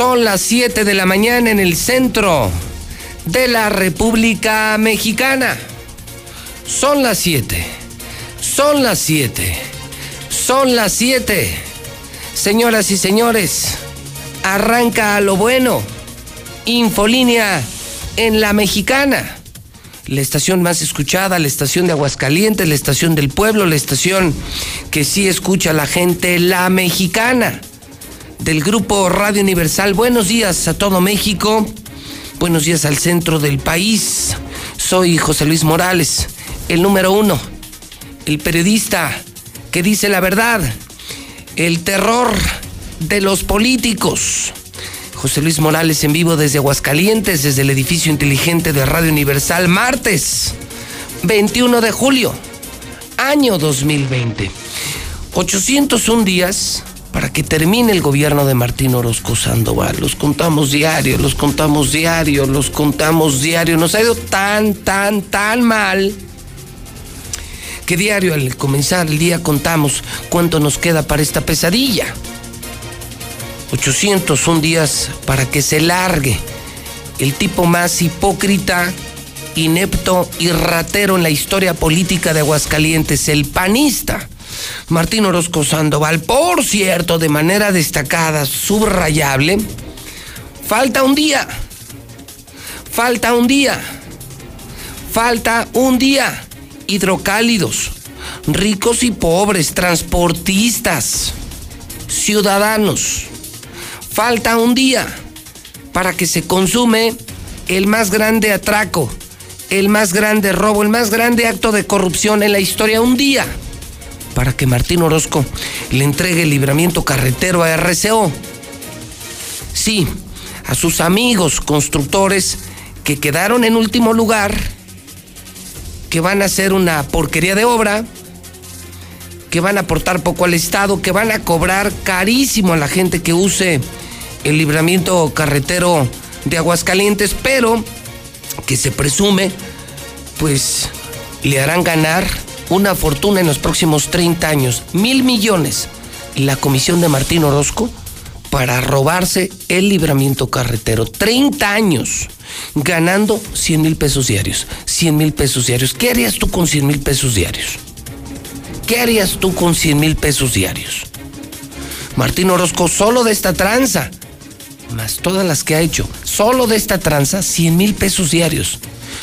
Son las 7 de la mañana en el centro de la República Mexicana. Son las 7. Son las 7. Son las 7. Señoras y señores, arranca a lo bueno. Infolínea en la Mexicana. La estación más escuchada, la estación de Aguascalientes, la estación del pueblo, la estación que sí escucha a la gente, la mexicana. Del grupo Radio Universal. Buenos días a todo México. Buenos días al centro del país. Soy José Luis Morales, el número uno, el periodista que dice la verdad, el terror de los políticos. José Luis Morales en vivo desde Aguascalientes, desde el edificio inteligente de Radio Universal, martes 21 de julio, año 2020. 801 días para que termine el gobierno de Martín Orozco Sandoval. Los contamos diario, los contamos diario, los contamos diario. Nos ha ido tan, tan, tan mal que diario al comenzar el día contamos cuánto nos queda para esta pesadilla. 801 días para que se largue el tipo más hipócrita, inepto y ratero en la historia política de Aguascalientes, el panista Martín Orozco Sandoval, por cierto, de manera destacada, subrayable, falta un día, falta un día, falta un día, hidrocálidos, ricos y pobres, transportistas, ciudadanos, falta un día para que se consume el más grande atraco, el más grande robo, el más grande acto de corrupción en la historia, un día para que Martín Orozco le entregue el libramiento carretero a RCO. Sí, a sus amigos constructores que quedaron en último lugar, que van a hacer una porquería de obra, que van a aportar poco al Estado, que van a cobrar carísimo a la gente que use el libramiento carretero de Aguascalientes, pero que se presume, pues le harán ganar una fortuna en los próximos 30 años, mil millones, la comisión de Martín Orozco para robarse el libramiento carretero. 30 años ganando 100 mil pesos diarios. 100 mil pesos diarios. ¿Qué harías tú con 100 mil pesos diarios? ¿Qué harías tú con 100 mil pesos diarios? Martín Orozco, solo de esta tranza, más todas las que ha hecho, solo de esta tranza, 100 mil pesos diarios.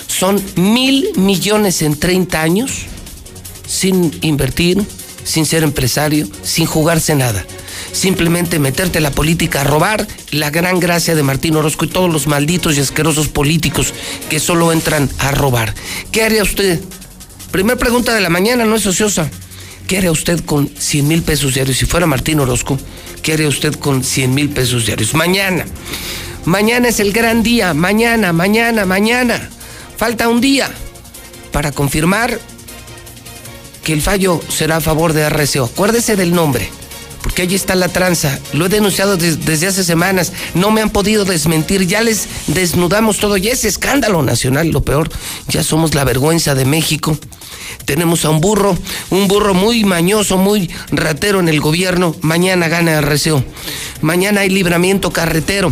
Son mil millones en 30 años sin invertir, sin ser empresario, sin jugarse nada. Simplemente meterte en la política a robar la gran gracia de Martín Orozco y todos los malditos y asquerosos políticos que solo entran a robar. ¿Qué haría usted? Primera pregunta de la mañana, no es ociosa. ¿Qué haría usted con 100 mil pesos diarios? Si fuera Martín Orozco, ¿qué haría usted con 100 mil pesos diarios? Mañana. Mañana es el gran día. Mañana, mañana, mañana. Falta un día para confirmar que el fallo será a favor de RCO. Acuérdese del nombre, porque allí está la tranza. Lo he denunciado desde hace semanas. No me han podido desmentir. Ya les desnudamos todo. Ya es escándalo nacional. Lo peor, ya somos la vergüenza de México. Tenemos a un burro, un burro muy mañoso, muy ratero en el gobierno. Mañana gana RCO. Mañana hay libramiento carretero.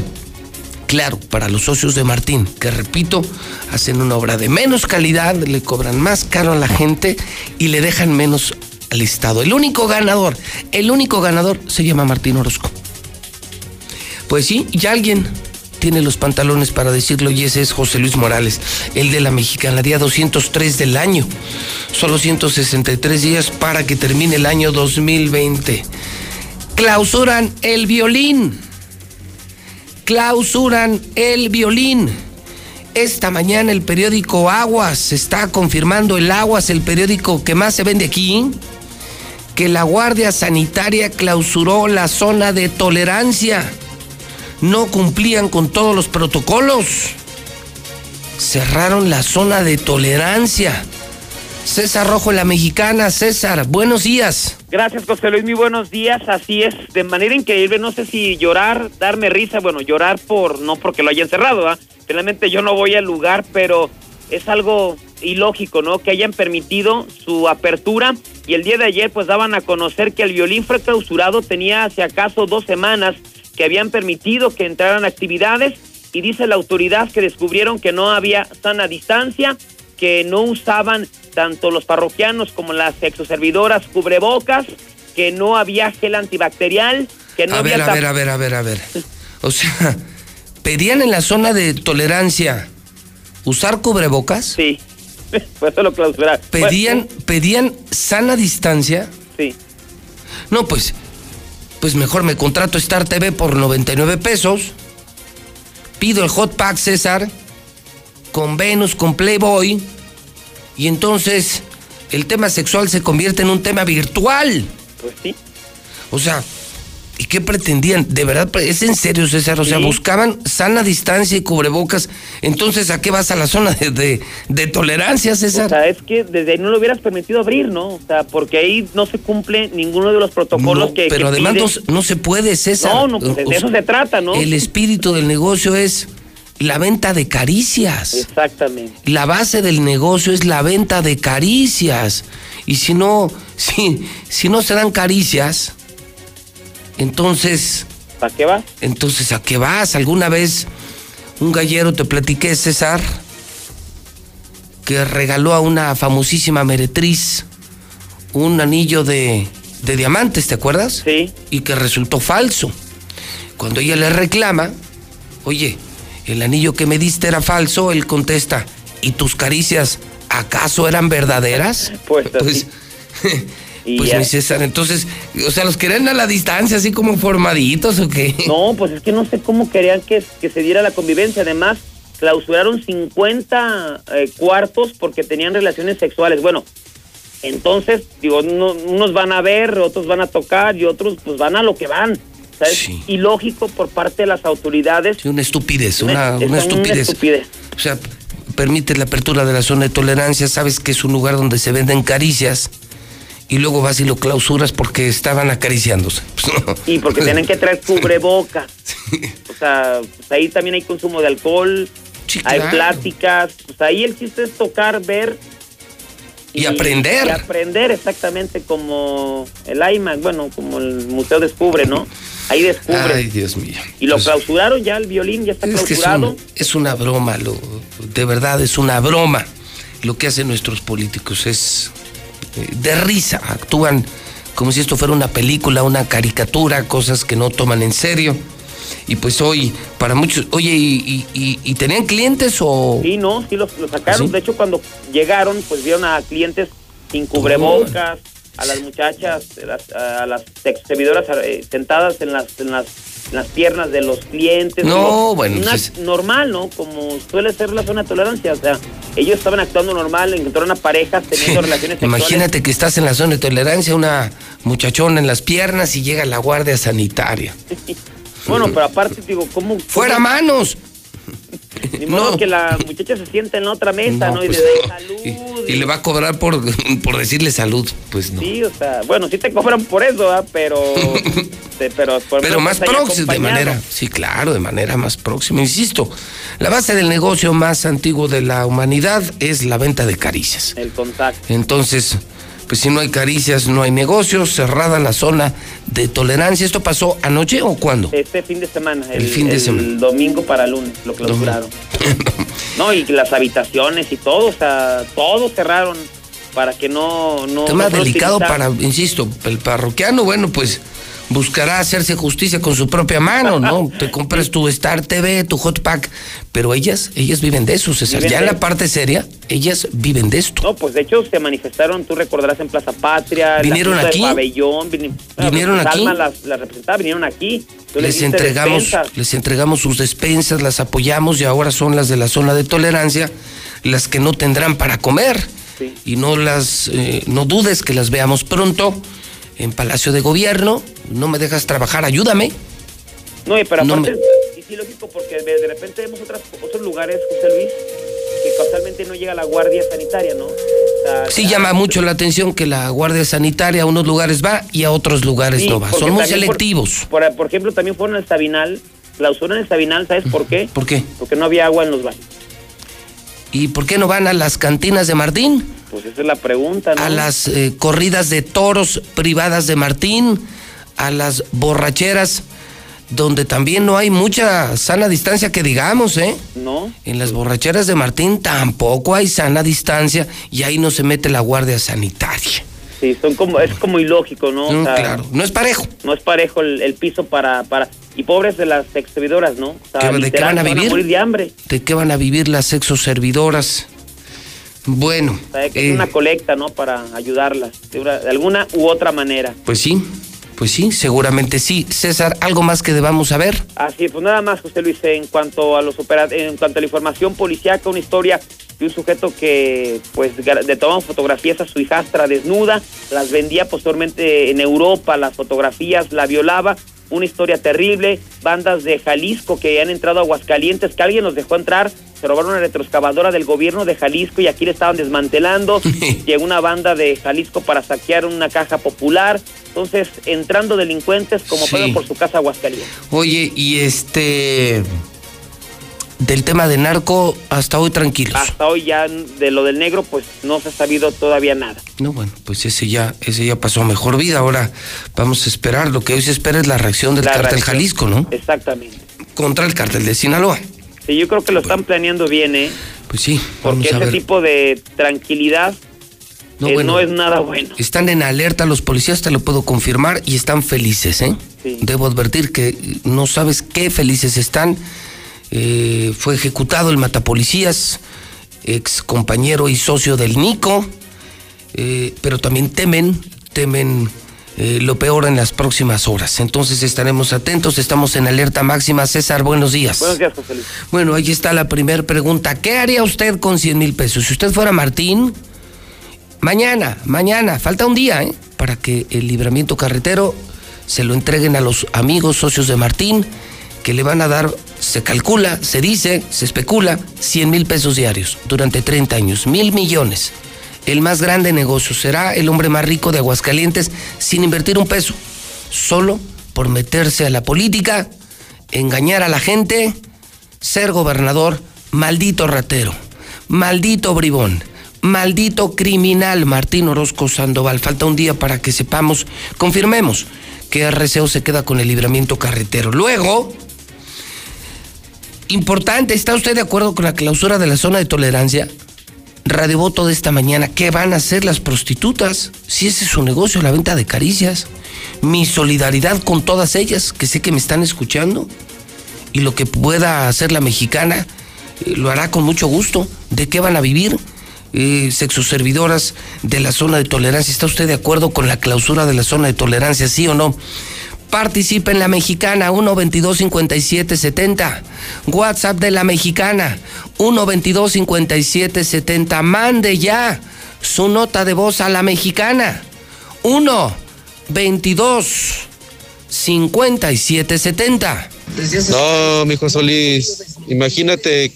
Claro, para los socios de Martín, que repito, hacen una obra de menos calidad, le cobran más caro a la gente y le dejan menos al Estado. El único ganador, el único ganador se llama Martín Orozco. Pues sí, y alguien tiene los pantalones para decirlo y ese es José Luis Morales, el de la Mexicana, día 203 del año. Solo 163 días para que termine el año 2020. Clausuran el violín clausuran el violín. Esta mañana el periódico Aguas está confirmando el Aguas, el periódico que más se vende aquí, que la Guardia Sanitaria clausuró la zona de tolerancia. no cumplían con todos los protocolos. Cerraron la zona de tolerancia. César Rojo, la mexicana. César, buenos días. Gracias, José Luis. Muy buenos días. Así es, de manera increíble. No sé si llorar, darme risa. Bueno, llorar por no porque lo hayan cerrado. ¿ah? Finalmente yo no voy al lugar, pero es algo ilógico, ¿no? Que hayan permitido su apertura y el día de ayer pues daban a conocer que el violín fue clausurado, tenía si acaso dos semanas que habían permitido que entraran actividades y dice la autoridad que descubrieron que no había sana distancia, que no usaban tanto los parroquianos como las exoservidoras cubrebocas, que no había gel antibacterial, que no a había... Ver, a ver, a ver, a ver, a ver. O sea, pedían en la zona de tolerancia usar cubrebocas. Sí, pues eso lo clausuraron. Pedían, pedían sana distancia. Sí. No, pues, pues mejor me contrato Star TV por 99 pesos. Pido el hot pack César con Venus, con Playboy. Y entonces el tema sexual se convierte en un tema virtual. Pues sí. O sea, ¿y qué pretendían? De verdad, es en serio, César. O sea, Sí. buscaban sana distancia y cubrebocas. Entonces, ¿a qué vas a la zona de, de- de tolerancia, César? O sea, es que desde ahí no lo hubieras permitido abrir, ¿no? O sea, porque ahí no se cumple ninguno de los protocolos No, que. pero que además no, se- no se puede, César. No, no, pues de o eso sea, se trata, ¿no? El espíritu del negocio es la venta de caricias. Exactamente. La base del negocio es la venta de caricias. Y si no, si, si no se dan caricias, entonces, ¿Para qué va? entonces ¿a qué vas? ¿Alguna vez un gallero te platiqué, César, que regaló a una famosísima meretriz un anillo de, de diamantes, ¿te acuerdas? Sí. y que resultó falso. Cuando ella le reclama, oye, el anillo que me diste era falso, él contesta, ¿y tus caricias acaso eran verdaderas? Pues pues, Y pues, ya. mi César, entonces, o sea, los querían a la distancia, así como formaditos o qué. No, pues es que no sé cómo querían que, que se diera la convivencia. Además, clausuraron 50 eh, cuartos porque tenían relaciones sexuales. Bueno, entonces, digo, no- unos van a ver, otros van a tocar y otros pues van a lo que van. O sea, es Sí. ilógico por parte de las autoridades. Sí, una estupidez, una, una estupidez. estupidez. O sea, permite la apertura de la zona de tolerancia, sabes que es un lugar donde se venden caricias y luego vas y lo clausuras porque estaban acariciándose. Pues. Y porque tienen que traer cubrebocas. O sea, pues ahí también hay consumo de alcohol, Sí, hay claro. pláticas. Pues ahí el chiste es tocar, ver. Y aprender. Y aprender exactamente como el IMAX, bueno, como el Museo Descubre, ¿no? Ahí descubre. Ay, Dios mío. y lo Pues, clausuraron ya, el violín ya está es es, clausurado. un- es una broma, lo, de verdad es una broma lo que hacen nuestros políticos. Es eh, de risa, actúan como si esto fuera una película, una caricatura, cosas que no toman en serio. Y pues hoy, para muchos, oye, ¿y, y- tenían clientes o...? Sí, no, sí lo, lo sacaron. ¿Sí? De hecho, cuando llegaron, pues vieron a clientes sin cubrebocas, a las muchachas, a las, a las sex- servidoras eh, sentadas en las, en las en las piernas de los clientes. No, Como bueno, una- pues- normal, ¿no? Como suele ser la zona de tolerancia. O sea, ellos estaban actuando normal, encontraron a parejas teniendo relaciones sexuales. Imagínate que estás en la zona de tolerancia, una muchachona en las piernas y llega la guardia sanitaria. Bueno, pero aparte, digo, ¿cómo? ¡Fuera cómo- manos! Ni modo No. que la muchacha se siente en la otra mesa, ¿no? No, Y pues, le da salud. y, y le va a cobrar por, por decirle salud. Pues no. Sí, o sea, bueno, sí te cobran por eso, ¿ah? pero, te- pero, por Pero más próximo, de manera, sí, claro, de manera más próxima. Insisto, la base del negocio más antiguo de la humanidad es la venta de caricias. El contacto. Entonces, pues si no hay caricias, no hay negocios, cerrada la zona de tolerancia. ¿Esto pasó anoche o cuándo? Este fin de semana, el, El fin de semana. el domingo para lunes, lo clausuraron. No, y las habitaciones y todo, o sea, todo cerraron para que no... no Tema no delicado para, insisto, el parroquiano, bueno, pues buscará hacerse justicia con su propia mano, ¿no? Te compras tu Star TV, tu Hot Pack, pero ellas, ellas viven de eso, César. Viven ya en la parte seria, ellas viven de esto. No, pues de hecho se manifestaron, tú recordarás en Plaza Patria, la ¿Vinieron Junta aquí? de Pabellón, bueno, ¿Vinieron pues, aquí? Alma las, las representaba, vinieron aquí. Tú les entregamos, despensas. les entregamos sus despensas, las apoyamos y ahora son las de la zona de tolerancia las que no tendrán para comer. Sí. Y no las, eh, no dudes que las veamos pronto en Palacio de Gobierno. No me dejas trabajar, ayúdame. No, y pero No aparte, me- sí es ilógico porque de repente vemos otras, otros lugares, José Luis, que casualmente no llega la guardia sanitaria, ¿no? sí llama mucho la atención que la guardia sanitaria a unos lugares va y a otros lugares no va. Son muy selectivos. Por, por, ejemplo, también fueron al Sabinal, clausuran el Sabinal, ¿sabes por qué? ¿Por qué? Porque no había agua en los baños. ¿Y por qué no van a las cantinas de Martín? Pues esa es la pregunta, ¿no? A las eh, corridas de toros privadas de Martín, a las borracheras donde también no hay mucha sana distancia que digamos, ¿eh? No. En las borracheras de Martín tampoco hay sana distancia y ahí no se mete la guardia sanitaria. Sí, son como, es como ilógico, ¿no? Mm, claro, no es parejo. No es parejo el, piso para, para... Y pobres de las exservidoras, ¿no? ¿De qué van a vivir? morir de hambre. ¿De qué van a vivir las exoservidoras? Bueno. es eh, una colecta, ¿no? Para ayudarlas, de alguna u otra manera. Pues sí, pues sí, seguramente sí. César, ¿algo más que debamos saber? Así, pues nada más, José Luis, en cuanto a los en cuanto a la información policíaca, una historia de un sujeto que pues de tomaba fotografías a su hijastra desnuda, las vendía posteriormente en Europa, las fotografías la violaba, una historia terrible, bandas de Jalisco que han entrado a Aguascalientes, que alguien los dejó entrar, se robaron una retroexcavadora del gobierno de Jalisco y aquí le estaban desmantelando, llegó una banda de Jalisco para saquear una caja popular, entonces entrando delincuentes como sí. por su casa a Aguascalientes. Oye, y este del tema de narco hasta hoy tranquilos. Hasta hoy ya de lo del negro pues no se ha sabido todavía nada. No, bueno, pues ese ya ese ya pasó a mejor vida. Ahora vamos a esperar, lo que hoy se espera es la reacción del cártel Jalisco, ¿no? Exactamente. Contra el cártel de Sinaloa. Sí, yo creo que lo están planeando bien, ¿eh? Pues sí, porque ese tipo de tranquilidad no, eh, no, es nada bueno. Están en alerta los policías, te lo puedo confirmar, y están felices, ¿eh? Sí. Debo advertir que no sabes qué felices están eh, fue ejecutado el matapolicías, ex compañero y socio del Nico, eh, pero también temen, temen eh, lo peor en las próximas horas. Entonces estaremos atentos, estamos en alerta máxima. César, buenos días. Buenos días, José Luis. Bueno, ahí está la primera pregunta. ¿Qué haría usted con 100 mil pesos? Si usted fuera Martín, mañana, mañana, falta un día, Para que el libramiento carretero se lo entreguen a los amigos, socios de Martín que le van a dar, se calcula, se dice, se especula, 100 mil pesos diarios durante 30 años, mil millones. El más grande negocio será el hombre más rico de Aguascalientes sin invertir un peso, solo por meterse a la política, engañar a la gente, ser gobernador, maldito ratero, maldito bribón, maldito criminal Martín Orozco Sandoval. Falta un día para que sepamos, confirmemos que RCO se queda con el libramiento carretero. Luego, Importante, ¿está usted de acuerdo con la clausura de la zona de tolerancia? Radio Voto de esta mañana, ¿qué van a hacer las prostitutas? Si ese es su negocio, la venta de caricias. Mi solidaridad con todas ellas, que sé que me están escuchando. Y lo que pueda hacer la mexicana, eh, lo hará con mucho gusto. ¿De qué van a vivir? Eh, sexoservidoras de la zona de tolerancia. ¿Está usted de acuerdo con la clausura de la zona de tolerancia, sí o no? Participa en la mexicana 122 5770 WhatsApp de la mexicana 122 5770 Mande ya su nota de voz a la mexicana 1 22 5770. No, mijo Solís, imagínate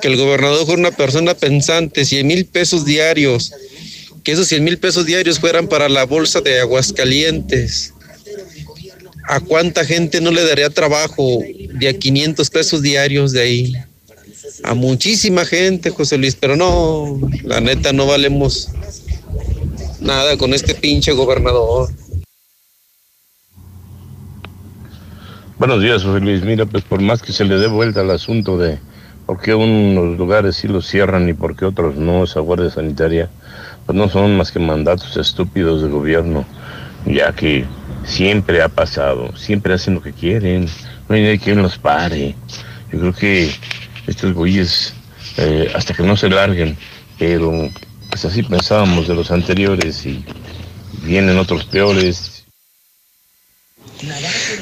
que el gobernador fuera una persona pensante, 100 mil pesos diarios, que esos 100 mil pesos diarios fueran para la bolsa de Aguascalientes ¿A cuánta gente no le daría trabajo de a 500 pesos diarios de ahí? A muchísima gente, José Luis, pero no, la neta no valemos nada con este pinche gobernador. Buenos días, José Luis. Mira, pues por más que se le dé vuelta al asunto de por qué unos lugares sí los cierran y por qué otros no, esa guardia sanitaria, pues no son más que mandatos estúpidos de gobierno, ya que Siempre ha pasado, siempre hacen lo que quieren, no hay nadie que los pare. Yo creo que estos güeyes, eh, hasta que no se larguen, pero pues así pensábamos de los anteriores y vienen otros peores.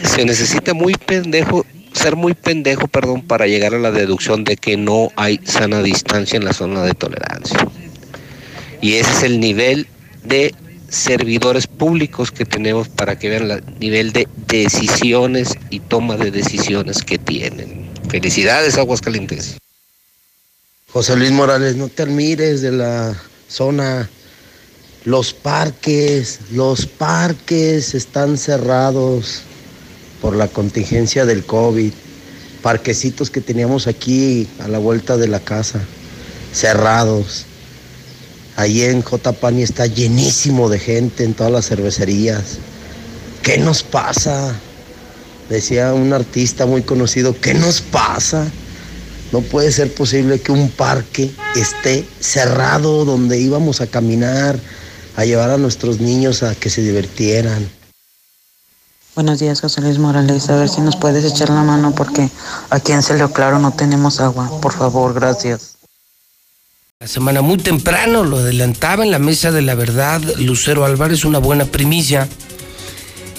Se necesita muy pendejo, ser muy pendejo, perdón, para llegar a la deducción de que no hay sana distancia en la zona de tolerancia. Y ese es el nivel de servidores públicos que tenemos para que vean el nivel de decisiones y toma de decisiones que tienen. Felicidades, Aguascalientes. José Luis Morales, no te admires de la zona. Los parques, los parques están cerrados por la contingencia del COVID. Parquecitos que teníamos aquí a la vuelta de la casa, cerrados. Allí en Jotapani está llenísimo de gente en todas las cervecerías. ¿Qué nos pasa? Decía un artista muy conocido, ¿qué nos pasa? No puede ser posible que un parque esté cerrado donde íbamos a caminar, a llevar a nuestros niños a que se divirtieran. Buenos días, José Luis Morales. A ver si nos puedes echar la mano porque aquí en Celio Claro no tenemos agua. Por favor, gracias. La semana muy temprano lo adelantaba en la mesa de la verdad Lucero Álvarez, una buena primicia.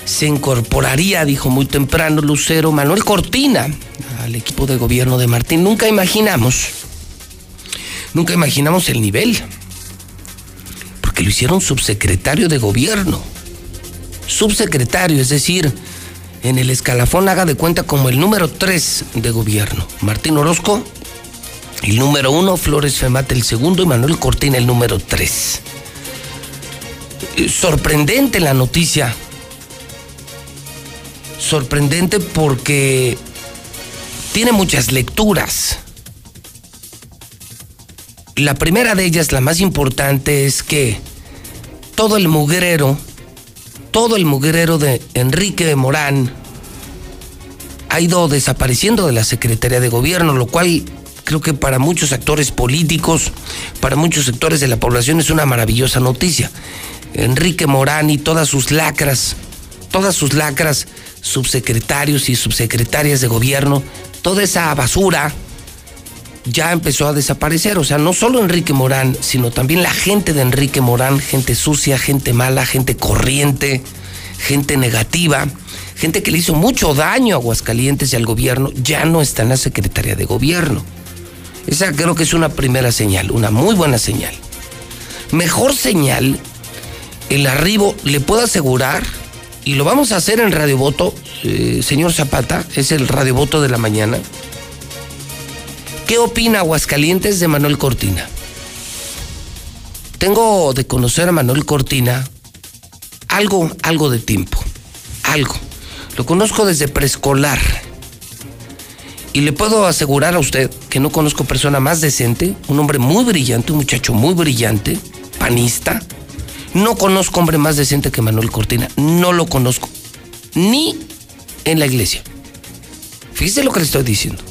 Se incorporaría, dijo muy temprano Lucero, Manuel Cortina al equipo de gobierno de Martín. Nunca imaginamos, nunca imaginamos el nivel, porque lo hicieron subsecretario de gobierno. Subsecretario, es decir, en el escalafón haga de cuenta como el número 3 de gobierno. Martín Orozco, el número 1, Flores Femate el segundo y Manuel Cortina el número 3. Sorprendente la noticia sorprendente porque tiene muchas lecturas. La primera de ellas, la más importante, es que todo el mugrero, todo el mugrero de Enrique Morán ha ido desapareciendo de la Secretaría de Gobierno, lo cual creo que para muchos actores políticos, para muchos sectores de la población es una maravillosa noticia. Enrique Morán y todas sus lacras, todas sus lacras subsecretarios y subsecretarias de gobierno, toda esa basura ya empezó a desaparecer. O sea, no solo Enrique Morán, sino también la gente de Enrique Morán, gente sucia, gente mala, gente corriente, gente negativa, gente que le hizo mucho daño a Aguascalientes y al gobierno, ya no está en la Secretaría de Gobierno. Esa creo que es una primera señal, una muy buena señal. Mejor señal, el arribo, le puedo asegurar, y lo vamos a hacer en Radio Voto, eh, señor Zapata, es el Radio Voto de la mañana. ¿Qué opina Aguascalientes de Manuel Cortina? Tengo de conocer a Manuel Cortina algo, algo de tiempo, algo. Lo conozco desde preescolar. Y le puedo asegurar a usted que no conozco persona más decente, un hombre muy brillante, un muchacho muy brillante, panista, no conozco hombre más decente que Manuel Cortina. No lo conozco. Ni en la iglesia. Fíjese lo que le estoy diciendo.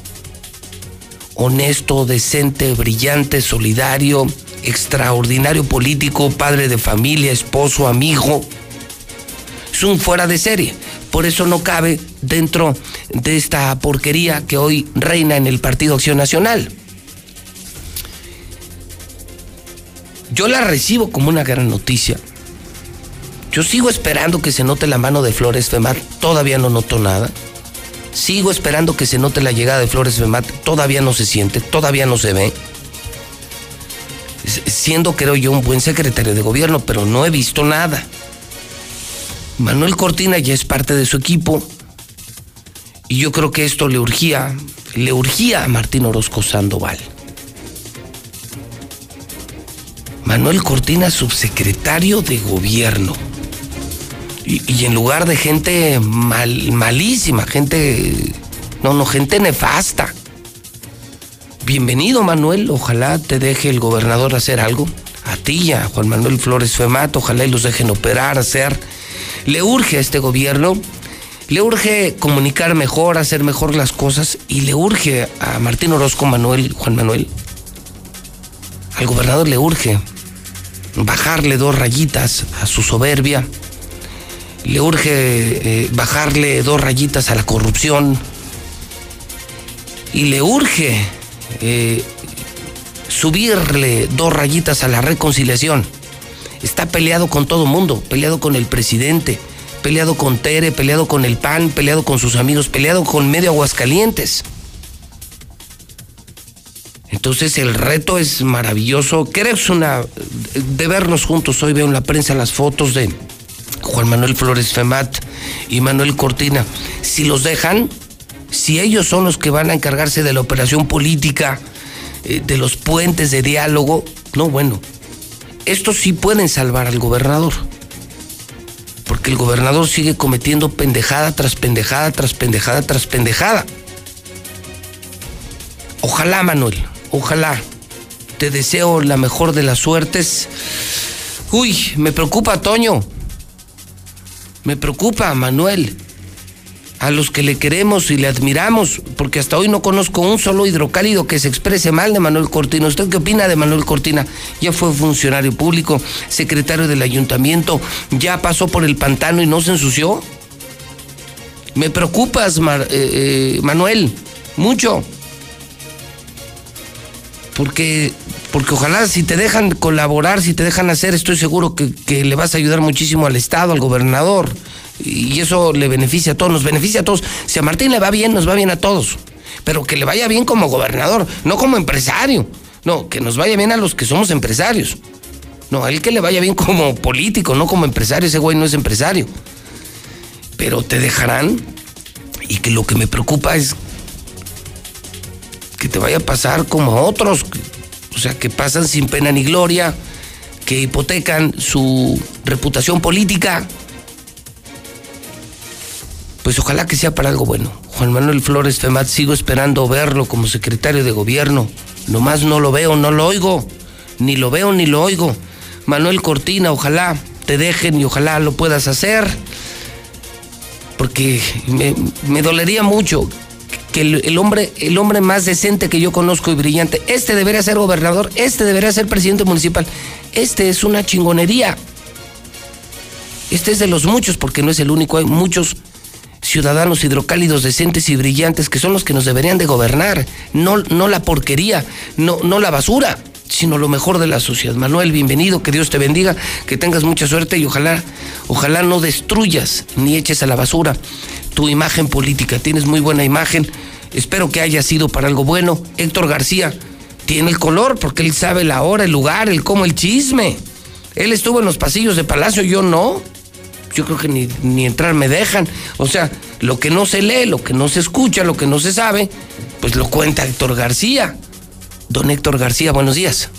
Honesto, decente, brillante, solidario, extraordinario político, padre de familia, esposo, amigo. Es un fuera de serie. Por eso no cabe dentro de esta porquería que hoy reina en el Partido Acción Nacional. Yo la recibo como una gran noticia. Yo sigo esperando que se note la mano de Flores Femat, todavía no noto nada. Sigo esperando que se note la llegada de Flores Femat, todavía no se siente, todavía no se ve. Siendo, creo yo, un buen secretario de gobierno, pero no he visto nada. Manuel Cortina ya es parte de su equipo. Y yo creo que esto le urgía, le urgía a Martín Orozco Sandoval. Manuel Cortina, subsecretario de gobierno. Y, en lugar de gente mal, malísima, gente, no, no, gente nefasta. Bienvenido Manuel, ojalá te deje el gobernador hacer algo. A ti a Juan Manuel Flores Femat, ojalá y los dejen operar, hacer. Le urge a este gobierno, le urge comunicar mejor, hacer mejor las cosas y le urge a Martín Orozco Manuel, Juan Manuel. Al gobernador le urge bajarle dos rayitas a su soberbia, le urge eh, bajarle dos rayitas a la corrupción y le urge eh, subirle dos rayitas a la reconciliación. Está peleado con todo mundo, peleado con el presidente, peleado con Tere, peleado con el PAN, peleado con sus amigos, peleado con medio Aguascalientes. Entonces el reto es maravilloso. Creo una de vernos juntos. Hoy veo en la prensa las fotos de Juan Manuel Flores Femat y Manuel Cortina. Si los dejan, si ellos son los que van a encargarse de la operación política, eh, de los puentes de diálogo, no, bueno, estos sí pueden salvar al gobernador. Porque el gobernador sigue cometiendo pendejada tras pendejada, tras pendejada, tras pendejada. Ojalá, Manuel, ojalá. Te deseo la mejor de las suertes. Uy, me preocupa, Toño. Me preocupa, Manuel a los que le queremos y le admiramos, porque hasta hoy no conozco un solo hidrocálido que se exprese mal de Manuel Cortina. ¿Usted qué opina de Manuel Cortina? Ya fue funcionario público, secretario del ayuntamiento, ya pasó por el pantano y no se ensució. Me preocupas, eh, eh, Manuel, mucho. Porque, porque ojalá si te dejan colaborar, si te dejan hacer, estoy seguro que, que le vas a ayudar muchísimo al Estado, al gobernador y eso le beneficia a todos, nos beneficia a todos. Si a Martín le va bien, nos va bien a todos. Pero que le vaya bien como gobernador, no como empresario. No, que nos vaya bien a los que somos empresarios. No, a él que le vaya bien como político, no como empresario. Ese güey no es empresario. Pero te dejarán. Y que lo que me preocupa es que te vaya a pasar como a otros. O sea, que pasan sin pena ni gloria, que hipotecan su reputación política pues ojalá que sea para algo bueno. Juan Manuel Flores Femat, sigo esperando verlo como secretario de gobierno. Nomás no lo veo, no lo oigo. Ni lo veo ni lo oigo. Manuel Cortina, ojalá te dejen y ojalá lo puedas hacer. Porque me, dolería mucho que el, hombre, el hombre más decente que yo conozco y brillante, este debería ser gobernador, este debería ser presidente municipal. Este es una chingonería. Este es de los muchos, porque no es el único, hay muchos ciudadanos hidrocálidos decentes y brillantes que son los que nos deberían de gobernar, no, no la porquería, no, no la basura, sino lo mejor de la sociedad. Manuel, bienvenido, que Dios te bendiga, que tengas mucha suerte y ojalá, ojalá no destruyas ni eches a la basura tu imagen política. Tienes muy buena imagen, espero que haya sido para algo bueno. Héctor García tiene el color porque él sabe la hora, el lugar, el cómo, el chisme. Él estuvo en los pasillos de Palacio, yo no yo creo que ni, ni entrar me dejan. O sea, lo que no se lee, lo que no se escucha, lo que no se sabe, pues lo cuenta Héctor García. Don Héctor García, buenos días.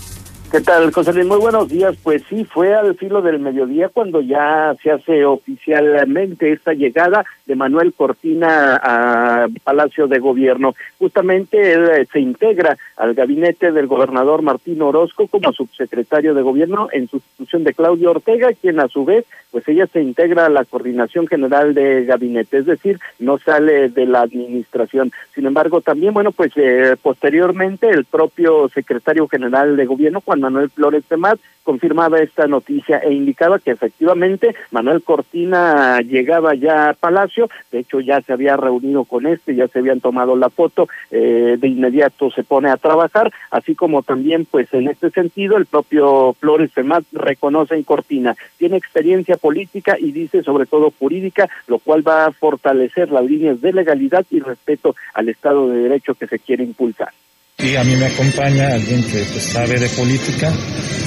¿Qué tal, José Luis? Muy buenos días. Pues sí, fue al filo del mediodía cuando ya se hace oficialmente esta llegada de Manuel Cortina a Palacio de Gobierno. Justamente él eh, se integra al gabinete del gobernador Martín Orozco como subsecretario de Gobierno en sustitución de Claudio Ortega, quien a su vez, pues ella se integra a la coordinación general de gabinete, es decir, no sale de la administración. Sin embargo, también, bueno, pues eh, posteriormente el propio secretario general de Gobierno, cuando Manuel Flores Temat, confirmaba esta noticia e indicaba que efectivamente Manuel Cortina llegaba ya a Palacio, de hecho ya se había reunido con este, ya se habían tomado la foto, eh, de inmediato se pone a trabajar, así como también pues en este sentido el propio Flores Temat reconoce en Cortina, tiene experiencia política y dice sobre todo jurídica, lo cual va a fortalecer las líneas de legalidad y respeto al Estado de Derecho que se quiere impulsar. Y a mí me acompaña alguien que pues, sabe de política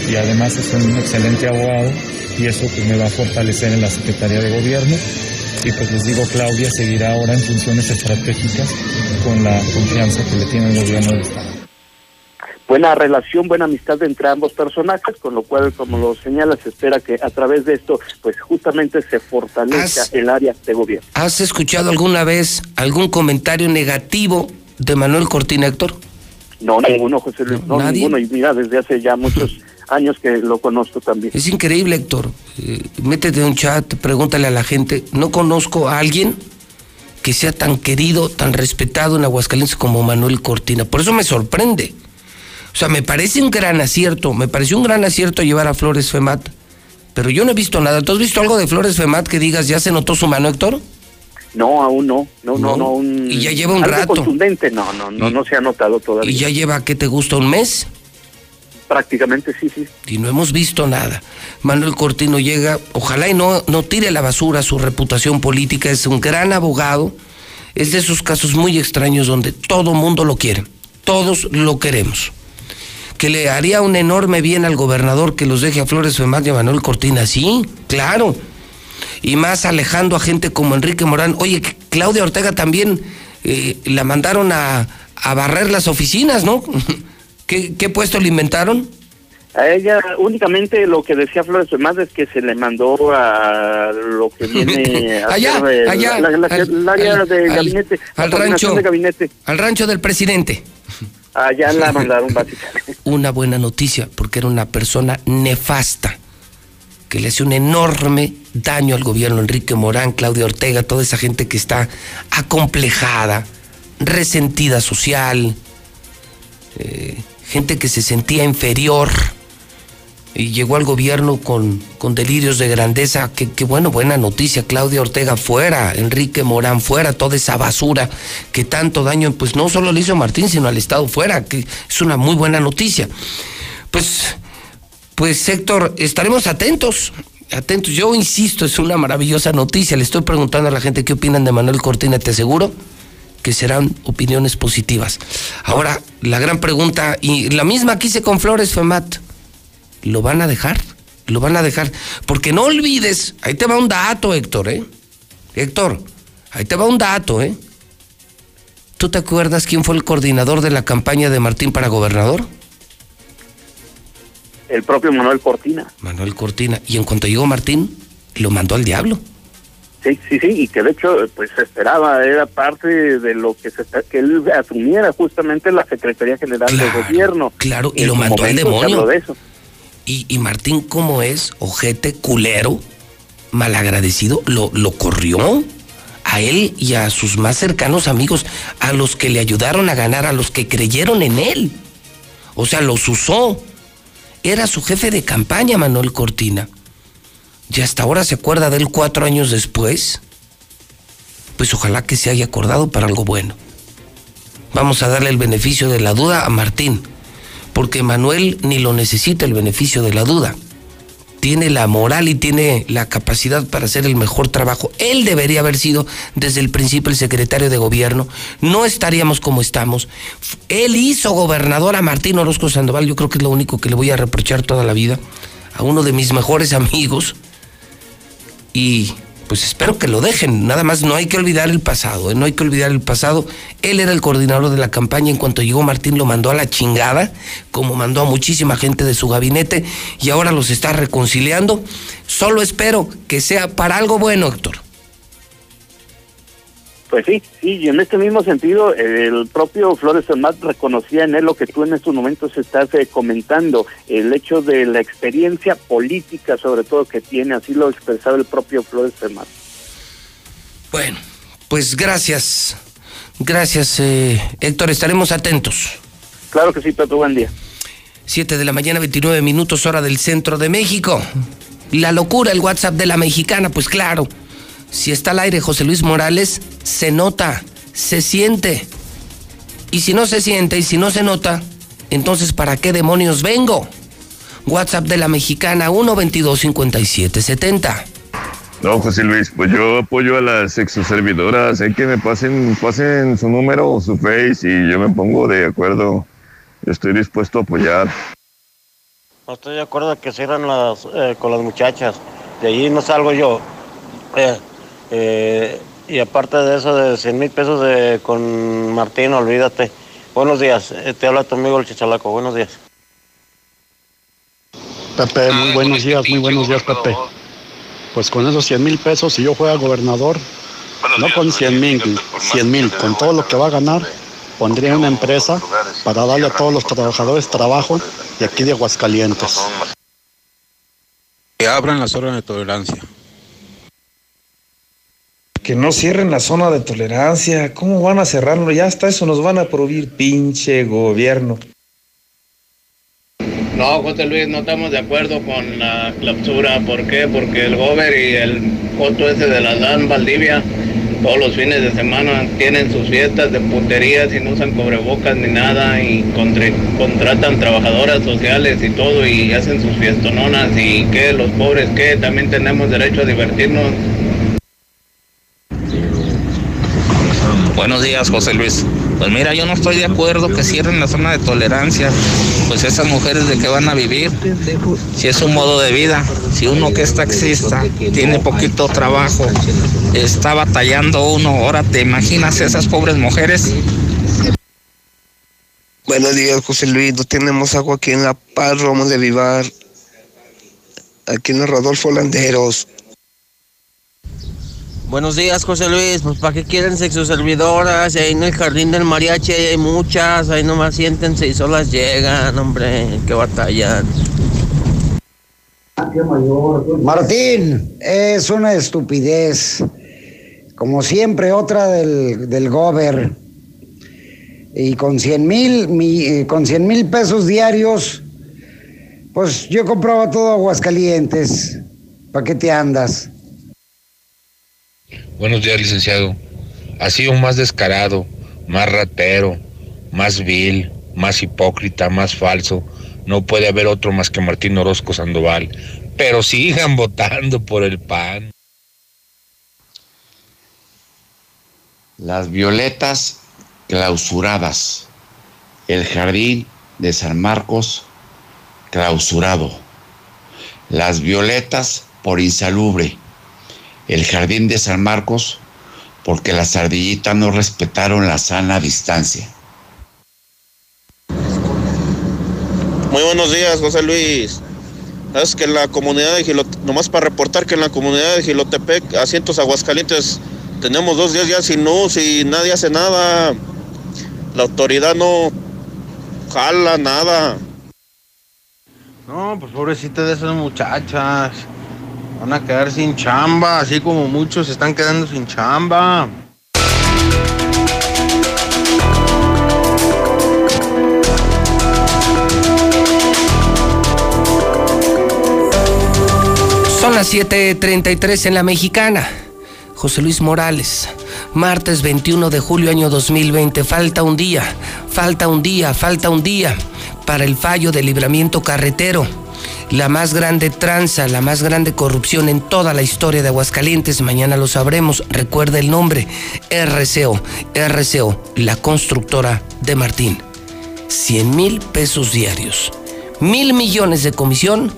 y además es un excelente abogado y eso pues, me va a fortalecer en la Secretaría de Gobierno. Y pues les digo, Claudia seguirá ahora en funciones estratégicas con la confianza que le tiene el gobierno del Estado. Buena relación, buena amistad entre ambos personajes, con lo cual, como lo señala, se espera que a través de esto, pues justamente se fortalezca el área de gobierno. ¿Has escuchado alguna vez algún comentario negativo de Manuel Cortina, Héctor? No, ninguno, José Luis, no, ninguno. Y mira, desde hace ya muchos años que lo conozco también. Es increíble, Héctor. Eh, métete en un chat, pregúntale a la gente. No conozco a alguien que sea tan querido, tan respetado en Aguascalientes como Manuel Cortina. Por eso me sorprende. O sea, me parece un gran acierto, me pareció un gran acierto llevar a Flores Femat, pero yo no he visto nada. ¿Tú has visto algo de Flores Femat que digas, ya se notó su mano, Héctor? No, aún no, no, no, no. un, y ya lleva un rato. contundente, no, no, no, no se ha notado todavía. ¿Y ya lleva, qué te gusta, un mes? Prácticamente sí, sí. Y no hemos visto nada. Manuel Cortino llega, ojalá y no, no tire a la basura su reputación política, es un gran abogado, es de esos casos muy extraños donde todo mundo lo quiere, todos lo queremos. Que le haría un enorme bien al gobernador que los deje a Flores Femás y a Manuel Cortina, sí, claro y más alejando a gente como Enrique Morán. Oye, Claudia Ortega también eh, la mandaron a, a barrer las oficinas, ¿no? ¿Qué, ¿Qué puesto le inventaron? A ella únicamente lo que decía Flores más es que se le mandó a lo que viene a allá, allá, la, la- al- el área al- de al- gabinete, al rancho. de gabinete. Al rancho del presidente. Allá la mandaron básicamente. Una buena noticia, porque era una persona nefasta, que le hace un enorme daño al gobierno, Enrique Morán, Claudia Ortega, toda esa gente que está acomplejada, resentida social, eh, gente que se sentía inferior y llegó al gobierno con, con delirios de grandeza. Qué, qué bueno, buena noticia. Claudia Ortega fuera, Enrique Morán fuera, toda esa basura que tanto daño, pues no solo le hizo Martín, sino al Estado fuera, que es una muy buena noticia. Pues, pues Héctor, estaremos atentos. Atentos, yo insisto, es una maravillosa noticia. Le estoy preguntando a la gente qué opinan de Manuel Cortina, te aseguro que serán opiniones positivas. Ahora, la gran pregunta, y la misma que hice con Flores Femat, ¿lo van a dejar? ¿Lo van a dejar? Porque no olvides, ahí te va un dato, Héctor, ¿eh? Héctor, ahí te va un dato, ¿eh? ¿Tú te acuerdas quién fue el coordinador de la campaña de Martín para gobernador? El propio Manuel Cortina. Manuel Cortina. Y en cuanto llegó Martín, lo mandó al diablo. Sí, sí, sí, y que de hecho pues se esperaba, era parte de lo que se que él asumiera justamente la Secretaría General de Gobierno. Claro, y lo mandó al demonio. de eso. Y, y Martín, como es, ojete, culero, malagradecido, lo, lo corrió a él y a sus más cercanos amigos, a los que le ayudaron a ganar, a los que creyeron en él. O sea, los usó. Era su jefe de campaña, Manuel Cortina. Y hasta ahora se acuerda de él cuatro años después. Pues ojalá que se haya acordado para algo bueno. Vamos a darle el beneficio de la duda a Martín, porque Manuel ni lo necesita el beneficio de la duda. Tiene la moral y tiene la capacidad para hacer el mejor trabajo. Él debería haber sido desde el principio el secretario de gobierno. No estaríamos como estamos. Él hizo gobernador a Martín Orozco Sandoval. Yo creo que es lo único que le voy a reprochar toda la vida. A uno de mis mejores amigos. Y pues espero que lo dejen. Nada más no hay que olvidar el pasado, ¿eh? no hay que olvidar el pasado. Él era el coordinador de la campaña. En cuanto llegó Martín lo mandó a la chingada, como mandó a muchísima gente de su gabinete y ahora los está reconciliando. Solo espero que sea para algo bueno, Héctor. Pues sí, sí, y en este mismo sentido, el propio Flores Fermat reconocía en él lo que tú en estos momentos estás eh, comentando, el hecho de la experiencia política, sobre todo que tiene, así lo expresaba el propio Flores Fermat. Bueno, pues gracias. Gracias, eh, Héctor. Estaremos atentos. Claro que sí, Pepe, buen día. 7 de la mañana, 29 minutos, hora del centro de México. La locura, el WhatsApp de la mexicana, pues claro. Si está al aire José Luis Morales, se nota, se siente. Y si no se siente y si no se nota, entonces ¿para qué demonios vengo? WhatsApp de la mexicana 1225770. No, José Luis, pues yo apoyo a las exoservidoras. Hay que me pasen, pasen su número o su face y yo me pongo de acuerdo. Yo estoy dispuesto a apoyar. No estoy de acuerdo que cierran las, eh, con las muchachas. De allí no salgo yo. Eh, eh, y aparte de eso, de 100 mil pesos de, con Martín, olvídate. Buenos días. eh, te habla tu amigo el Chichalaco. Buenos días. Pepe, muy buenos días, muy buenos días, Pepe. Pues con esos 100 mil pesos, si yo fuera gobernador, no con 100 mil, 100 mil, con todo lo que va a ganar, pondría una empresa para darle a todos los trabajadores trabajo de aquí de Aguascalientes. Que abran la zona de tolerancia. Que no cierren la zona de tolerancia. ¿Cómo van a cerrarlo? Ya hasta eso nos van a prohibir, pinche gobierno. No, José Luis, no estamos de acuerdo con la clausura. ¿Por qué? Porque el Gober y el coto ese de la LAN Valdivia, todos los fines de semana tienen sus fiestas de puterías y no usan cobrebocas ni nada y contra- contratan trabajadoras sociales y todo y hacen sus fiestononas y que los pobres que también tenemos derecho a divertirnos. Buenos días, José Luis. Pues mira, yo no estoy de acuerdo que cierren la zona de tolerancia. Pues esas mujeres de qué van a vivir, si es un modo de vida, si uno que es taxista tiene poquito trabajo, está batallando uno, ahora te imaginas esas pobres mujeres. Buenos días, José Luis. No tenemos agua aquí en La Paz, Romo de Vivar. Aquí en los Rodolfo Landeros. Buenos días, José Luis. Pues, ¿para qué quieren sexo servidoras? Ahí en el jardín del mariachi hay muchas. Ahí nomás siéntense y solas llegan, hombre. Qué batallan. Martín, es una estupidez. Como siempre, otra del, del Gober. Y con 100 mil, mi- con 100 mil pesos diarios, pues yo compraba todo Aguascalientes. ¿Para qué te andas? Buenos días, licenciado. Ha sido más descarado, más ratero, más vil, más hipócrita, más falso. No puede haber otro más que Martín Orozco Sandoval. Pero sigan votando por el PAN. Las violetas clausuradas. El jardín de San Marcos clausurado. Las violetas por insalubre. El jardín de San Marcos porque las ardillitas no respetaron la sana distancia. Muy buenos días, José Luis. Es que en la comunidad de Gilotepec, nomás para reportar que en la comunidad de Gilotepec, asientos Aguascalientes, tenemos dos días ya sin luz y nadie hace nada. La autoridad no jala nada. No, pues pobrecita de esas muchachas. Van a quedar sin chamba, así como muchos se están quedando sin chamba. Son las 7:33 en la mexicana. José Luis Morales, martes 21 de julio año 2020. Falta un día, falta un día, falta un día para el fallo del libramiento carretero. La más grande tranza, la más grande corrupción en toda la historia de Aguascalientes. Mañana lo sabremos. Recuerda el nombre. RCO. RCO, la constructora de Martín. 100 mil pesos diarios. Mil millones de comisión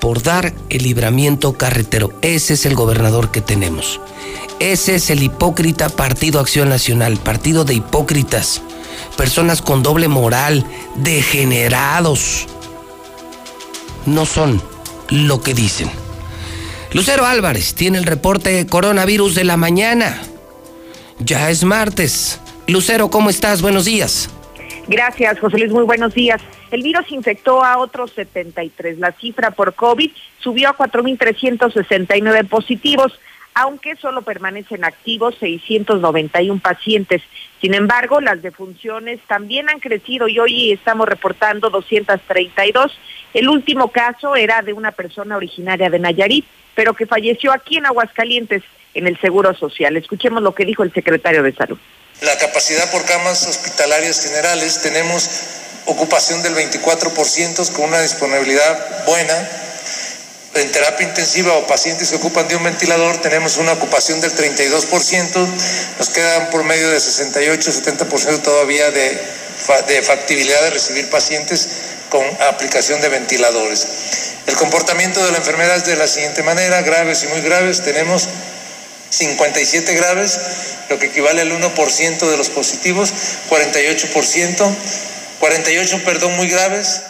por dar el libramiento carretero. Ese es el gobernador que tenemos. Ese es el hipócrita Partido Acción Nacional, partido de hipócritas, personas con doble moral, degenerados. No son lo que dicen. Lucero Álvarez tiene el reporte coronavirus de la mañana. Ya es martes. Lucero, ¿cómo estás? Buenos días. Gracias, José Luis. Muy buenos días. El virus infectó a otros 73. La cifra por COVID subió a 4.369 positivos, aunque solo permanecen activos 691 pacientes. Sin embargo, las defunciones también han crecido y hoy estamos reportando 232. El último caso era de una persona originaria de Nayarit, pero que falleció aquí en Aguascalientes, en el Seguro Social. Escuchemos lo que dijo el secretario de Salud. La capacidad por camas hospitalarias generales tenemos ocupación del 24% con una disponibilidad buena. En terapia intensiva o pacientes que ocupan de un ventilador tenemos una ocupación del 32%, nos quedan por medio de 68-70% todavía de, de factibilidad de recibir pacientes con aplicación de ventiladores. El comportamiento de la enfermedad es de la siguiente manera, graves y muy graves, tenemos 57 graves, lo que equivale al 1% de los positivos, 48%, 48, perdón, muy graves,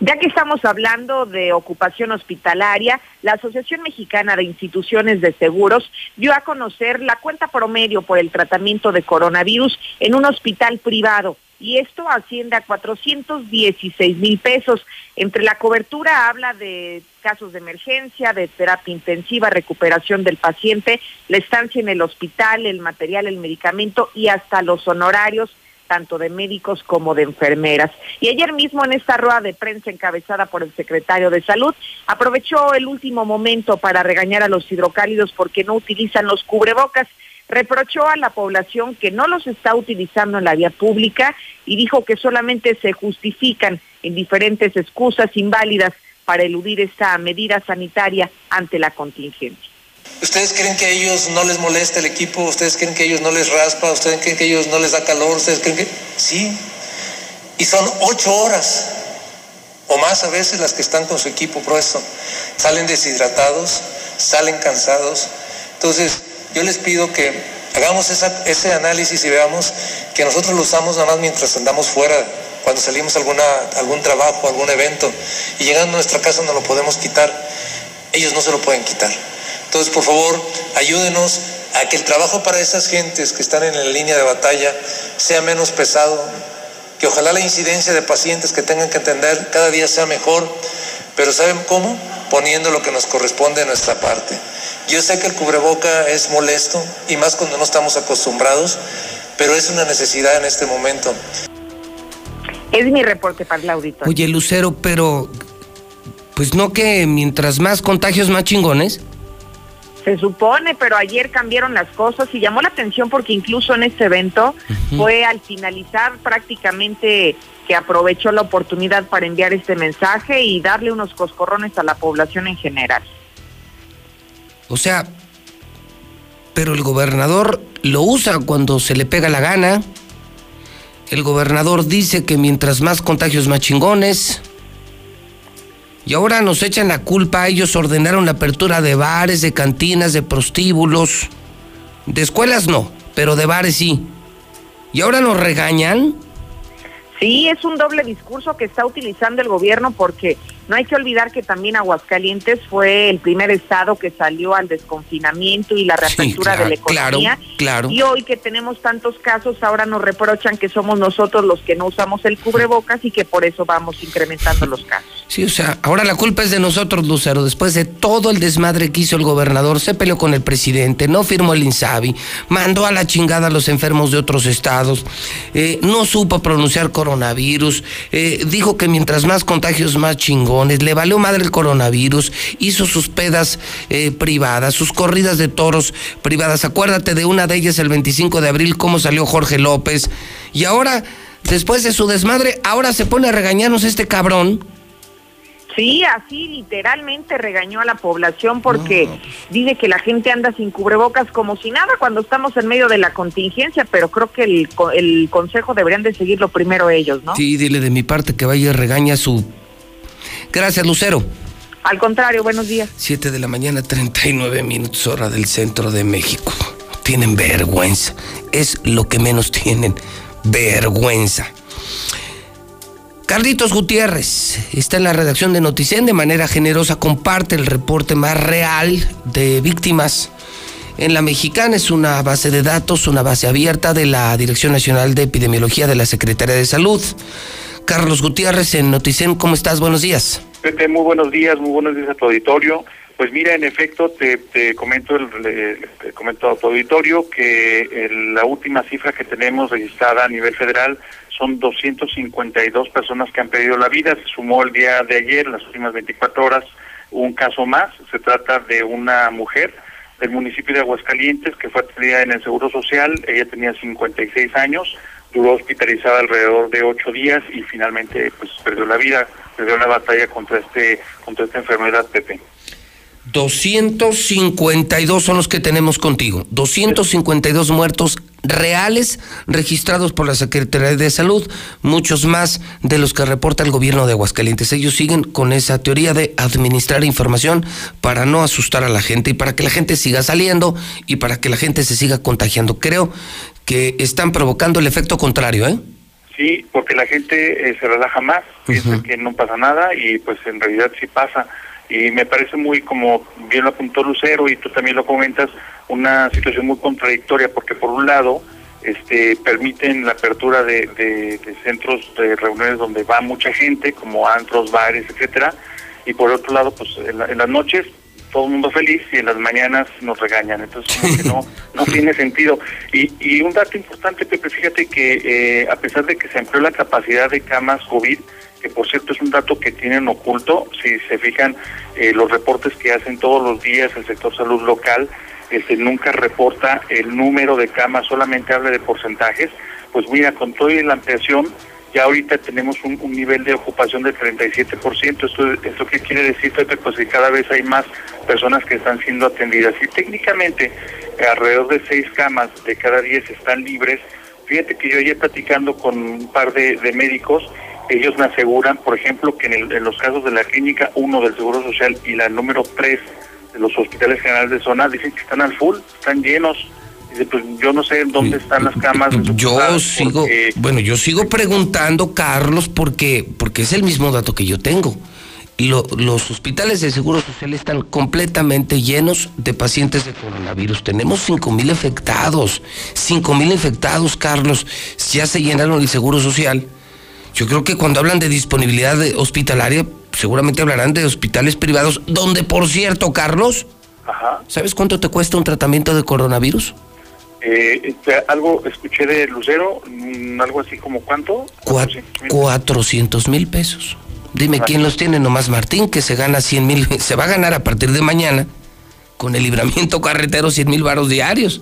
Ya que estamos hablando de ocupación hospitalaria, la Asociación Mexicana de Instituciones de Seguros dio a conocer la cuenta promedio por el tratamiento de coronavirus en un hospital privado. Y esto asciende a 416 mil pesos. Entre la cobertura habla de casos de emergencia, de terapia intensiva, recuperación del paciente, la estancia en el hospital, el material, el medicamento y hasta los honorarios tanto de médicos como de enfermeras. Y ayer mismo en esta rueda de prensa encabezada por el secretario de Salud, aprovechó el último momento para regañar a los hidrocálidos porque no utilizan los cubrebocas. Reprochó a la población que no los está utilizando en la vía pública y dijo que solamente se justifican en diferentes excusas inválidas para eludir esta medida sanitaria ante la contingencia. ¿Ustedes creen que a ellos no les molesta el equipo? ¿Ustedes creen que a ellos no les raspa? ¿Ustedes creen que a ellos no les da calor? ¿Ustedes creen que...? Sí. Y son ocho horas o más a veces las que están con su equipo puesto. Salen deshidratados, salen cansados. Entonces, yo les pido que hagamos ese análisis y veamos que nosotros lo usamos nada más mientras andamos fuera, cuando salimos a alguna, algún trabajo, algún evento, y llegando a nuestra casa no lo podemos quitar. Ellos no se lo pueden quitar. Entonces, por favor, ayúdenos a que el trabajo para esas gentes que están en la línea de batalla sea menos pesado, que ojalá la incidencia de pacientes que tengan que atender cada día sea mejor, pero ¿saben cómo? Poniendo lo que nos corresponde en nuestra parte. Yo sé que el cubreboca es molesto y más cuando no estamos acostumbrados, pero es una necesidad en este momento. Es mi reporte para el auditorio. Oye, Lucero, pero pues no que mientras más contagios más chingones. Se supone, pero ayer cambiaron las cosas y llamó la atención porque incluso en este evento fue al finalizar prácticamente que aprovechó la oportunidad para enviar este mensaje y darle unos coscorrones a la población en general. O sea, pero el gobernador lo usa cuando se le pega la gana. El gobernador dice que mientras más contagios más chingones. Y ahora nos echan la culpa. Ellos ordenaron la apertura de bares, de cantinas, de prostíbulos. De escuelas no, pero de bares sí. ¿Y ahora nos regañan? Sí, es un doble discurso que está utilizando el gobierno porque no hay que olvidar que también Aguascalientes fue el primer estado que salió al desconfinamiento y la reapertura de la economía. Claro, Y hoy que tenemos tantos casos, ahora nos reprochan que somos nosotros los que no usamos el cubrebocas y que por eso vamos incrementando los casos. Sí, o sea, ahora la culpa es de nosotros, Lucero. Después de todo el desmadre que hizo el gobernador, se peleó con el presidente, no firmó el INSABI, mandó a la chingada a los enfermos de otros estados, eh, no supo pronunciar coronavirus, eh, dijo que mientras más contagios, más chingón le valió madre el coronavirus, hizo sus pedas eh, privadas, sus corridas de toros privadas. Acuérdate de una de ellas el 25 de abril, cómo salió Jorge López. Y ahora, después de su desmadre, ahora se pone a regañarnos este cabrón. Sí, así literalmente regañó a la población porque dice que la gente anda sin cubrebocas como si nada cuando estamos en medio de la contingencia, pero creo que el, el consejo deberían de seguirlo primero ellos, ¿no? Sí, dile de mi parte que vaya regaña a su Gracias, Lucero. Al contrario, buenos días. Siete de la mañana, 39 minutos, hora del centro de México. Tienen vergüenza. Es lo que menos tienen. Vergüenza. Carlitos Gutiérrez está en la redacción de Noticen de manera generosa, comparte el reporte más real de víctimas en la mexicana. Es una base de datos, una base abierta de la Dirección Nacional de Epidemiología de la Secretaría de Salud. Carlos Gutiérrez en Noticen, ¿cómo estás? Buenos días. Pepe, muy buenos días, muy buenos días a tu auditorio. Pues mira, en efecto, te, comento el, te comento a tu auditorio que la última cifra que tenemos registrada a nivel federal son 252 personas que han perdido la vida. Se sumó el día de ayer, las últimas 24 horas, un caso más. Se trata de una mujer del municipio de Aguascalientes que fue atendida en el Seguro Social. Ella tenía 56 años duró hospitalizada alrededor de ocho días y finalmente pues perdió la vida, perdió la batalla contra este contra esta enfermedad, Pepe. 252 son los que tenemos contigo. 252 muertos reales registrados por la Secretaría de Salud, muchos más de los que reporta el gobierno de Aguascalientes. Ellos siguen con esa teoría de administrar información para no asustar a la gente y para que la gente siga saliendo y para que la gente se siga contagiando. Creo que están provocando el efecto contrario, ¿eh? Sí, porque la gente eh, se relaja más, piensa que no pasa nada y pues en realidad sí pasa. Y me parece muy, como bien lo apuntó Lucero y tú también lo comentas, una situación muy contradictoria porque por un lado este, permiten la apertura de, de, centros de reuniones donde va mucha gente, como antros, bares, etcétera, y por otro lado, pues en las noches todo el mundo feliz y en las mañanas nos regañan. Entonces, como que no, no tiene sentido. Y, y un dato importante, Pepe, fíjate que eh, a pesar de que se amplió la capacidad de camas COVID, que por cierto es un dato que tienen oculto, si se fijan eh, los reportes que hacen todos los días el sector salud local, este nunca reporta el número de camas, solamente habla de porcentajes. Pues mira, con toda la ampliación, ya ahorita tenemos un, nivel de ocupación del 37%. Esto, ¿Esto qué quiere decir, Pepe? Pues que cada vez hay más personas que están siendo atendidas. Y técnicamente, alrededor de seis camas de cada diez están libres. Fíjate que yo ayer platicando con un par de, de médicos, ellos me aseguran, por ejemplo, que en, el- en los casos de la clínica 1 del Seguro Social y la número 3 de los hospitales generales de zona, dicen que están al full, están llenos. Pues yo no sé dónde están las camas. Yo sigo, porque- bueno, yo sigo preguntando, Carlos, porque, porque es el mismo dato que yo tengo. Lo- los hospitales de Seguro Social están completamente llenos de pacientes de coronavirus. Tenemos 5 mil infectados. 5 mil infectados, Carlos. Ya se llenaron el Seguro Social. Yo creo que cuando hablan de disponibilidad de- hospitalaria, seguramente hablarán de hospitales privados, donde, por cierto, Carlos, Ajá. ¿sabes cuánto te cuesta un tratamiento de coronavirus? Eh, este, algo escuché de Lucero, mm, algo así como cuánto? Cuat- 400 mil pesos. Dime quién los tiene, nomás Martín, que se gana 100 mil, se va a ganar a partir de mañana con el libramiento carretero 100 mil varos diarios.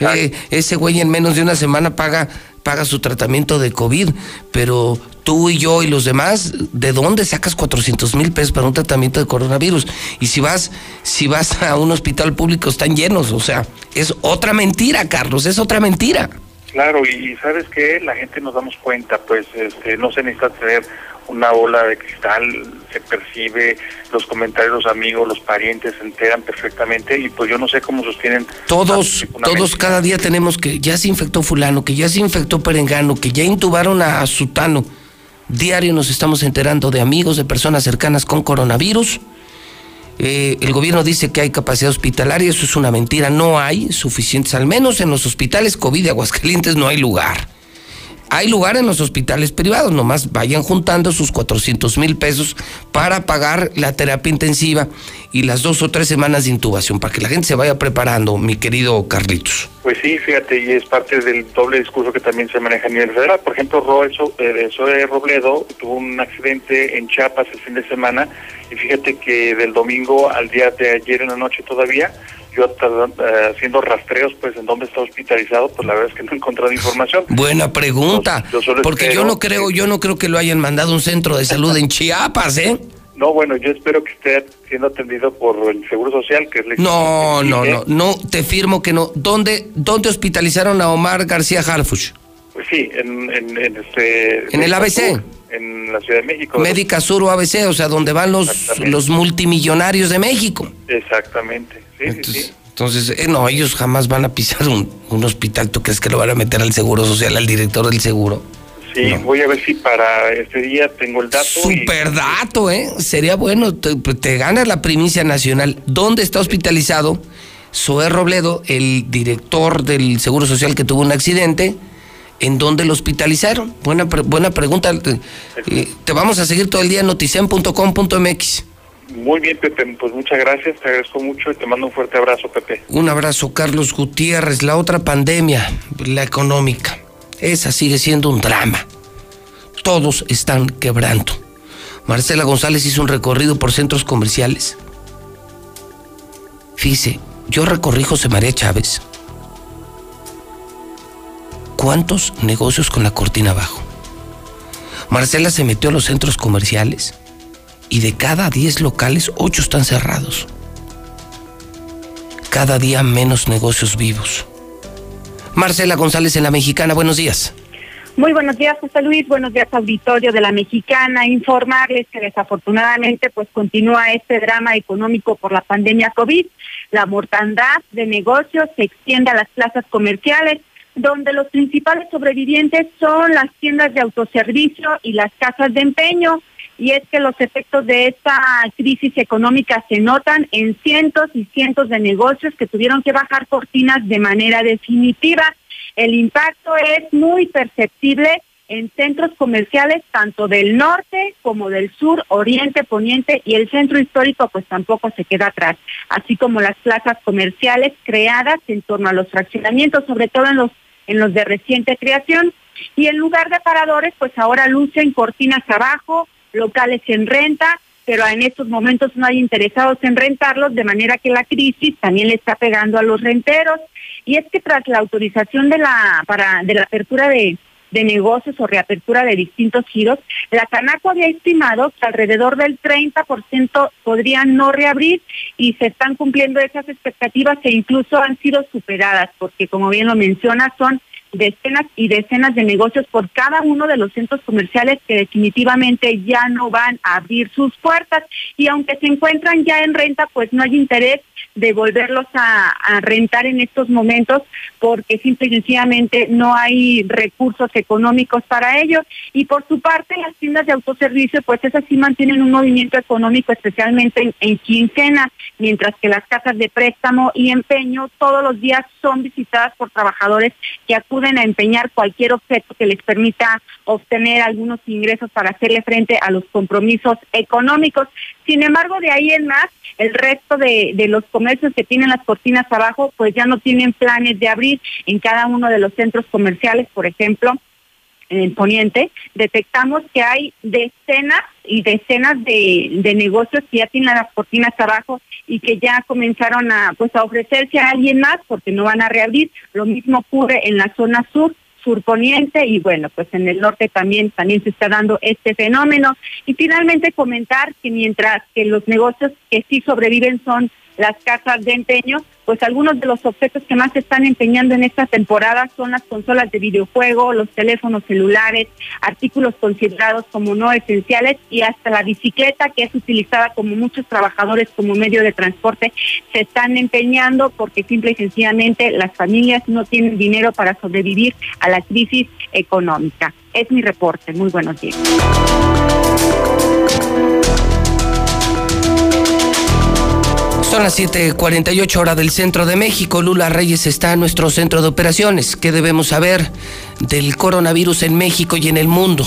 Eh, ese güey en menos de una semana paga, paga su tratamiento de COVID, pero tú y yo y los demás, ¿de dónde sacas 400 mil pesos para un tratamiento de coronavirus? Y si vas, si vas a un hospital público están llenos, o sea, es otra mentira, Carlos, es otra mentira. Claro, y, sabes que la gente nos damos cuenta, pues este, no se necesita tener una bola de cristal, se percibe, los comentarios, los amigos, los parientes se enteran perfectamente y pues yo no sé cómo sostienen. Todos, todos cada día tenemos que ya se infectó fulano, que ya se infectó perengano, que ya intubaron a Sutano. Diario nos estamos enterando de amigos, de personas cercanas con coronavirus. Eh, el gobierno dice que hay capacidad hospitalaria, eso es una mentira, no hay suficientes, al menos en los hospitales COVID de Aguascalientes no hay lugar. Hay lugar en los hospitales privados, nomás vayan juntando sus 400 mil pesos para pagar la terapia intensiva y las dos o tres semanas de intubación, para que la gente se vaya preparando, mi querido Carlitos. Pues sí, fíjate, y es parte del doble discurso que también se maneja a nivel federal. Por ejemplo, Ro- eso- eh, Zoe Robledo tuvo un accidente en Chiapas el fin de semana y fíjate que del domingo al día de ayer en la noche todavía, yo eh, haciendo rastreos pues en dónde está hospitalizado, pues la verdad es que no he encontrado información. Buena pregunta, Yo porque yo no creo, yo no creo que lo hayan mandado a un centro de salud en Chiapas, ¿eh? No, bueno, yo espero que esté siendo atendido por el Seguro Social, que es la No, no, no, no, te firmo que no. ¿Dónde, dónde hospitalizaron a Omar García Harfuch? Pues sí, en, en, en este... En el ABC. En la Ciudad de México. Médica Sur o ABC, o sea, donde van los, los multimillonarios de México. Exactamente, sí, sí, sí. Entonces, eh, no, ellos jamás van a pisar un, un hospital. ¿Tú crees que lo van a meter al Seguro Social, al director del seguro? Sí, voy a ver si para este día tengo el dato. y- Super dato, ¿eh? Sería bueno, te, te ganas la primicia nacional. ¿Dónde está hospitalizado Zoé Robledo, el director del Seguro Social que tuvo un accidente? ¿En dónde lo hospitalizaron? Buena, buena pregunta. Eh, te vamos a seguir todo el día en noticen.com.mx. Muy bien, Pepe, pues muchas gracias, te agradezco mucho y te mando un fuerte abrazo, Pepe. Un abrazo, Carlos Gutiérrez. La otra pandemia, la económica, esa sigue siendo un drama. Todos están quebrando. Marcela González hizo un recorrido por centros comerciales. Fíjese, yo recorrí José María Chávez. ¿Cuántos negocios con la cortina abajo? Marcela se metió a los centros comerciales y de cada 10 locales, 8 están cerrados cada día menos negocios vivos. Marcela González en La Mexicana, buenos días. Muy buenos días, José Luis. Buenos días, auditorio de la Mexicana. Informarles que desafortunadamente pues continúa este drama económico por la pandemia COVID. La mortandad de negocios se extiende a las plazas comerciales, donde los principales sobrevivientes son las tiendas de autoservicio y las casas de empeño. Y es que los efectos de esta crisis económica se notan en cientos y cientos de negocios que tuvieron que bajar cortinas de manera definitiva. El impacto es muy perceptible en centros comerciales tanto del norte como del sur, oriente, poniente y el centro histórico pues tampoco se queda atrás, así como las plazas comerciales creadas en torno a los fraccionamientos, sobre todo en los en los de reciente creación y en lugar de paradores pues ahora lucen cortinas abajo, locales en renta, pero en estos momentos no hay interesados en rentarlos, de manera que la crisis también le está pegando a los renteros. Y es que tras la autorización de la para de la apertura de, de negocios o reapertura de distintos giros, la Canaco había estimado que alrededor del 30% podrían no reabrir y se están cumpliendo esas expectativas que incluso han sido superadas, porque como bien lo menciona, son decenas y decenas de negocios por cada uno de los centros comerciales que definitivamente ya no van a abrir sus puertas y aunque se encuentran ya en renta, pues no hay interés de volverlos a, rentar en estos momentos porque simple y sencillamente no hay recursos económicos para ello. Y por su parte, las tiendas de autoservicio, pues esas sí mantienen un movimiento económico, especialmente en, en mientras que las casas de préstamo y empeño todos los días son visitadas por trabajadores que acuden a empeñar cualquier objeto que les permita obtener algunos ingresos para hacerle frente a los compromisos económicos. Sin embargo, de ahí en más, el resto de, los comercios que tienen las cortinas abajo, pues ya no tienen planes de abrir en cada uno de los centros comerciales, por ejemplo, en el poniente, detectamos que hay decenas y decenas de, de, negocios que ya tienen las cortinas abajo y que ya comenzaron a pues a ofrecerse a alguien más porque no van a reabrir. Lo mismo ocurre en la zona sur, surponiente y bueno, pues en el norte también también se está dando este fenómeno y finalmente comentar que mientras que los negocios que sí sobreviven son las casas de empeño, pues algunos de los objetos que más se están empeñando en esta temporada son las consolas de videojuego, los teléfonos celulares, artículos considerados como no esenciales y hasta la bicicleta que es utilizada como muchos trabajadores como medio de transporte se están empeñando porque simple y sencillamente las familias no tienen dinero para sobrevivir a la crisis económica. Es mi reporte. Muy buenos días. Son las 7:48 horas del centro de México. Lula Reyes está en nuestro centro de operaciones. ¿Qué debemos saber del coronavirus en México y en el mundo?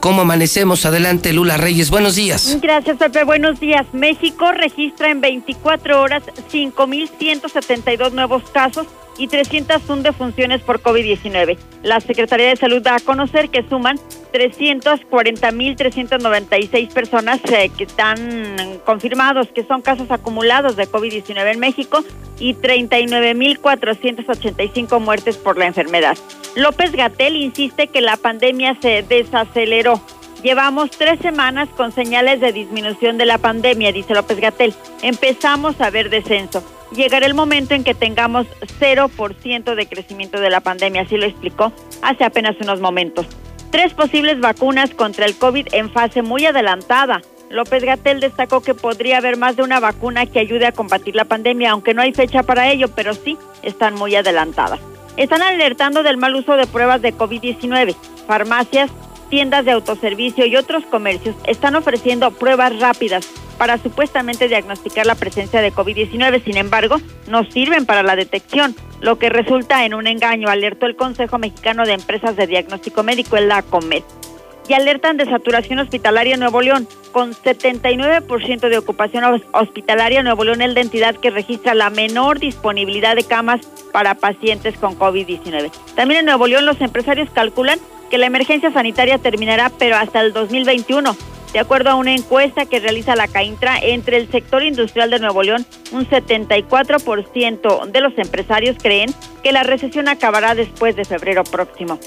¿Cómo amanecemos? Adelante, Lula Reyes. Buenos días. Gracias, Pepe. Buenos días. México registra en 24 horas 5.172 nuevos casos y 301 defunciones por COVID-19. La Secretaría de Salud da a conocer que suman 340.396 personas eh, que están confirmados que son casos acumulados de COVID-19 en México y 39.485 muertes por la enfermedad. López Gatel insiste que la pandemia se desaceleró. Llevamos tres semanas con señales de disminución de la pandemia, dice López Gatel. Empezamos a ver descenso llegará el momento en que tengamos 0% de crecimiento de la pandemia, así lo explicó hace apenas unos momentos. Tres posibles vacunas contra el COVID en fase muy adelantada. López Gatel destacó que podría haber más de una vacuna que ayude a combatir la pandemia, aunque no hay fecha para ello, pero sí están muy adelantadas. Están alertando del mal uso de pruebas de COVID-19. Farmacias, tiendas de autoservicio y otros comercios están ofreciendo pruebas rápidas para supuestamente diagnosticar la presencia de COVID-19. Sin embargo, no sirven para la detección, lo que resulta en un engaño, alertó el Consejo Mexicano de Empresas de Diagnóstico Médico, el ACOMED. Y alertan de saturación hospitalaria en Nuevo León, con 79% de ocupación hospitalaria. Nuevo León es la entidad que registra la menor disponibilidad de camas para pacientes con COVID-19. También en Nuevo León los empresarios calculan que la emergencia sanitaria terminará, pero hasta el 2021 de acuerdo a una encuesta que realiza la CAINTRA, entre el sector industrial de Nuevo León, un 74% de los empresarios creen que la recesión acabará después de febrero próximo.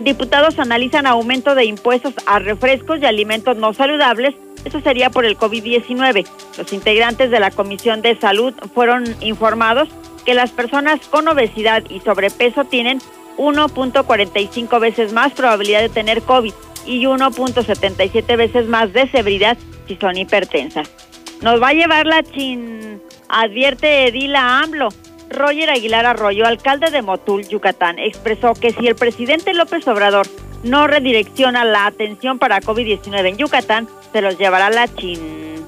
Diputados analizan aumento de impuestos a refrescos y alimentos no saludables. Eso sería por el COVID-19. Los integrantes de la Comisión de Salud fueron informados que las personas con obesidad y sobrepeso tienen 1.45 veces más probabilidad de tener COVID y 1.77 veces más de severidad si son hipertensas. Nos va a llevar la chin, advierte Edila AMLO. Roger Aguilar Arroyo, alcalde de Motul, Yucatán, expresó que si el presidente López Obrador no redirecciona la atención para COVID-19 en Yucatán, se los llevará la chin.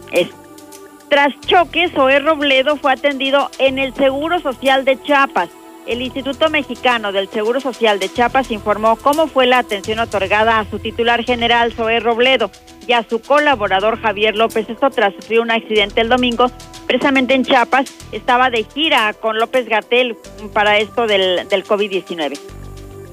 Tras choques, Zoé Robledo fue atendido en el Seguro Social de Chiapas. El Instituto Mexicano del Seguro Social de Chiapas informó cómo fue la atención otorgada a su titular general, Zoé Robledo, y a su colaborador, Javier López. Esto tras sufrir un accidente el domingo, precisamente en Chiapas. Estaba de gira con López Gatel para esto del, del COVID-19.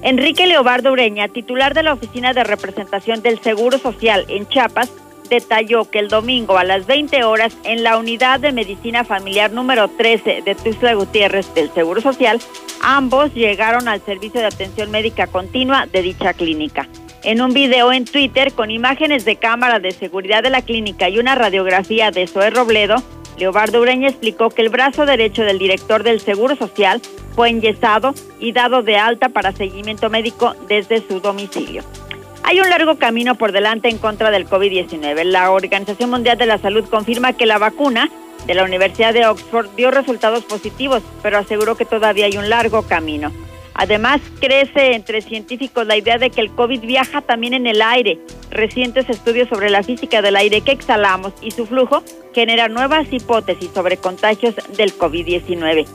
Enrique Leobardo Ureña, titular de la Oficina de Representación del Seguro Social en Chiapas, detalló que el domingo a las 20 horas en la unidad de medicina familiar número 13 de Tuxtla Gutiérrez del Seguro Social, ambos llegaron al servicio de atención médica continua de dicha clínica. En un video en Twitter con imágenes de cámara de seguridad de la clínica y una radiografía de Zoe Robledo, Leobardo Ureña explicó que el brazo derecho del director del Seguro Social fue enyesado y dado de alta para seguimiento médico desde su domicilio. Hay un largo camino por delante en contra del COVID-19. La Organización Mundial de la Salud confirma que la vacuna de la Universidad de Oxford dio resultados positivos, pero aseguró que todavía hay un largo camino. Además, crece entre científicos la idea de que el COVID viaja también en el aire. Recientes estudios sobre la física del aire que exhalamos y su flujo generan nuevas hipótesis sobre contagios del COVID-19.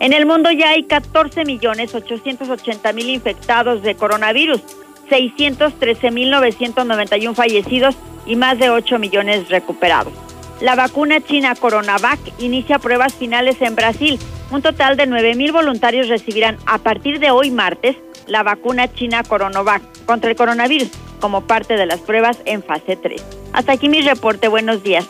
En el mundo ya hay 14 millones 880 mil infectados de coronavirus, 613.991 fallecidos y más de 8 millones recuperados. La vacuna china Coronavac inicia pruebas finales en Brasil. Un total de 9.000 voluntarios recibirán a partir de hoy martes la vacuna china Coronavac contra el coronavirus como parte de las pruebas en fase 3. Hasta aquí mi reporte. Buenos días.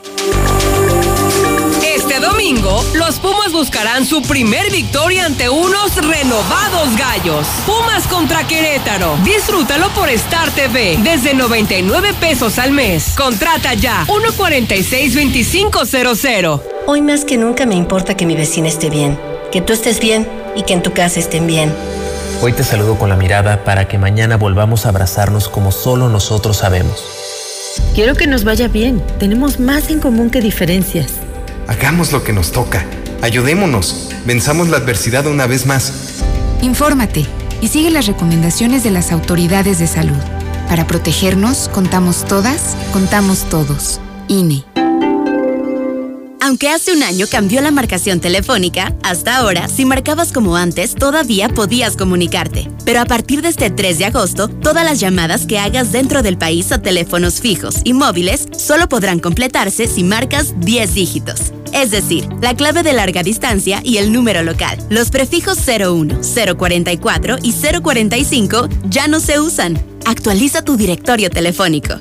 Este domingo, los Pumas buscarán su primer victoria ante unos renovados gallos. Pumas contra Querétaro. Disfrútalo por Star TV desde 99 pesos al mes. Contrata ya 146-2500. Hoy más que nunca me importa que mi vecina esté bien, que tú estés bien y que en tu casa estén bien. Hoy te saludo con la mirada para que mañana volvamos a abrazarnos como solo nosotros sabemos. Quiero que nos vaya bien. Tenemos más en común que diferencias. Hagamos lo que nos toca. Ayudémonos. Venzamos la adversidad una vez más. Infórmate y sigue las recomendaciones de las autoridades de salud. Para protegernos, contamos todas, contamos todos. INE. Aunque hace un año cambió la marcación telefónica, hasta ahora, si marcabas como antes, todavía podías comunicarte. Pero a partir de este 3 de agosto, todas las llamadas que hagas dentro del país a teléfonos fijos y móviles solo podrán completarse si marcas 10 dígitos. Es decir, la clave de larga distancia y el número local. Los prefijos 01, 044 y 045 ya no se usan. Actualiza tu directorio telefónico.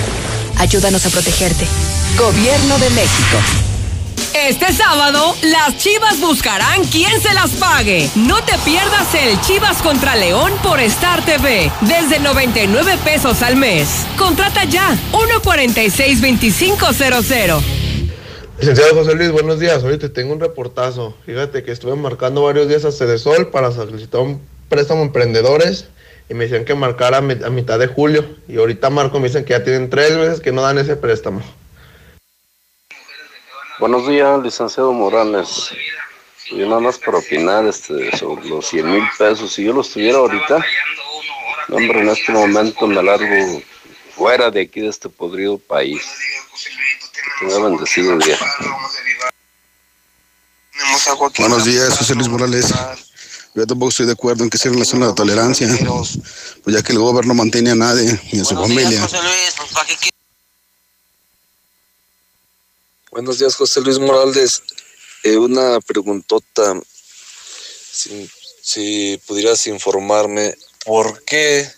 Ayúdanos a protegerte. Gobierno de México. Este sábado, las Chivas buscarán quién se las pague. No te pierdas el Chivas contra León por Star TV, desde 99 pesos al mes. Contrata ya, 146-2500. Licenciado José Luis, buenos días. Ahorita tengo un reportazo. Fíjate que estuve marcando varios días a Cedesol para solicitar un préstamo a emprendedores y me decían que marcara a, mi- a mitad de julio. Y ahorita marco, me dicen que ya tienen tres meses que no dan ese préstamo. Buenos días, licenciado Morales. Yo nada más para opinar este, sobre los 100 mil pesos. Si yo los tuviera ahorita, no, hombre, en este momento me largo fuera de aquí, de este podrido país. Que tenga bendecido día. Buenos días, José Luis Morales. Yo tampoco estoy de acuerdo en que cierren la zona de tolerancia, pues ya que el gobierno mantiene a nadie y a su familia. Buenos días, José Luis Morales. Eh, una preguntota, si, si pudieras informarme, ¿por qué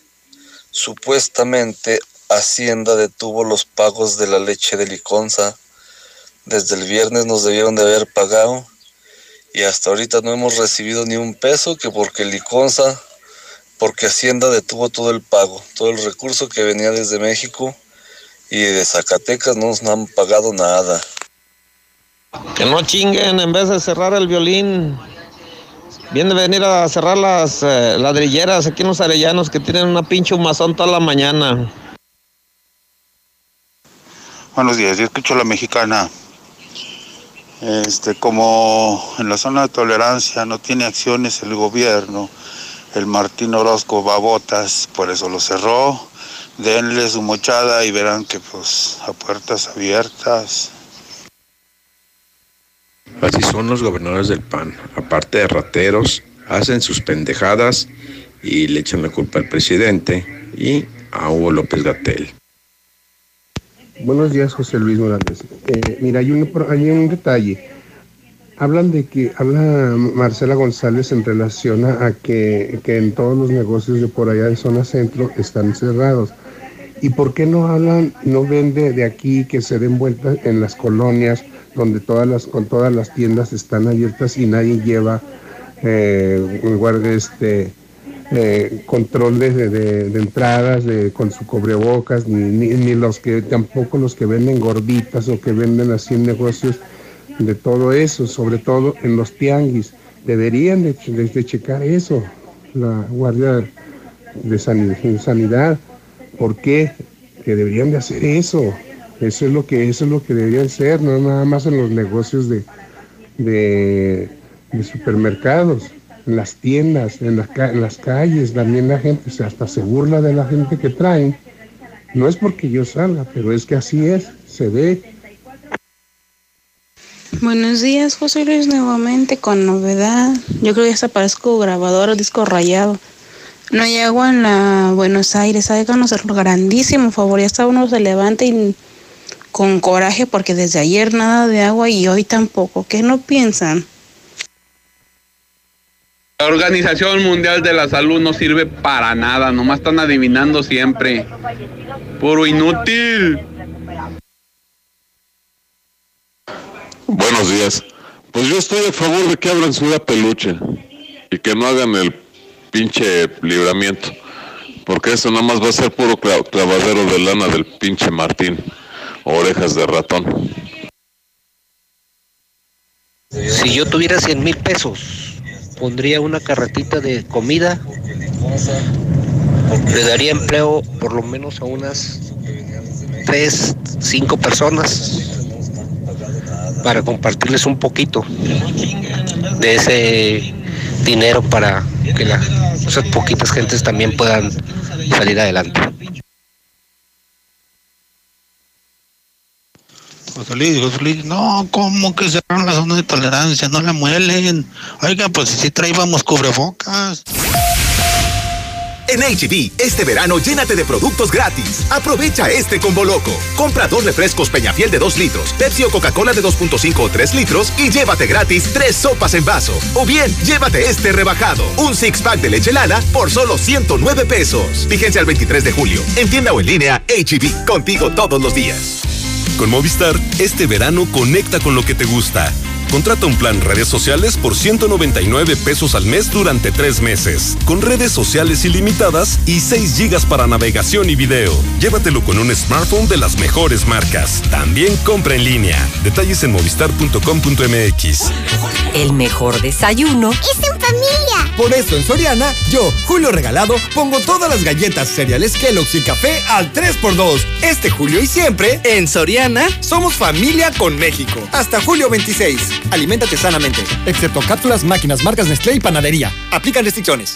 supuestamente Hacienda detuvo los pagos de la leche de liconza? Desde el viernes nos debieron de haber pagado y hasta ahorita no hemos recibido ni un peso, que porque liconza, porque Hacienda detuvo todo el pago, todo el recurso que venía desde México y de Zacatecas no nos han pagado nada. Que no chinguen, en vez de cerrar el violín, viene a venir a cerrar las eh, ladrilleras aquí en los arellanos que tienen una pinche humazón toda la mañana. Buenos días, yo escucho la mexicana. Este, como en la zona de tolerancia no tiene acciones el gobierno, el Martín Orozco va a botas, por eso lo cerró. Denle su mochada y verán que pues a puertas abiertas. Así son los gobernadores del PAN. Aparte de rateros, hacen sus pendejadas y le echan la culpa al presidente y a Hugo López Gatel. Buenos días, José Luis Morales. Eh, mira, hay un, detalle. Hablan de que, habla Marcela González en relación a que, que en todos los negocios de por allá de zona centro están cerrados. ¿Y por qué no hablan, no ven de, aquí que se den vueltas en las colonias donde todas las, con todas las tiendas están abiertas y nadie lleva eh, este, control de, entradas de, con su cobrebocas, ni, ni, los que, tampoco los que venden gorditas o que venden así en negocios de todo eso, sobre todo en los tianguis. Deberían de, de checar eso, la Guardia de Sanidad ¿Por qué? Que deberían de hacer eso. Eso es lo que, eso es lo que deberían ser, no nada más en los negocios de, de, supermercados, en las tiendas, en, en, las calles, también la gente hasta se burla de la gente que traen. No es porque yo salga, pero es que así es, se ve. Buenos días, José Luis, nuevamente con novedad. Yo creo que ya aparezco grabador o disco rayado. No hay agua en la Buenos Aires, háganos el grandísimo favor, ya está uno se levanta y con coraje porque desde ayer nada de agua y hoy tampoco. ¿Qué no piensan? La Organización Mundial de la Salud no sirve para nada, nomás están adivinando siempre. Puro inútil. Buenos días. Pues yo estoy a favor de que abran Ciudad Peluche y que no hagan el pinche libramiento. Porque eso nada más va a ser puro clavadero de lana del pinche Martín. Orejas de ratón. Si yo tuviera 100 mil pesos, pondría una carretita de comida. Le daría empleo por lo menos a unas 3, 5 personas para compartirles un poquito de ese dinero para que la, esas poquitas gentes también puedan salir adelante. José Luis, José Luis, no, ¿cómo que cerraron la zona de tolerancia? No la muelen. Oiga, pues si traíamos cubrebocas. En HB, este verano llénate de productos gratis. Aprovecha este combo loco. Compra dos refrescos Peñafiel de 2 litros, Pepsi o Coca-Cola de 2.5 o 3 litros y llévate gratis tres sopas en vaso. O bien, llévate este rebajado, un six pack de leche lana por solo 109 pesos. Fíjense al 23 de julio. En tienda o en línea, HB, contigo todos los días. Con Movistar, este verano conecta con lo que te gusta. Contrata un plan redes sociales por 199 pesos al mes durante tres meses, con redes sociales ilimitadas y 6 gigas para navegación y video. Llévatelo con un smartphone de las mejores marcas. También compra en línea. Detalles en movistar.com.mx. El mejor desayuno es en familia. Por eso en Soriana, yo, Julio Regalado, pongo todas las galletas, cereales Kellogg's y café al 3x2. Este julio y siempre, en Soriana, somos familia con México. Hasta julio 26. Aliméntate sanamente. Excepto cápsulas, máquinas, marcas Nestlé y panadería. Aplican restricciones.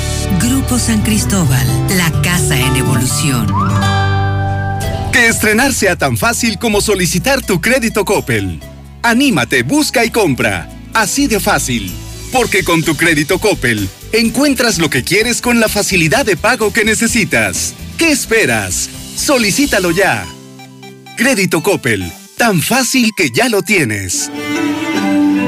Grupo San Cristóbal, la casa en evolución. Que estrenar sea tan fácil como solicitar tu crédito Coppel. Anímate, busca y compra. Así de fácil. Porque con tu crédito Coppel encuentras lo que quieres con la facilidad de pago que necesitas. ¿Qué esperas? Solicítalo ya. Crédito Coppel tan fácil que ya lo tienes.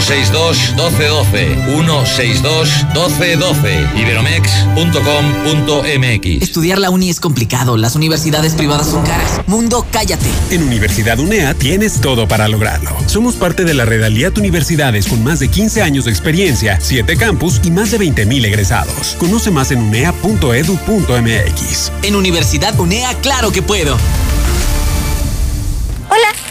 162 1212 162 1212 iberomex.com.mx Estudiar la uni es complicado, las universidades privadas son caras. Mundo, cállate. En Universidad UNEA tienes todo para lograrlo. Somos parte de la Red Aliat Universidades con más de 15 años de experiencia, 7 campus y más de 20.000 egresados. Conoce más en unea.edu.mx. En Universidad UNEA, claro que puedo.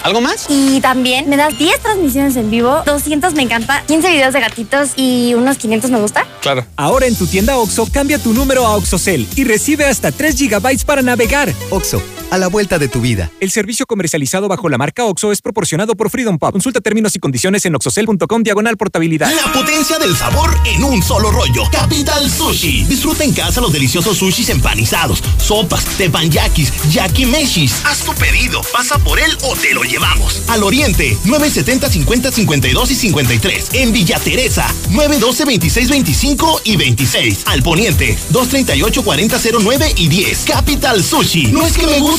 ¿Algo más? Y también me das 10 transmisiones en vivo, 200 me encanta, 15 videos de gatitos y unos 500 me gusta. Claro. Ahora en tu tienda OXO, cambia tu número a OXOCEL y recibe hasta 3 GB para navegar. OXO, a la vuelta de tu vida. El servicio comercializado bajo la marca OXO es proporcionado por Freedom Pop. Consulta términos y condiciones en oxocel.com diagonal portabilidad. La potencia del sabor en un solo rollo. Capital Sushi. Disfruta en casa los deliciosos sushis empanizados, sopas, tepanyakis, yakimeshis. Haz tu pedido, pasa por él o te lo llevamos. Al Oriente, 970 50 52 y 53. En Villa Teresa, 912 26 25 y 26. Al Poniente, 238 40 09 y 10. Capital Sushi. No es que me guste,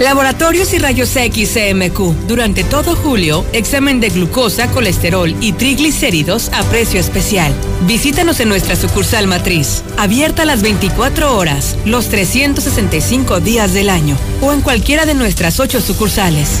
Laboratorios y Rayos X CMQ. Durante todo julio, examen de glucosa, colesterol y triglicéridos a precio especial. Visítanos en nuestra sucursal matriz, abierta las 24 horas, los 365 días del año, o en cualquiera de nuestras ocho sucursales.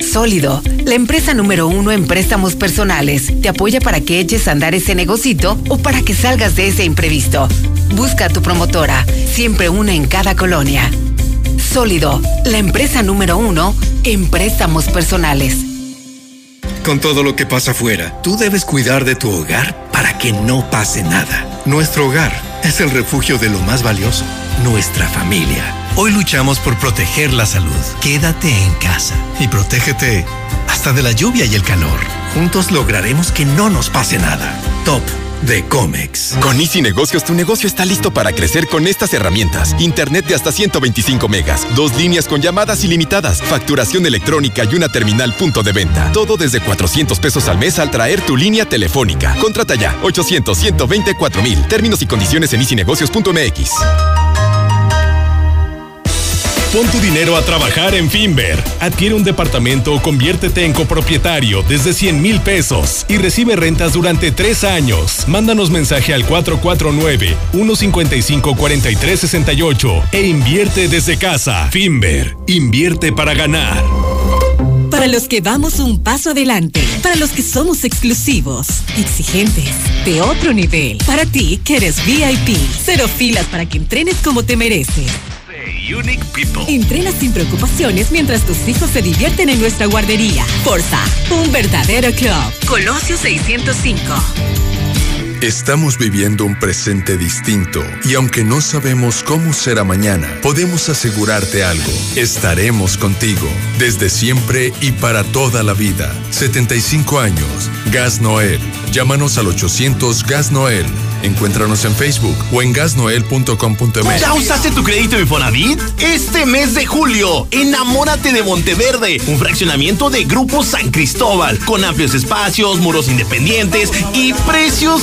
Sólido, la empresa número uno en préstamos personales, te apoya para que eches a andar ese negocito o para que salgas de ese imprevisto. Busca a tu promotora, siempre una en cada colonia. Sólido, la empresa número uno en préstamos personales. Con todo lo que pasa afuera, tú debes cuidar de tu hogar para que no pase nada. Nuestro hogar es el refugio de lo más valioso, nuestra familia. Hoy luchamos por proteger la salud. Quédate en casa y protégete hasta de la lluvia y el calor. Juntos lograremos que no nos pase nada. Top de Comex. Con Easy Negocios, tu negocio está listo para crecer con estas herramientas. Internet de hasta 125 megas, dos líneas con llamadas ilimitadas, facturación electrónica y una terminal punto de venta. Todo desde 400 pesos al mes al traer tu línea telefónica. Contrata ya 800 124 mil. Términos y condiciones en easynegocios.mx. Pon tu dinero a trabajar en Finver. Adquiere un departamento o conviértete en copropietario desde 100 mil pesos y recibe rentas durante tres años. Mándanos mensaje al 449-155-4368 e invierte desde casa. Finver, invierte para ganar. Para los que vamos un paso adelante, para los que somos exclusivos, exigentes, de otro nivel, para ti que eres VIP, cero filas para que entrenes como te mereces. Unique People. Entrena sin preocupaciones mientras tus hijos se divierten en nuestra guardería. Forza, un verdadero club. Colosio 605. Estamos viviendo un presente distinto y aunque no sabemos cómo será mañana, podemos asegurarte algo. Estaremos contigo desde siempre y para toda la vida. 75 años. Gas Noel. Llámanos al 800 Gas Noel. Encuéntranos en Facebook o en gasnoel.com.mx. ¿Ya usaste tu crédito Infonavit? Este mes de julio, enamórate de Monteverde, un fraccionamiento de Grupo San Cristóbal, con amplios espacios, muros independientes y precios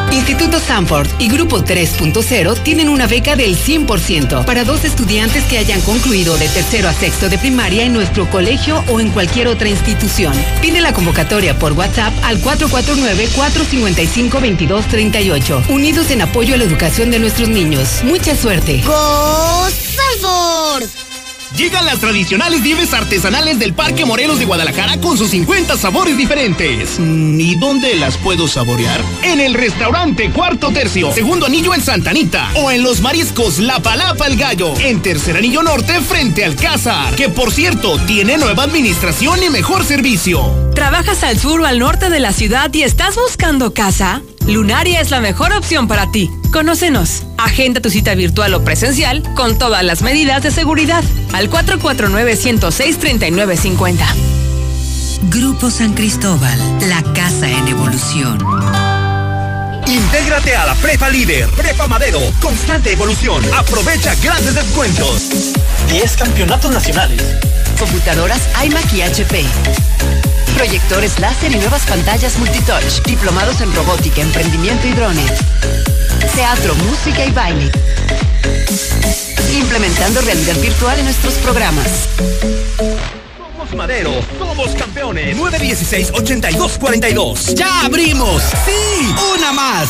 Instituto Sanford y Grupo 3.0 tienen una beca del 100% para dos estudiantes que hayan concluido de tercero a sexto de primaria en nuestro colegio o en cualquier otra institución. Pide la convocatoria por WhatsApp al 449-455-2238. Unidos en apoyo a la educación de nuestros niños. Mucha suerte. ¡Go Sanford! Llegan las tradicionales nieves artesanales del Parque Morelos de Guadalajara con sus 50 sabores diferentes. Mm, ¿Y dónde las puedo saborear? En el restaurante Cuarto Tercio, segundo anillo en Santanita. O en los mariscos La Palapa el Gallo, en tercer anillo norte frente al Cázar. Que por cierto, tiene nueva administración y mejor servicio. ¿Trabajas al sur o al norte de la ciudad y estás buscando casa? Lunaria es la mejor opción para ti. Conócenos. Agenda tu cita virtual o presencial con todas las medidas de seguridad al 449-106-3950. Grupo San Cristóbal, la casa en evolución. Intégrate a la Prepa Líder, Prepa Madero, constante evolución. Aprovecha grandes descuentos. 10 campeonatos nacionales. Computadoras iMac y HP. Proyectores láser y nuevas pantallas multitouch. Diplomados en robótica, emprendimiento y drones. Teatro, música y baile. Implementando realidad virtual en nuestros programas. Madero, somos campeones. 916-8242. ¡Ya abrimos! ¡Sí! ¡Una más!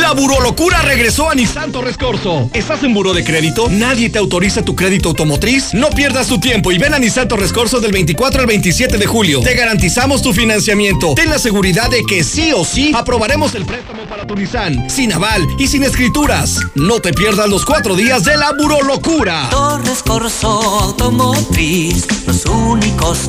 La burolocura regresó a Nissan Torres. ¿Estás en buro de crédito? ¿Nadie te autoriza tu crédito automotriz? No pierdas tu tiempo y ven a Nissan Torres del 24 al 27 de julio. Te garantizamos tu financiamiento. Ten la seguridad de que sí o sí aprobaremos el préstamo para tu Nissan. Sin aval y sin escrituras. No te pierdas los cuatro días de la burolocura. Torres Automotriz, los únicos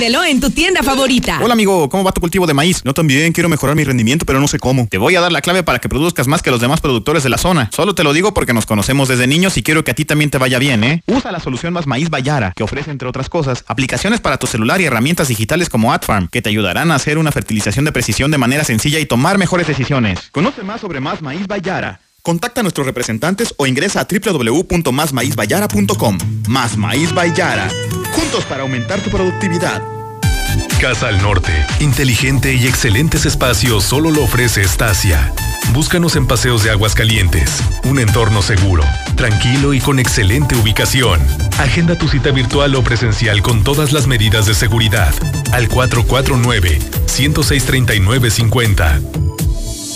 Pídelo en tu tienda favorita. Hola amigo, ¿cómo va tu cultivo de maíz? Yo también quiero mejorar mi rendimiento, pero no sé cómo. Te voy a dar la clave para que produzcas más que los demás productores de la zona. Solo te lo digo porque nos conocemos desde niños y quiero que a ti también te vaya bien, ¿eh? Usa la solución Más Maíz Bayara, que ofrece entre otras cosas aplicaciones para tu celular y herramientas digitales como AdFarm, que te ayudarán a hacer una fertilización de precisión de manera sencilla y tomar mejores decisiones. Conoce más sobre Más Maíz Bayara. Contacta a nuestros representantes o ingresa a www.masmaizbayara.com. Más Maíz. Juntos para aumentar tu productividad. Casa al Norte. Inteligente y excelentes espacios solo lo ofrece Estacia. Búscanos en Paseos de Aguas Calientes. Un entorno seguro, tranquilo y con excelente ubicación. Agenda tu cita virtual o presencial con todas las medidas de seguridad. Al 449-106-3950.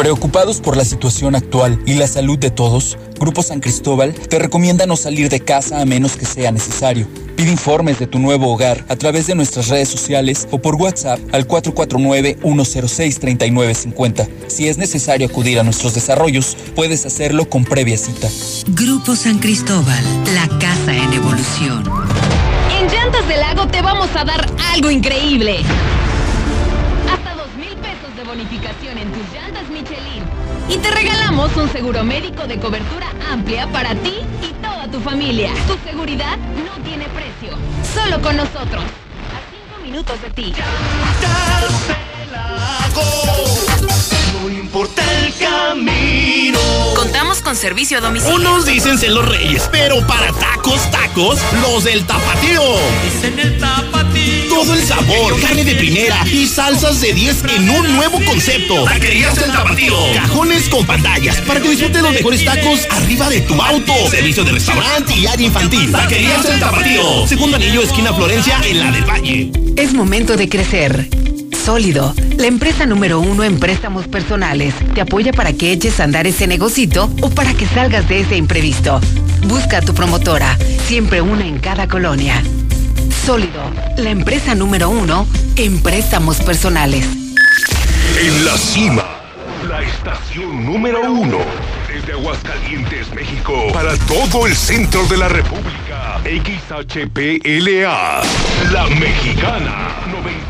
Preocupados por la situación actual y la salud de todos, Grupo San Cristóbal te recomienda no salir de casa a menos que sea necesario. Pide informes de tu nuevo hogar a través de nuestras redes sociales o por WhatsApp al 449-106-3950. Si es necesario acudir a nuestros desarrollos, puedes hacerlo con previa cita. Grupo San Cristóbal, la casa en evolución. En Llantas del Lago te vamos a dar algo increíble. calificación en tus llantas. Y te regalamos un seguro médico de cobertura amplia para ti y toda tu familia. Tu seguridad no tiene precio. Solo con nosotros. A cinco minutos de ti. No importa el camino. Contamos con servicio a domicilio. Unos dicen ser los reyes, pero para tacos, tacos, los del tapatío. en el tapatío. Todo el sabor, carne de primera y salsas de 10 en un nuevo concepto. Taquerías del tapatío. Cajones con pantallas para que disfrutes los mejores tacos arriba de tu auto. Servicio de restaurante y área infantil. Taquerías del tapatío. Segundo anillo, esquina Florencia, en la del Valle. Es momento de crecer. Sólido, la empresa número uno en préstamos personales, te apoya para que eches a andar ese negocito o para que salgas de ese imprevisto. Busca a tu promotora, siempre una en cada colonia. Sólido, la empresa número uno en préstamos personales. En la cima, la estación número uno. Desde Aguascalientes, México, para todo el centro de la República. XHPLA, La Mexicana, 91.3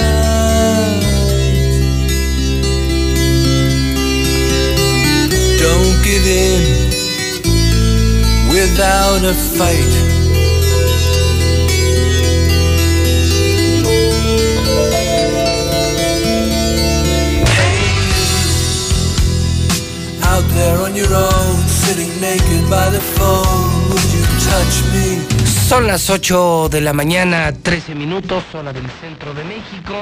Without a fight. Out there on your own, sitting naked by the phone, would you touch me? Son las 8 de la mañana, 13 minutos, hora del centro de México.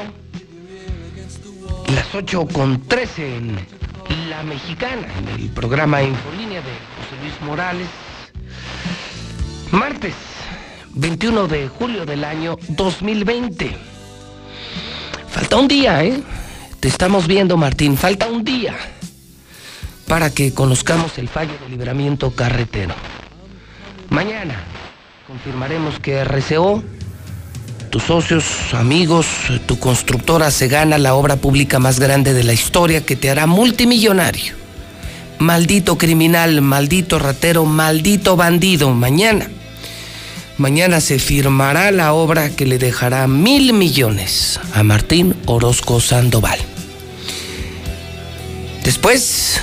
Las 8 con 13 en La Mexicana, en el programa Infolínea de José Luis Morales. Martes, 21 de julio del año 2020. Falta un día, ¿eh? Te estamos viendo, Martín. Falta un día para que conozcamos el fallo de libramiento carretero. Mañana confirmaremos que RCO, tus socios, amigos, tu constructora se gana la obra pública más grande de la historia que te hará multimillonario. Maldito criminal, maldito ratero, maldito bandido. Mañana, mañana se firmará la obra que le dejará mil millones a Martín Orozco Sandoval. Después,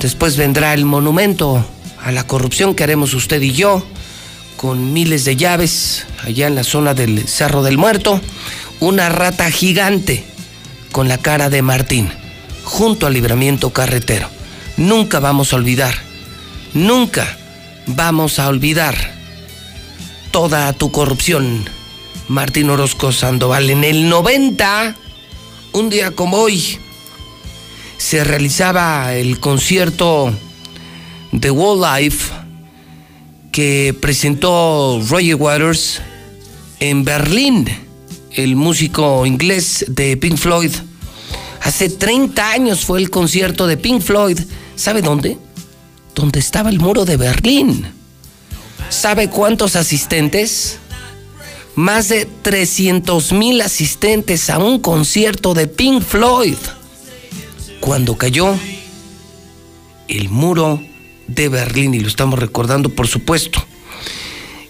después vendrá el monumento a la corrupción que haremos usted y yo con miles de llaves allá en la zona del Cerro del Muerto, una rata gigante con la cara de Martín, junto al libramiento carretero. Nunca vamos a olvidar, nunca vamos a olvidar toda tu corrupción, Martín Orozco Sandoval. En el 90, un día como hoy, se realizaba el concierto de World Life que presentó Roger Waters en Berlín, el músico inglés de Pink Floyd. Hace 30 años fue el concierto de Pink Floyd. ¿Sabe dónde? Donde estaba el muro de Berlín. ¿Sabe cuántos asistentes? Más de 300 mil asistentes a un concierto de Pink Floyd. Cuando cayó el muro de Berlín y lo estamos recordando por supuesto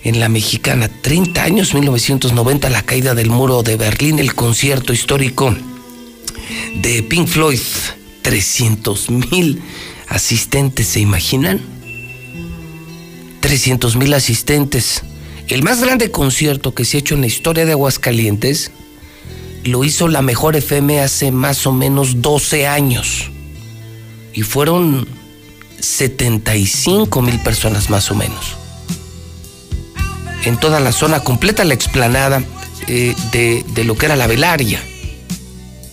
en la mexicana 30 años 1990 la caída del muro de Berlín el concierto histórico de Pink Floyd 300 mil asistentes, ¿se imaginan? 300 mil asistentes. El más grande concierto que se ha hecho en la historia de Aguascalientes lo hizo la Mejor FM hace más o menos 12 años. Y fueron 75 mil personas más o menos. En toda la zona completa, la explanada eh, de, de lo que era la velaria.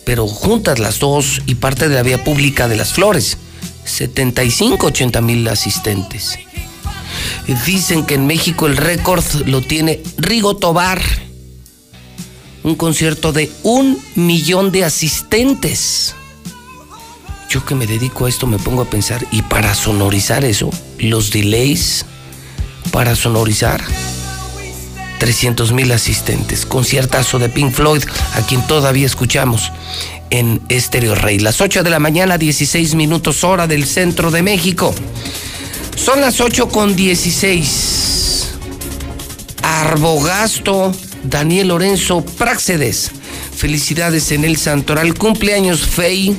Pero juntas las dos y parte de la vía pública de las flores. 75, 80 mil asistentes. Dicen que en México el récord lo tiene Rigo Tobar. Un concierto de un millón de asistentes. Yo que me dedico a esto me pongo a pensar, y para sonorizar eso, los delays, para sonorizar, 300 mil asistentes. Conciertazo de Pink Floyd, a quien todavía escuchamos en Estéreo Rey. Las 8 de la mañana, 16 minutos hora del centro de México. Son las 8 con 16. Arbogasto, Daniel Lorenzo Práxedes. Felicidades en el Santoral. Cumpleaños Fey.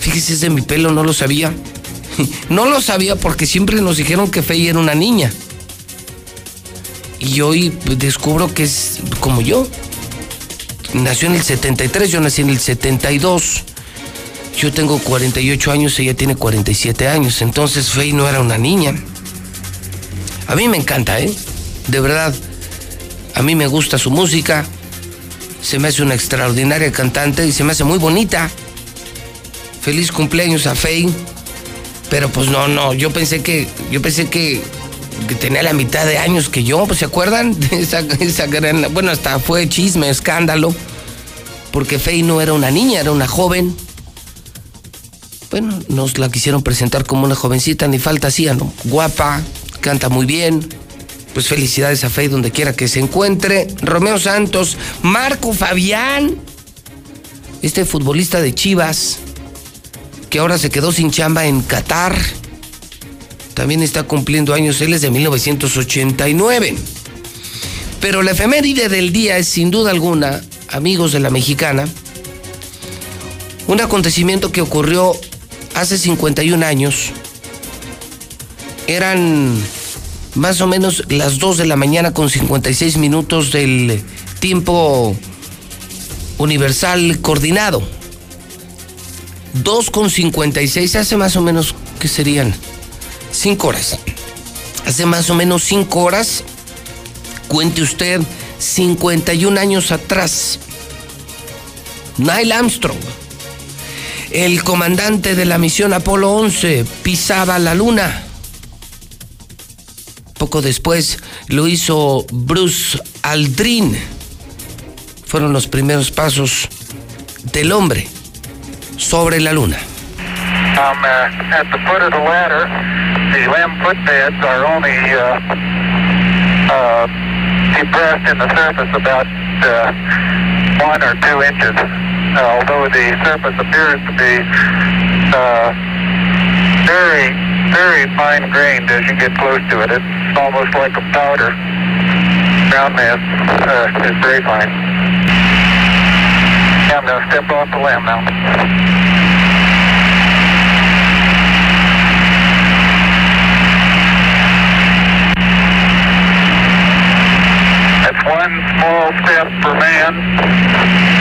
Fíjese, es de mi pelo, no lo sabía. No lo sabía porque siempre nos dijeron que Fey era una niña. Y hoy descubro que es como yo. Nació en el 73, yo nací en el 72. Yo tengo 48 años, ella tiene 47 años. Entonces Faye no era una niña. A mí me encanta, ¿eh? De verdad. A mí me gusta su música. Se me hace una extraordinaria cantante y se me hace muy bonita. Feliz cumpleaños a Faye. Pero pues no, no, yo pensé que, yo pensé que, tenía la mitad de años que yo, pues se acuerdan esa, esa gran, bueno, hasta fue chisme, escándalo, porque Faye no era una niña, era una joven. Bueno, nos la quisieron presentar como una jovencita, ni falta hacía, ¿no? Guapa, canta muy bien. Pues felicidades a Faye donde quiera que se encuentre. Romeo Santos, Marco Fabián, este futbolista de Chivas, que ahora se quedó sin chamba en Qatar. También está cumpliendo años, él es de 1989. Pero la efeméride del día es sin duda alguna, amigos de la mexicana, un acontecimiento que ocurrió hace 51 años. Eran más o menos las 2 de la mañana con 56 minutos del tiempo universal coordinado. 2 con 56 hace más o menos, ¿qué serían? 5 horas. Hace más o menos 5 horas, cuente usted, 51 años atrás, Neil Armstrong, el comandante de la misión Apolo 11, pisaba la luna. Poco después lo hizo Bruce Aldrin. Fueron los primeros pasos del hombre sobre la luna. Um, uh, at the foot of the ladder, the limb footbeds are only uh, uh, depressed in the surface about uh, one or two inches, uh, although the surface appears to be uh, very, very fine grained as you get close to it. It's almost like a powder. Ground mass uh, is very fine. Yeah, I'm going to step off the limb now. That's one small step for man,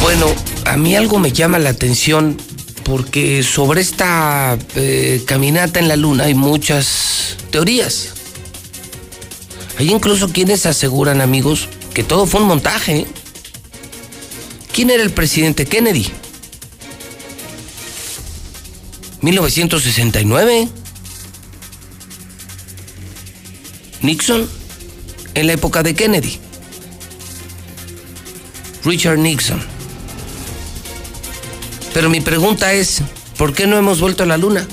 Bueno, a mí algo me llama la atención porque sobre esta eh, caminata en la luna hay muchas teorías. Hay incluso quienes aseguran, amigos, que todo fue un montaje. ¿Quién era el presidente Kennedy? 1969. Nixon, en la época de Kennedy. Richard Nixon. Pero mi pregunta es, ¿por qué no hemos vuelto a la luna?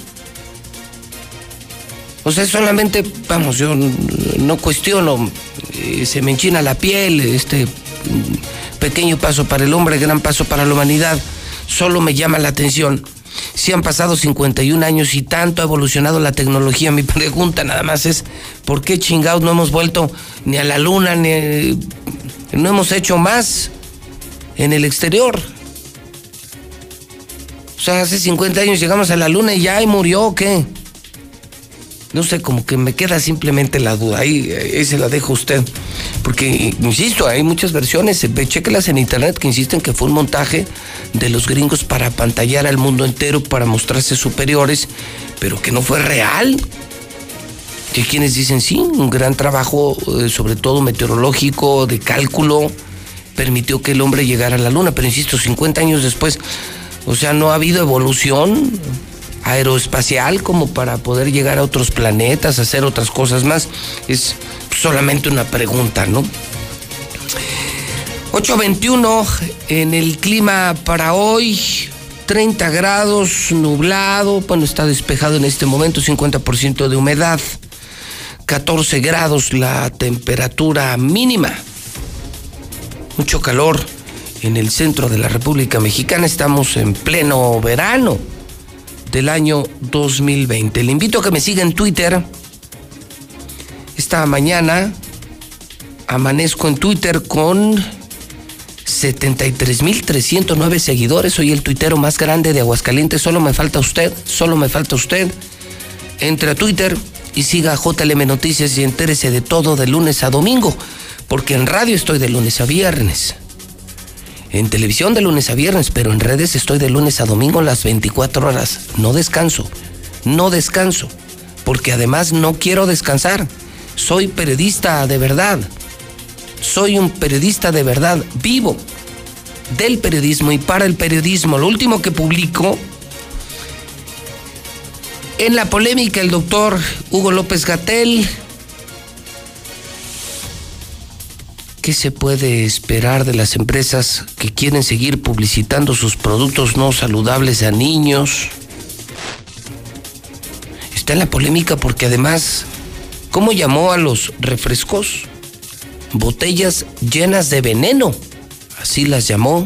O sea, solamente, vamos, yo no cuestiono, eh, se me enchina la piel, este pequeño paso para el hombre, gran paso para la humanidad. solo me llama la atención. Si han pasado 51 años y tanto ha evolucionado la tecnología, mi pregunta nada más es, ¿por qué chingados no hemos vuelto ni a la luna, ni no hemos hecho más en el exterior? O sea, hace 50 años llegamos a la luna y ya y murió o qué? No sé, como que me queda simplemente la duda. Ahí, ahí se la dejo a usted. Porque, insisto, hay muchas versiones. Chequelas en internet que insisten que fue un montaje de los gringos para pantallar al mundo entero, para mostrarse superiores, pero que no fue real. Que quienes dicen sí, un gran trabajo, eh, sobre todo meteorológico, de cálculo, permitió que el hombre llegara a la luna. Pero insisto, 50 años después, o sea, no ha habido evolución aeroespacial como para poder llegar a otros planetas, hacer otras cosas más. Es solamente una pregunta, ¿no? 8.21 en el clima para hoy, 30 grados, nublado, bueno, está despejado en este momento, 50% de humedad, 14 grados la temperatura mínima, mucho calor en el centro de la República Mexicana, estamos en pleno verano del año 2020. Le invito a que me siga en Twitter. Esta mañana amanezco en Twitter con 73.309 seguidores. Soy el tuitero más grande de Aguascalientes. Solo me falta usted, solo me falta usted. Entre a Twitter y siga JLM Noticias y entérese de todo de lunes a domingo, porque en radio estoy de lunes a viernes en televisión de lunes a viernes, pero en redes estoy de lunes a domingo las 24 horas. No descanso, no descanso, porque además no quiero descansar. Soy periodista de verdad. Soy un periodista de verdad, vivo del periodismo y para el periodismo. Lo último que publico en la polémica el doctor Hugo López Gatel ¿Qué se puede esperar de las empresas que quieren seguir publicitando sus productos no saludables a niños? Está en la polémica porque además, ¿cómo llamó a los refrescos? Botellas llenas de veneno. Así las llamó.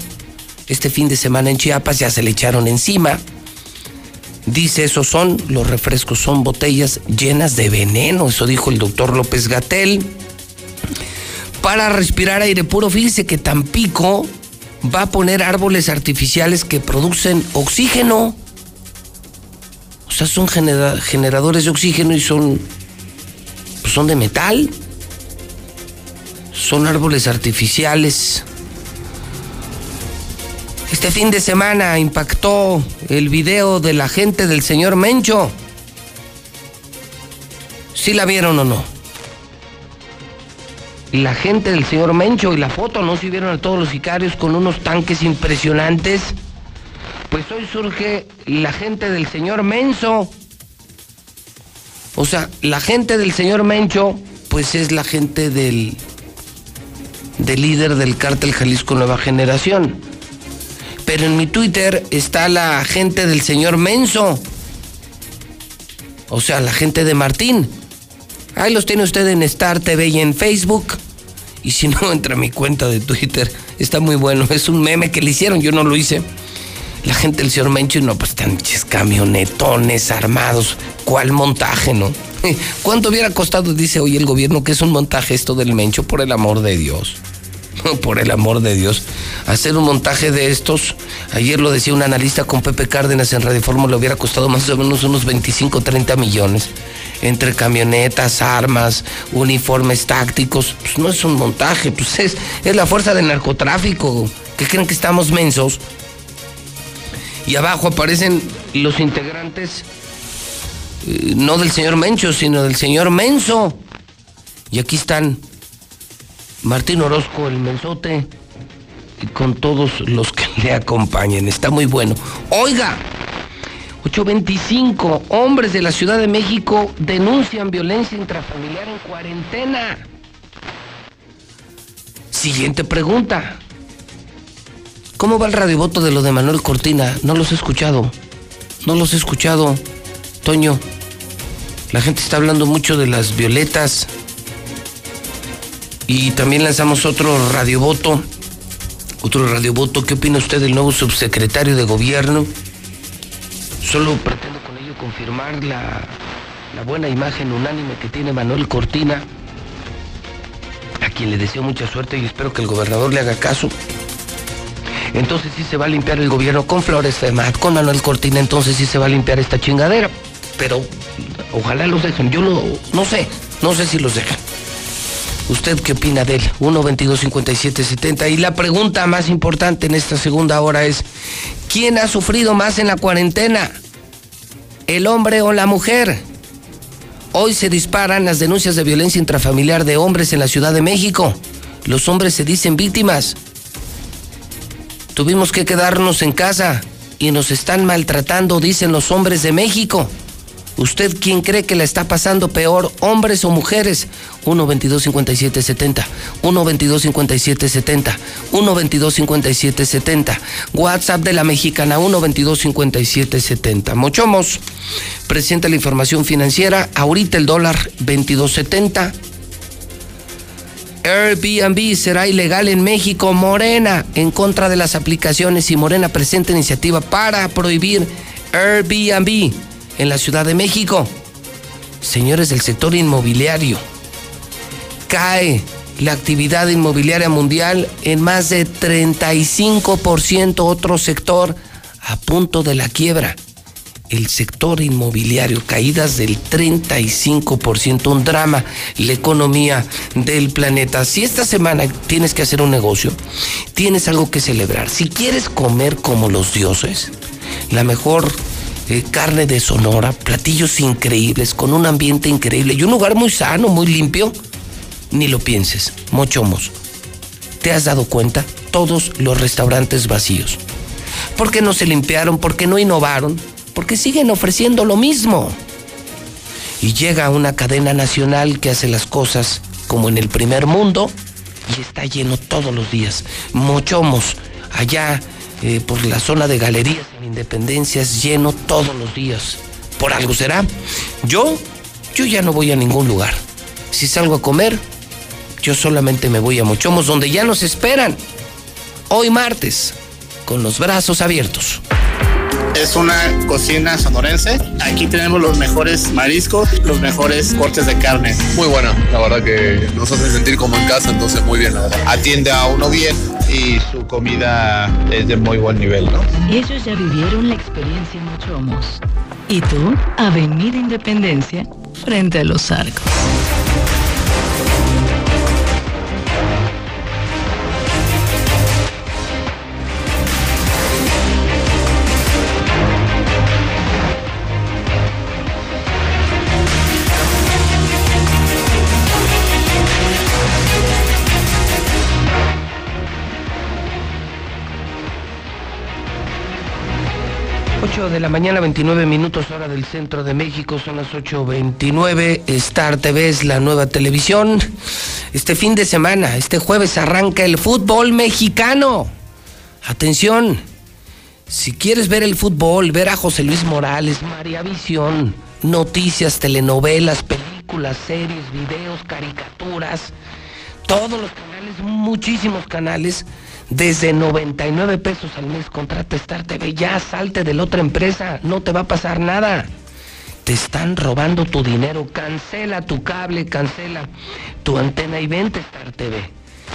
Este fin de semana en Chiapas ya se le echaron encima. Dice, esos son, los refrescos son botellas llenas de veneno. Eso dijo el doctor López Gatel para respirar aire puro. Fíjese que Tampico va a poner árboles artificiales que producen oxígeno. O sea, son generadores de oxígeno y son, pues son de metal. Son árboles artificiales. Este fin de semana impactó el video de la gente del señor Mencho. ¿Sí la vieron o no? La gente del señor Mencho y la foto, ¿no? Si vieron a todos los sicarios con unos tanques impresionantes. Pues hoy surge la gente del señor Menso. O sea, la gente del señor Mencho, pues es la gente del, del líder del cártel Jalisco Nueva Generación. Pero en mi Twitter está la gente del señor Menso. O sea, la gente de Martín. Ahí los tiene usted en Star TV y en Facebook. Y si no, entra a mi cuenta de Twitter. Está muy bueno. Es un meme que le hicieron, yo no lo hice. La gente del señor Mencho, no, pues están camionetones armados. ¿Cuál montaje, no? ¿Cuánto hubiera costado, dice hoy el gobierno, que es un montaje esto del Mencho, por el amor de Dios? Por el amor de Dios. Hacer un montaje de estos, ayer lo decía un analista con Pepe Cárdenas en Radio Fórmula, le hubiera costado más o menos unos 25, 30 millones entre camionetas, armas, uniformes tácticos. Pues no es un montaje, pues es, es la fuerza del narcotráfico. que creen que estamos mensos? Y abajo aparecen los integrantes, eh, no del señor Mencho, sino del señor Menso. Y aquí están Martín Orozco, el mensote, y con todos los que le acompañen. Está muy bueno. Oiga, 825 hombres de la Ciudad de México denuncian violencia intrafamiliar en cuarentena. Siguiente pregunta. ¿Cómo va el radiovoto de lo de Manuel Cortina? No los he escuchado. No los he escuchado. Toño, la gente está hablando mucho de las violetas. Y también lanzamos otro radiovoto Otro radiovoto, ¿qué opina usted del nuevo subsecretario de gobierno? Solo pretendo con ello confirmar la, la buena imagen unánime que tiene Manuel Cortina, a quien le deseo mucha suerte y espero que el gobernador le haga caso. Entonces sí se va a limpiar el gobierno con Flores Femat, con Manuel Cortina, entonces sí se va a limpiar esta chingadera. Pero ojalá los dejen, yo no, no sé, no sé si los dejan. ¿Usted qué opina de él? 1 22 57 70. Y la pregunta más importante en esta segunda hora es: ¿quién ha sufrido más en la cuarentena? ¿El hombre o la mujer? Hoy se disparan las denuncias de violencia intrafamiliar de hombres en la Ciudad de México. Los hombres se dicen víctimas. Tuvimos que quedarnos en casa y nos están maltratando, dicen los hombres de México. ¿Usted quién cree que la está pasando peor, hombres o mujeres? 1 22 57 70 1 22 57 70 1 22 57 70 WhatsApp de la mexicana 1 22 57 70 Mochomos presenta la información financiera ahorita el dólar 22.70 Airbnb será ilegal en México. Morena en contra de las aplicaciones y Morena presenta iniciativa para prohibir Airbnb en la Ciudad de México. Señores del sector inmobiliario, cae la actividad inmobiliaria mundial en más de 35%, otro sector a punto de la quiebra. El sector inmobiliario, caídas del 35%, un drama, la economía del planeta. Si esta semana tienes que hacer un negocio, tienes algo que celebrar. Si quieres comer como los dioses, la mejor carne de Sonora, platillos increíbles, con un ambiente increíble y un lugar muy sano, muy limpio, ni lo pienses. Mochomos. ¿Te has dado cuenta? Todos los restaurantes vacíos. ¿Por qué no se limpiaron? ¿Por qué no innovaron? Porque siguen ofreciendo lo mismo. Y llega una cadena nacional que hace las cosas como en el primer mundo y está lleno todos los días. Mochomos, allá eh, por la zona de galerías en Independencias, lleno todos los días. Por algo será. Yo, yo ya no voy a ningún lugar. Si salgo a comer, yo solamente me voy a Mochomos, donde ya nos esperan. Hoy martes, con los brazos abiertos. Es una cocina sonorense. Aquí tenemos los mejores mariscos, los mejores cortes de carne. Muy buena, la verdad que nos hace sentir como en casa, entonces muy bien, la verdad. Atiende a uno bien y su comida es de muy buen nivel, ¿no? Ellos ya vivieron la experiencia en Mochomos. ¿Y tú? Avenida Independencia, frente a los arcos. De la mañana, 29 minutos hora del centro de México, son las 8.29. Star TV es la nueva televisión. Este fin de semana, este jueves arranca el fútbol mexicano. Atención, si quieres ver el fútbol, ver a José Luis Morales, María Visión, noticias, telenovelas, películas, series, videos, caricaturas, todos los canales, muchísimos canales desde 99 pesos al mes contrata Star TV. Ya salte de la otra empresa, no te va a pasar nada. Te están robando tu dinero. Cancela tu cable, cancela tu antena y vente Star TV.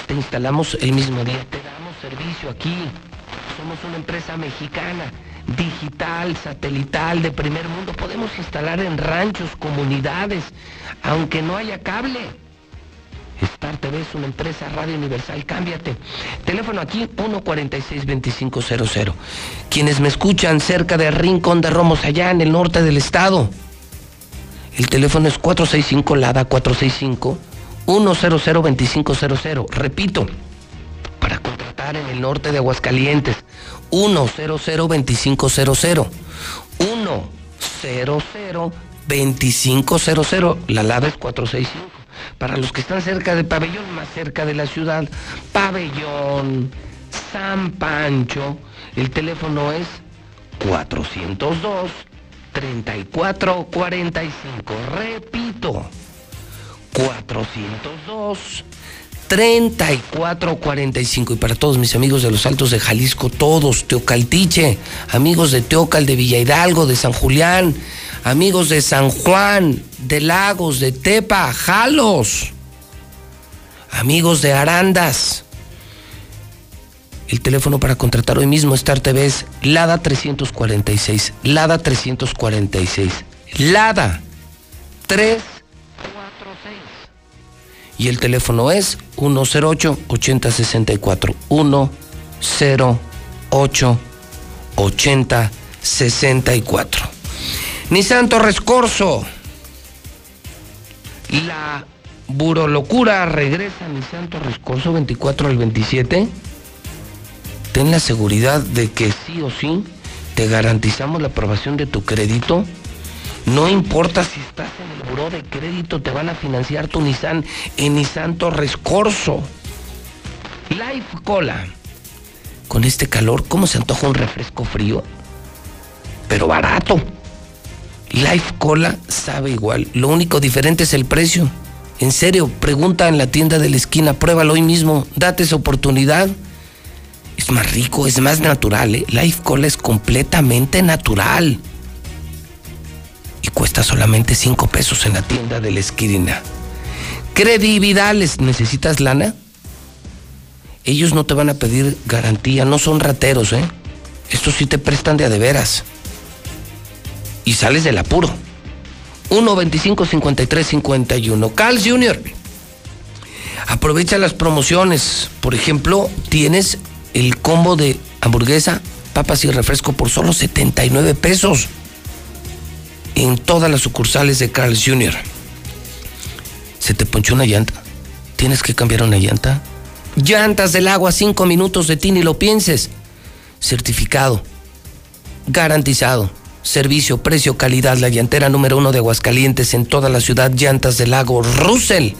Te instalamos el mismo día, te damos servicio aquí. Somos una empresa mexicana, digital, satelital, de primer mundo. Podemos instalar en ranchos, comunidades, aunque no haya cable. Star TV es una empresa Radio Universal, cámbiate. Teléfono aquí 146-2500. Quienes me escuchan cerca de Rincón de Romos, allá en el norte del estado. El teléfono es 465 LADA 465 100-2500. Repito, para contratar en el norte de Aguascalientes, 100-2500. 100-2500. La LADA es 465. Para los que están cerca de Pabellón, más cerca de la ciudad, Pabellón, San Pancho, el teléfono es 402 3445. Repito, 402 3445. Y para todos mis amigos de los Altos de Jalisco, todos, Teocaltiche, amigos de Teocal, de Villa Hidalgo, de San Julián, amigos de San Juan, de Lagos, de Tepa, Jalos, amigos de Arandas. El teléfono para contratar hoy mismo Star TV es Lada 346. Lada 346. Lada 346. Y el teléfono es 108-8064. 108-8064. Nissan Torres Corso. La burolocura regresa a Nissan Torres Corso 24 al 27. Ten la seguridad de que sí o sí te garantizamos la aprobación de tu crédito. No importa si estás en el buró de crédito, te van a financiar tu Nissan en Nissan Torres Corso. Life Cola. Con este calor, ¿cómo se antoja un refresco frío? Pero barato. Life Cola sabe igual. Lo único diferente es el precio. En serio, pregunta en la tienda de la esquina, pruébalo hoy mismo, date esa oportunidad. Es más rico, es más natural. ¿eh? Life Cola es completamente natural. Y cuesta solamente 5 pesos en la tienda de la esquina. Credividales, ¿necesitas lana? Ellos no te van a pedir garantía, no son rateros, ¿eh? Estos sí te prestan de a de veras. Y sales del apuro. 1 25 53 51. Carl Jr. Aprovecha las promociones. Por ejemplo, tienes el combo de hamburguesa, papas y refresco por solo 79 pesos. En todas las sucursales de Carl Jr. Se te ponchó una llanta. Tienes que cambiar una llanta. Llantas del agua, 5 minutos de ti ni lo pienses. Certificado. Garantizado. Servicio, precio, calidad. La llantera número uno de Aguascalientes en toda la ciudad. Llantas del lago Russell.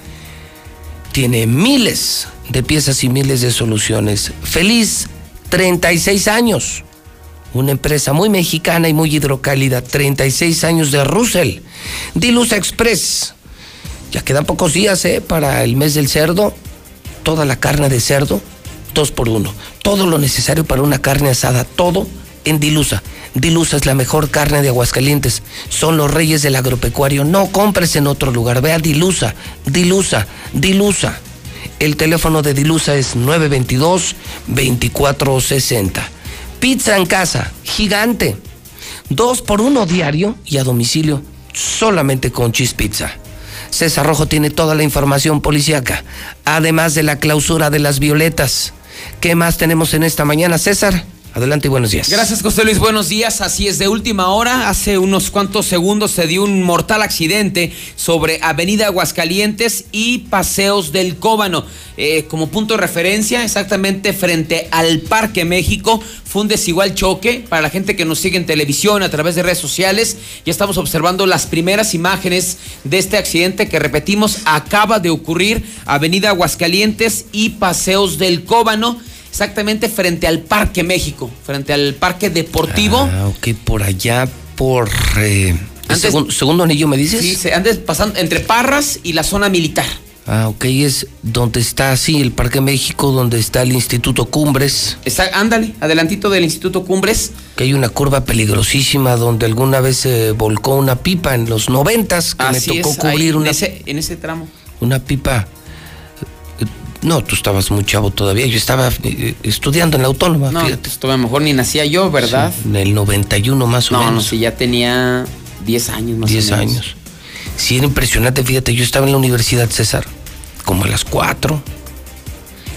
Tiene miles de piezas y miles de soluciones. Feliz 36 años. Una empresa muy mexicana y muy hidrocálida. 36 años de Russell. Dilusa Express. Ya quedan pocos días ¿eh? para el mes del cerdo. Toda la carne de cerdo, dos por uno. Todo lo necesario para una carne asada, todo en Dilusa. Dilusa es la mejor carne de Aguascalientes. Son los reyes del agropecuario. No compres en otro lugar. Ve a Dilusa, Dilusa, Dilusa. El teléfono de Dilusa es 922-2460. Pizza en casa, gigante. Dos por uno diario y a domicilio, solamente con Cheese Pizza. César Rojo tiene toda la información policíaca, además de la clausura de las violetas. ¿Qué más tenemos en esta mañana, César? Adelante y buenos días. Gracias, José Luis. Buenos días. Así es, de última hora, hace unos cuantos segundos se dio un mortal accidente sobre Avenida Aguascalientes y Paseos del Cóbano. Eh, como punto de referencia, exactamente frente al Parque México, fue un desigual choque. Para la gente que nos sigue en televisión, a través de redes sociales, ya estamos observando las primeras imágenes de este accidente que, repetimos, acaba de ocurrir Avenida Aguascalientes y Paseos del Cóbano exactamente frente al Parque México, frente al Parque Deportivo. Ah, ok, por allá, por... Eh, Antes- segun- segundo anillo, ¿me dices? Sí, se andes pasando entre Parras y la zona militar. Ah, ok, es donde está, sí, el Parque México, donde está el Instituto Cumbres. Está, ándale, adelantito del Instituto Cumbres. Que hay una curva peligrosísima donde alguna vez se volcó una pipa en los noventas, que Así me tocó es, ahí, cubrir en, una, ese, en ese tramo. una pipa. Eh, No, tú estabas muy chavo todavía, yo estaba eh, estudiando en la autónoma, No, fíjate. esto a lo mejor ni nacía yo, ¿verdad? Sí, en el 91 más o No, no, menos. sí, ya tenía 10 años más 10 o menos. años. Sí, era impresionante, fíjate, yo estaba en la Universidad César, como a las 4.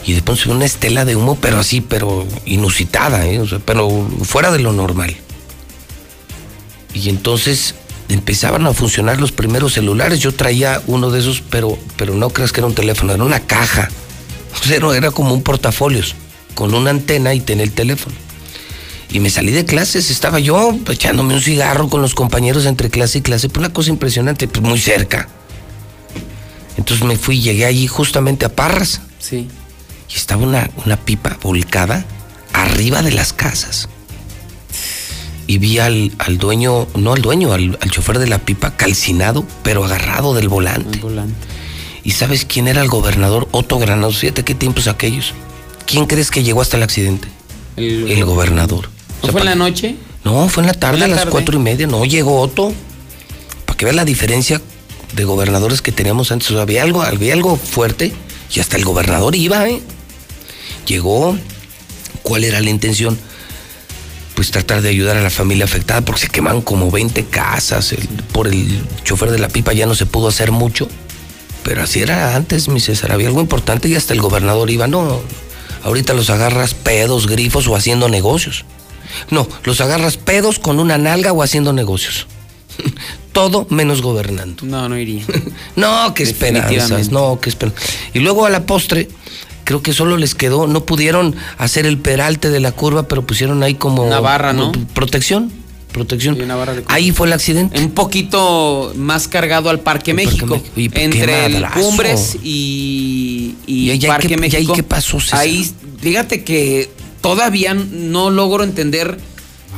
Y de pronto se una estela de humo, pero así, pero inusitada, ¿eh? O sea, pero fuera de lo normal. Y entonces empezaban a funcionar los primeros celulares. Yo traía uno de esos, pero, pero no creas que era un teléfono, era una caja. Era- como un portafolios, con una antena y tenía el teléfono. Y me salí de clases, estaba yo echándome un cigarro con los compañeros entre clase y clase, pues una cosa impresionante, pues muy cerca. Entonces me fui, llegué allí justamente a Parras. Sí. Y estaba una, una pipa volcada arriba de las casas. Y vi al, al dueño, no al dueño, al, al chofer de la pipa calcinado, pero agarrado del volante. volante. ¿Y sabes quién era el gobernador? Otto Granados. Fíjate qué tiempos aquellos. ¿Quién crees que llegó hasta el accidente? El, gobernador. ¿No fue en la noche? No, fue en la tarde, ¿En la a las tarde? cuatro y media. No, llegó Otto. Para que veas la diferencia de gobernadores que teníamos antes. O sea, había algo, había algo fuerte y hasta el gobernador iba, ¿eh? Llegó. ¿Cuál era la intención? Pues tratar de ayudar a la familia afectada porque se quemaron como 20 casas. El- por el chofer de la pipa ya no se pudo hacer mucho. Pero así era antes, mi César. Había algo importante y hasta el gobernador iba. No, ahorita los agarras pedos, grifos o haciendo negocios. No, los agarras pedos con una nalga o haciendo negocios. Todo menos gobernando. No, no iría. No, qué esperanzas, no, qué esperanzas. Y luego a la postre, creo que solo les quedó, no pudieron hacer el peralte de la curva, pero pusieron ahí como... Una barra, ¿no? pro- Protección, protección. Ahí fue el accidente. Un poquito más cargado al Parque México. México. Y entre el. Cumbres y, y ¿Y allá Parque qué- y ahí México. qué pasó, César? Ahí, fíjate que todavía no logro entender.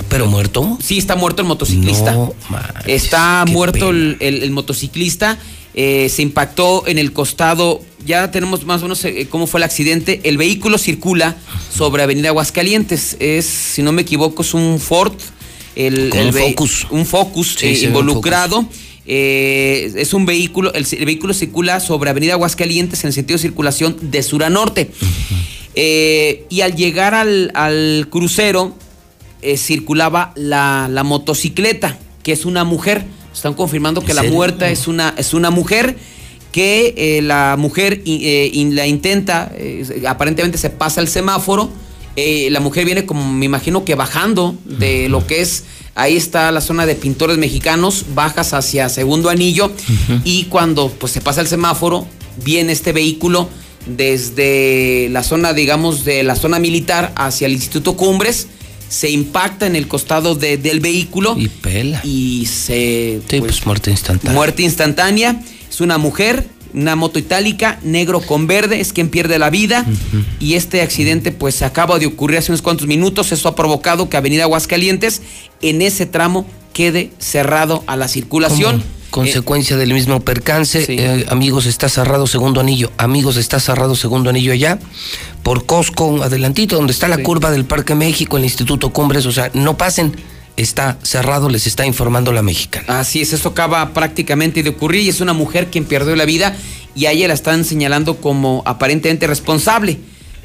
¿Pero muerto? Sí, está muerto el motociclista. No, está muerto el, el- el motociclista. eh, se impactó en el costado. Ya tenemos más o menos eh, cómo fue el accidente. El vehículo circula sobre Avenida Aguascalientes. Es, si no me equivoco, es un Ford. El, un Focus. Un Focus Sí, eh, involucrado. Eh, es un vehículo, el, el vehículo circula sobre Avenida Aguascalientes en el sentido de circulación de sur a norte. Eh, y al llegar al, al crucero, circulaba la, la motocicleta, que es una mujer. Están confirmando que la serio? muerta es una, es una mujer que la mujer in- la intenta, aparentemente se pasa el semáforo. Eh, la mujer viene como, me imagino que bajando de lo que es, ahí está la zona de pintores mexicanos, bajas hacia segundo anillo y cuando pues se pasa el semáforo, viene este vehículo desde la zona, digamos, de la zona militar hacia el Instituto Cumbres, se impacta en el costado de- del vehículo Y pela. y se... Sí, pues muerte instantánea. Muerte instantánea. Es una mujer, una moto itálica, negro con verde, es quien pierde la vida. Y este accidente pues acaba de ocurrir hace unos cuantos minutos. Eso ha provocado que Avenida Aguascalientes en ese tramo quede cerrado a la circulación. Como Consecuencia del mismo percance, eh, amigos, está cerrado segundo anillo. Amigos, está cerrado segundo anillo allá. Por Costco, adelantito, donde está la curva del Parque México, el Instituto Cumbres. O sea, no pasen. Está cerrado, les está informando la mexicana. Así es, esto acaba prácticamente de ocurrir y es una mujer quien perdió la vida y a ella la están señalando como aparentemente responsable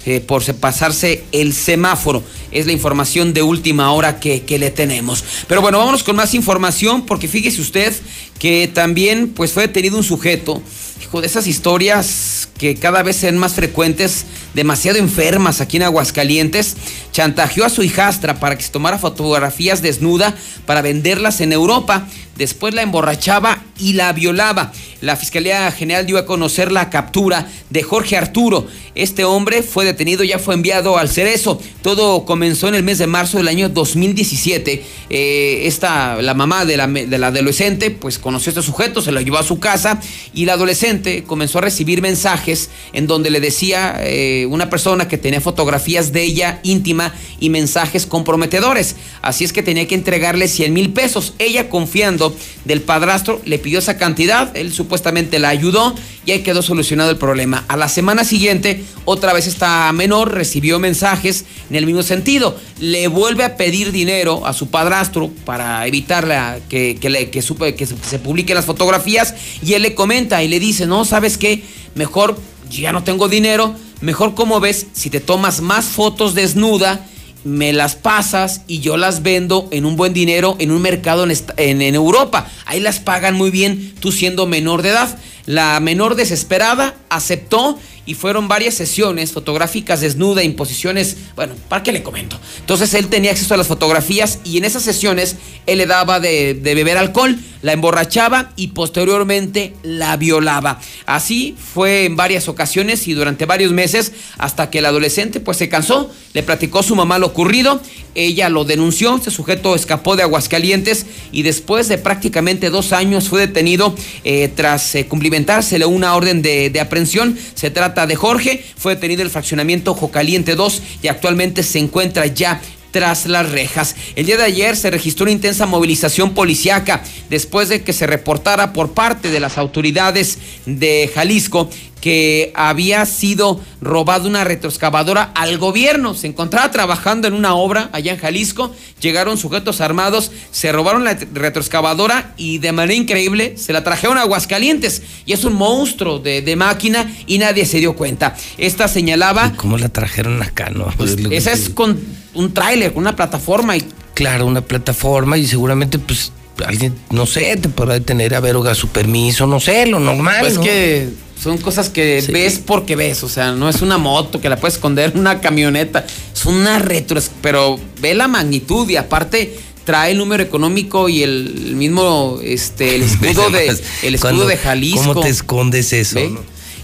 eh, por se- pasarse el semáforo. Es la información de última hora que, que le tenemos. Pero bueno, vámonos con más información porque fíjese usted que también pues fue detenido un sujeto, hijo de esas historias que cada vez sean más frecuentes, demasiado enfermas aquí en Aguascalientes, chantajeó a su hijastra para que se tomara fotografías desnuda para venderlas en Europa. Después la emborrachaba y la violaba. La Fiscalía General dio a conocer la captura de Jorge Arturo. Este hombre fue detenido, ya fue enviado al Cerezo. Todo comenzó en el mes de marzo del año 2017. Eh, esta, la mamá de la, adolescente, pues conoció a este sujeto, se lo llevó a su casa y la adolescente comenzó a recibir mensajes en donde le decía eh, una persona que tenía fotografías de ella íntima y mensajes comprometedores. Así es que tenía que entregarle 100 mil pesos. Ella confiando del padrastro le pidió esa cantidad, él supuestamente la ayudó y ahí quedó solucionado el problema. A la semana siguiente, otra vez esta menor recibió mensajes en el mismo sentido. Le vuelve a pedir dinero a su padrastro para evitar la- que, que le- que que se, publiquen las fotografías y él le comenta y le dice, no, ¿sabes qué? Mejor, ya no tengo dinero, mejor como ves, si te tomas más fotos desnuda, me las pasas y yo las vendo en un buen dinero en un mercado en, en- Europa. Ahí las pagan muy bien, tú siendo menor de edad. La menor desesperada aceptó y fueron varias sesiones fotográficas desnuda en posiciones, bueno, ¿para qué le comento? Entonces él tenía acceso a las fotografías y en esas sesiones él le daba de, de beber alcohol, la emborrachaba y posteriormente la violaba. Así fue en varias ocasiones y durante varios meses hasta que el adolescente pues se cansó, le platicó a su mamá lo ocurrido, ella lo denunció, este sujeto escapó de Aguascalientes y después de prácticamente dos años fue detenido eh, tras eh, cumplimentársele una orden de, aprehensión. Se trata de Jorge, fue detenido en el fraccionamiento Ojo Caliente 2 y actualmente se encuentra ya tras las rejas. El día de ayer se registró una intensa movilización policiaca después de que se reportara por parte de las autoridades de Jalisco que había sido robado una retroexcavadora al gobierno. Se encontraba trabajando en una obra allá en Jalisco, llegaron sujetos armados, se robaron la retroexcavadora y de manera increíble se la trajeron a Aguascalientes. Y es un monstruo de, de máquina y nadie se dio cuenta. Esta señalaba... ¿Cómo la trajeron acá, no? Pues Esa es con un tráiler, con una plataforma y Claro, una plataforma y seguramente, pues, alguien, no sé, te podrá detener a ver a su permiso, no sé, lo normal. Pues ¿no? que son cosas que ves porque ves, o sea, no es una moto que la puedes esconder una camioneta, es una retro, pero ve la magnitud y aparte trae el número económico y el, mismo este el escudo de el escudo de Jalisco. ¿Cómo te escondes eso? ¿Ve?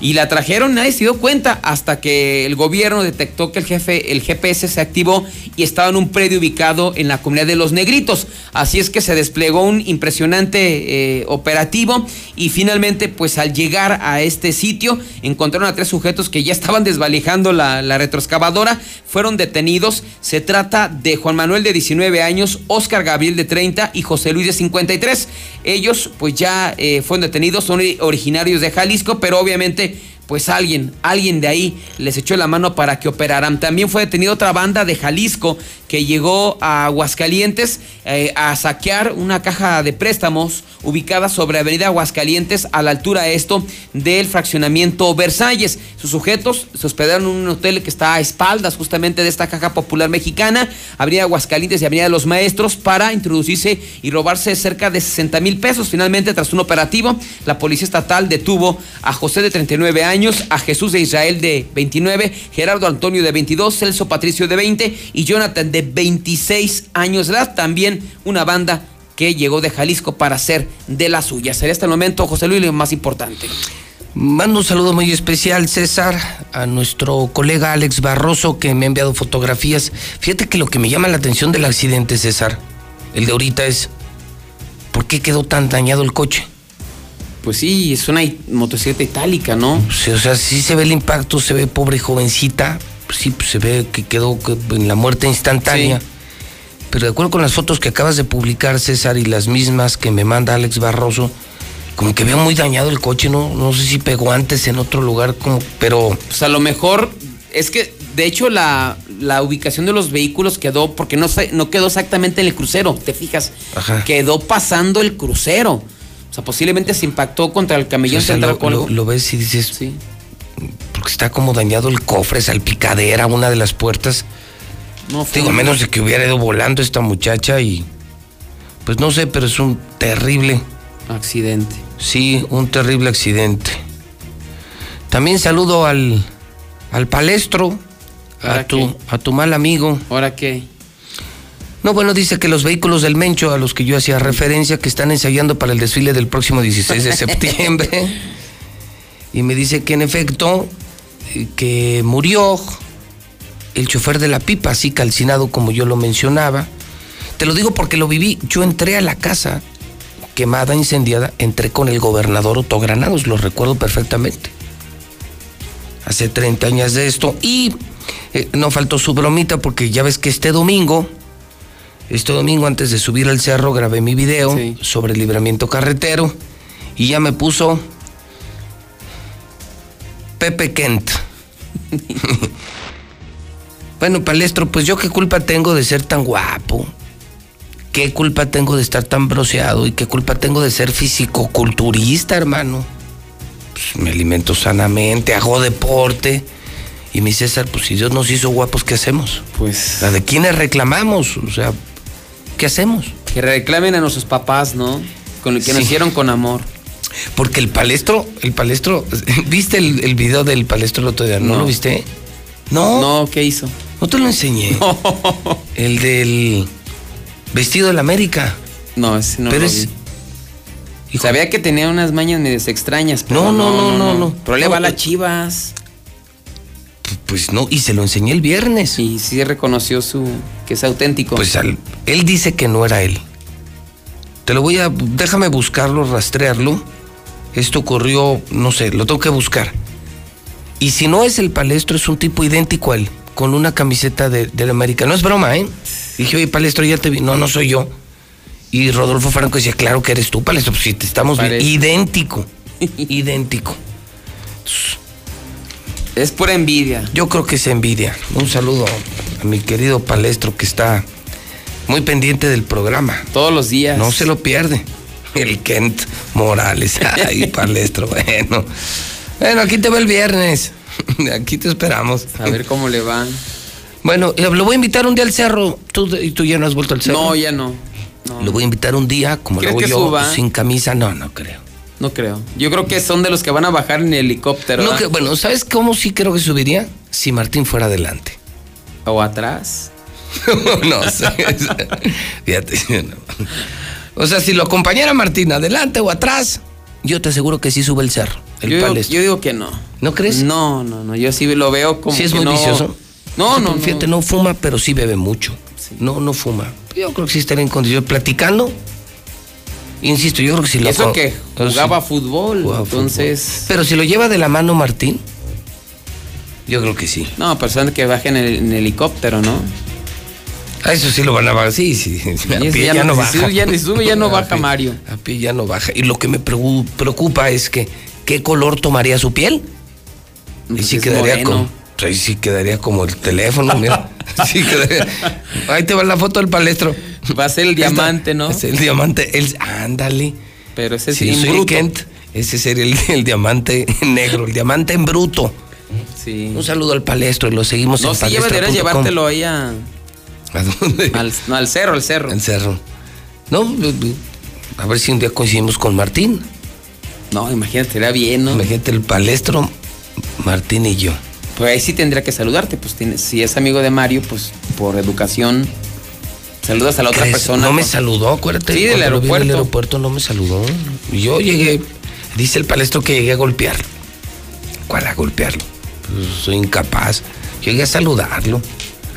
Y la trajeron, nadie se dio cuenta hasta que el gobierno detectó que el jefe, el GPS se activó y estaba en un predio ubicado en la comunidad de Los Negritos. Así es que se desplegó un impresionante eh, operativo y finalmente, pues al llegar a este sitio, encontraron a tres sujetos que ya estaban desvalijando la, la retroexcavadora, fueron detenidos. Se trata de Juan Manuel de 19 años, Oscar Gabriel de 30 y José Luis de 53. Ellos, pues ya eh, fueron detenidos, son originarios de Jalisco, pero obviamente pues alguien, alguien de ahí les echó la mano para que operaran. También fue detenida otra banda de Jalisco que llegó a Aguascalientes eh, a saquear una caja de préstamos ubicada sobre Avenida Aguascalientes a la altura esto del fraccionamiento Versalles. Sus sujetos se hospedaron en un hotel que está a espaldas justamente de esta caja popular mexicana, Avenida Aguascalientes y Avenida de los Maestros, para introducirse y robarse cerca de 60 mil pesos. Finalmente, tras un operativo, la Policía Estatal detuvo a José de 39 años, a Jesús de Israel de 29, Gerardo Antonio de 22, Celso Patricio de 20 y Jonathan de 26 años de edad. También una banda que llegó de Jalisco para ser de las suyas. Sería hasta el momento, José Luis, lo más importante. Mando un saludo muy especial, César, a nuestro colega Alex Barroso, que me ha enviado fotografías. Fíjate que lo que me llama la atención del accidente, César, el de ahorita es, ¿por qué quedó tan dañado el coche? Pues sí, es una motocicleta itálica, ¿no? Sí, o sea, sí se ve el impacto, se ve pobre jovencita, pues sí, pues se ve que quedó que- en la muerte instantánea. Sí. Pero de acuerdo con las fotos que acabas de publicar, César, y las mismas que me manda Alex Barroso, como que veo muy dañado el coche, ¿no? No sé si pegó antes en otro lugar, como, pero... Pues a lo mejor es que, de hecho, la, la ubicación de los vehículos quedó, porque no, no quedó exactamente en el crucero, ¿te fijas? Ajá. Quedó pasando el crucero. O sea, posiblemente se impactó contra el camellón O sea, central lo, lo- lo ves y dices, porque está como dañado el cofre, salpicadera, una de las puertas. No, fue Digo, a menos de que hubiera ido volando esta muchacha y... Pues no sé, pero es un terrible... Accidente. Sí, un terrible accidente. También saludo al, al palestro, a ¿Ahora tu, qué? a tu mal amigo. ¿Ahora qué? No, bueno, dice que los vehículos del Mencho, a los que yo hacía referencia, que están ensayando para el desfile del próximo 16 de septiembre. Y me dice que en efecto, eh, que murió el chofer de la pipa, así calcinado como yo lo mencionaba. Te lo digo porque lo viví. Yo entré a la casa quemada, incendiada, entré con el gobernador Otto Granados, lo recuerdo perfectamente. Hace 30 años de esto. Y eh, no faltó su bromita porque ya ves que este domingo, este domingo antes de subir al cerro grabé mi video sobre el libramiento carretero y ya me puso Pepe Kent. bueno, Palestro, pues yo qué culpa tengo de ser tan guapo. ¿Qué culpa tengo de estar tan bronceado? ¿Y qué culpa tengo de ser fisicoculturista, hermano? Pues me alimento sanamente, hago deporte. Y mi César, pues si Dios nos hizo guapos, ¿qué hacemos? Pues. ¿La de quiénes reclamamos? O sea, ¿qué hacemos? Que reclamen a nuestros papás, ¿no? Con lo que nos hicieron con amor. Porque el palestro, el palestro, ¿viste el, el video del palestro el otro día? ¿No, No. lo viste? No. No, ¿qué hizo? No te lo enseñé. El del vestido de la América. No, ese no Pero lo es- vi. Sabía que tenía unas mañas medias extrañas, pero No, no, no, no, no. Pero le No, va a las eh. chivas. Pues no, y se lo enseñé el viernes. Y sí reconoció su que es auténtico. Pues al- él dice que no era él. Te lo voy a. Déjame buscarlo, rastrearlo. Esto ocurrió, no sé, lo tengo que buscar. Y si no es el palestro, es un tipo idéntico a él, con una camiseta de, del América. No es broma, ¿eh? Dije, oye, Palestro, ya te vi. No, no soy yo. Y Rodolfo Franco decía, claro que eres tú, Palestro. Pues si te estamos viendo. Idéntico. idéntico. Es pura envidia. Yo creo que es envidia. Un saludo a mi querido Palestro que está muy pendiente del programa. Todos los días. No se lo pierde. El Kent Morales. Ay, Palestro, bueno. Bueno, aquí te veo el viernes. Aquí te esperamos. A ver cómo le va. Bueno, lo voy a invitar un día al cerro. ¿Tú, y tú ya no has vuelto al cerro? No, ya no. No, Lo voy a invitar un día, como ¿Crees luego que yo, suba? sin camisa. No, no creo. no creo. Yo creo que son de los que van a bajar en helicóptero. No, que, bueno, ¿sabes cómo sí creo que subiría? Si Martín fuera adelante. O atrás. no sé. Fíjate. no. O sea, si lo acompañara Martín adelante o atrás, yo te aseguro que sí sube el cerro. El Yo, digo- yo digo que no. ¿No crees? No, no, no. Yo sí lo veo como. Sí es que muy no- vicioso. No, no, no. Fíjate, no fuma, pero sí bebe mucho. No, no fuma. Yo creo que sí estaría en condición. Platicando, insisto, yo creo que si lo eso que jugaba sí. fútbol. Jugaba entonces. Pero si lo lleva de la mano Martín, yo creo que sí. No, personas que bajen en, el- en helicóptero, ¿no? A eso sí lo van a bajar. Sí, sí. sí. A pie ya ya, no- no si baja. ya ni sube, ya no A baja pie- Mario. A pie ya no baja. Y lo que me preocupa es que, ¿qué color tomaría su piel? y Pues sí quedaría como. Ahí sí quedaría como el teléfono, mira. Sí quedaría. Ahí te va la foto del palestro. Va a ser el diamante, ¿no? Es el diamante. El, ándale. Pero ese es Si en bruto. Kent, ese sería el, el diamante negro, el diamante en bruto. Sí. Un saludo al palestro y lo seguimos No, en sí, ya deberías palestra.com. llevártelo ahí a- ¿A dónde? al, no, al cerro, al cerro. El cerro. No, a ver si un día coincidimos con Martín. No, imagínate, sería bien, ¿no? Imagínate el palestro, Martín y yo. Pues ahí sí tendría que saludarte. Pues tienes, si es amigo de Mario, pues por educación, saludas a la otra ¿Crees? persona. No me con- saludó, acuérdate. Sí, del el aeropuerto. no me saludó. Yo llegué, dice el palestro que llegué a golpearlo. ¿Cuál a golpearlo? Pues soy incapaz. Llegué a saludarlo,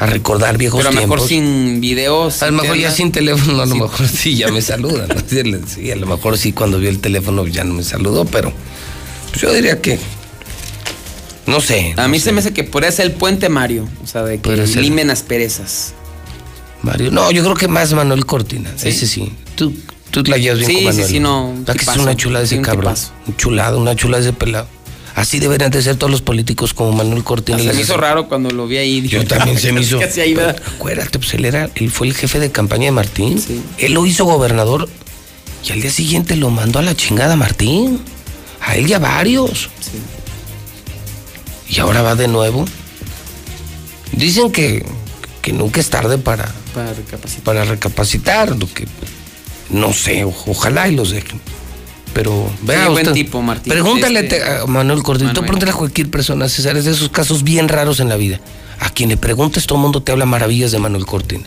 a recordar viejos Pero a lo mejor tiempos. sin videos. A lo mejor ya sin teléfono, a lo mejor sí ya me saluda. ¿no? Sí, a lo mejor sí cuando vio el teléfono ya no me saludó, pero pues yo diría que. No sé. A no mí sé. se me hace que podría ser el puente Mario. O sea, de que limen asperezas. Mario. No, yo creo que más Manuel Cortina. Sí. Ese sí. Tú, tú la llevas bien Sí, con sí, Manuel. sí, no, que es una chula de Sí, ese cabrón. Un chulado, una chula de ese pelado. Así deberían de ser todos los políticos como Manuel Cortina. Se me hizo raro cuando lo vi ahí. Yo también se me hizo. Casi ahí. Acuérdate, pues él era, él fue el jefe de campaña de Martín. Él lo hizo gobernador y al día siguiente lo mandó a la chingada Martín. A él y a varios. Y ahora va de nuevo. Dicen que, que nunca es tarde para, Para recapacitar. para recapacitar. Lo que, no sé, ojalá y los dejen. Pero vea buen tipo, Martín. Pregúntale Este- a Manuel Cordero, Manuel. pregúntale a cualquier persona, César, es de esos casos bien raros en la vida. A quien le preguntes, todo el mundo te habla maravillas de Manuel Cortina.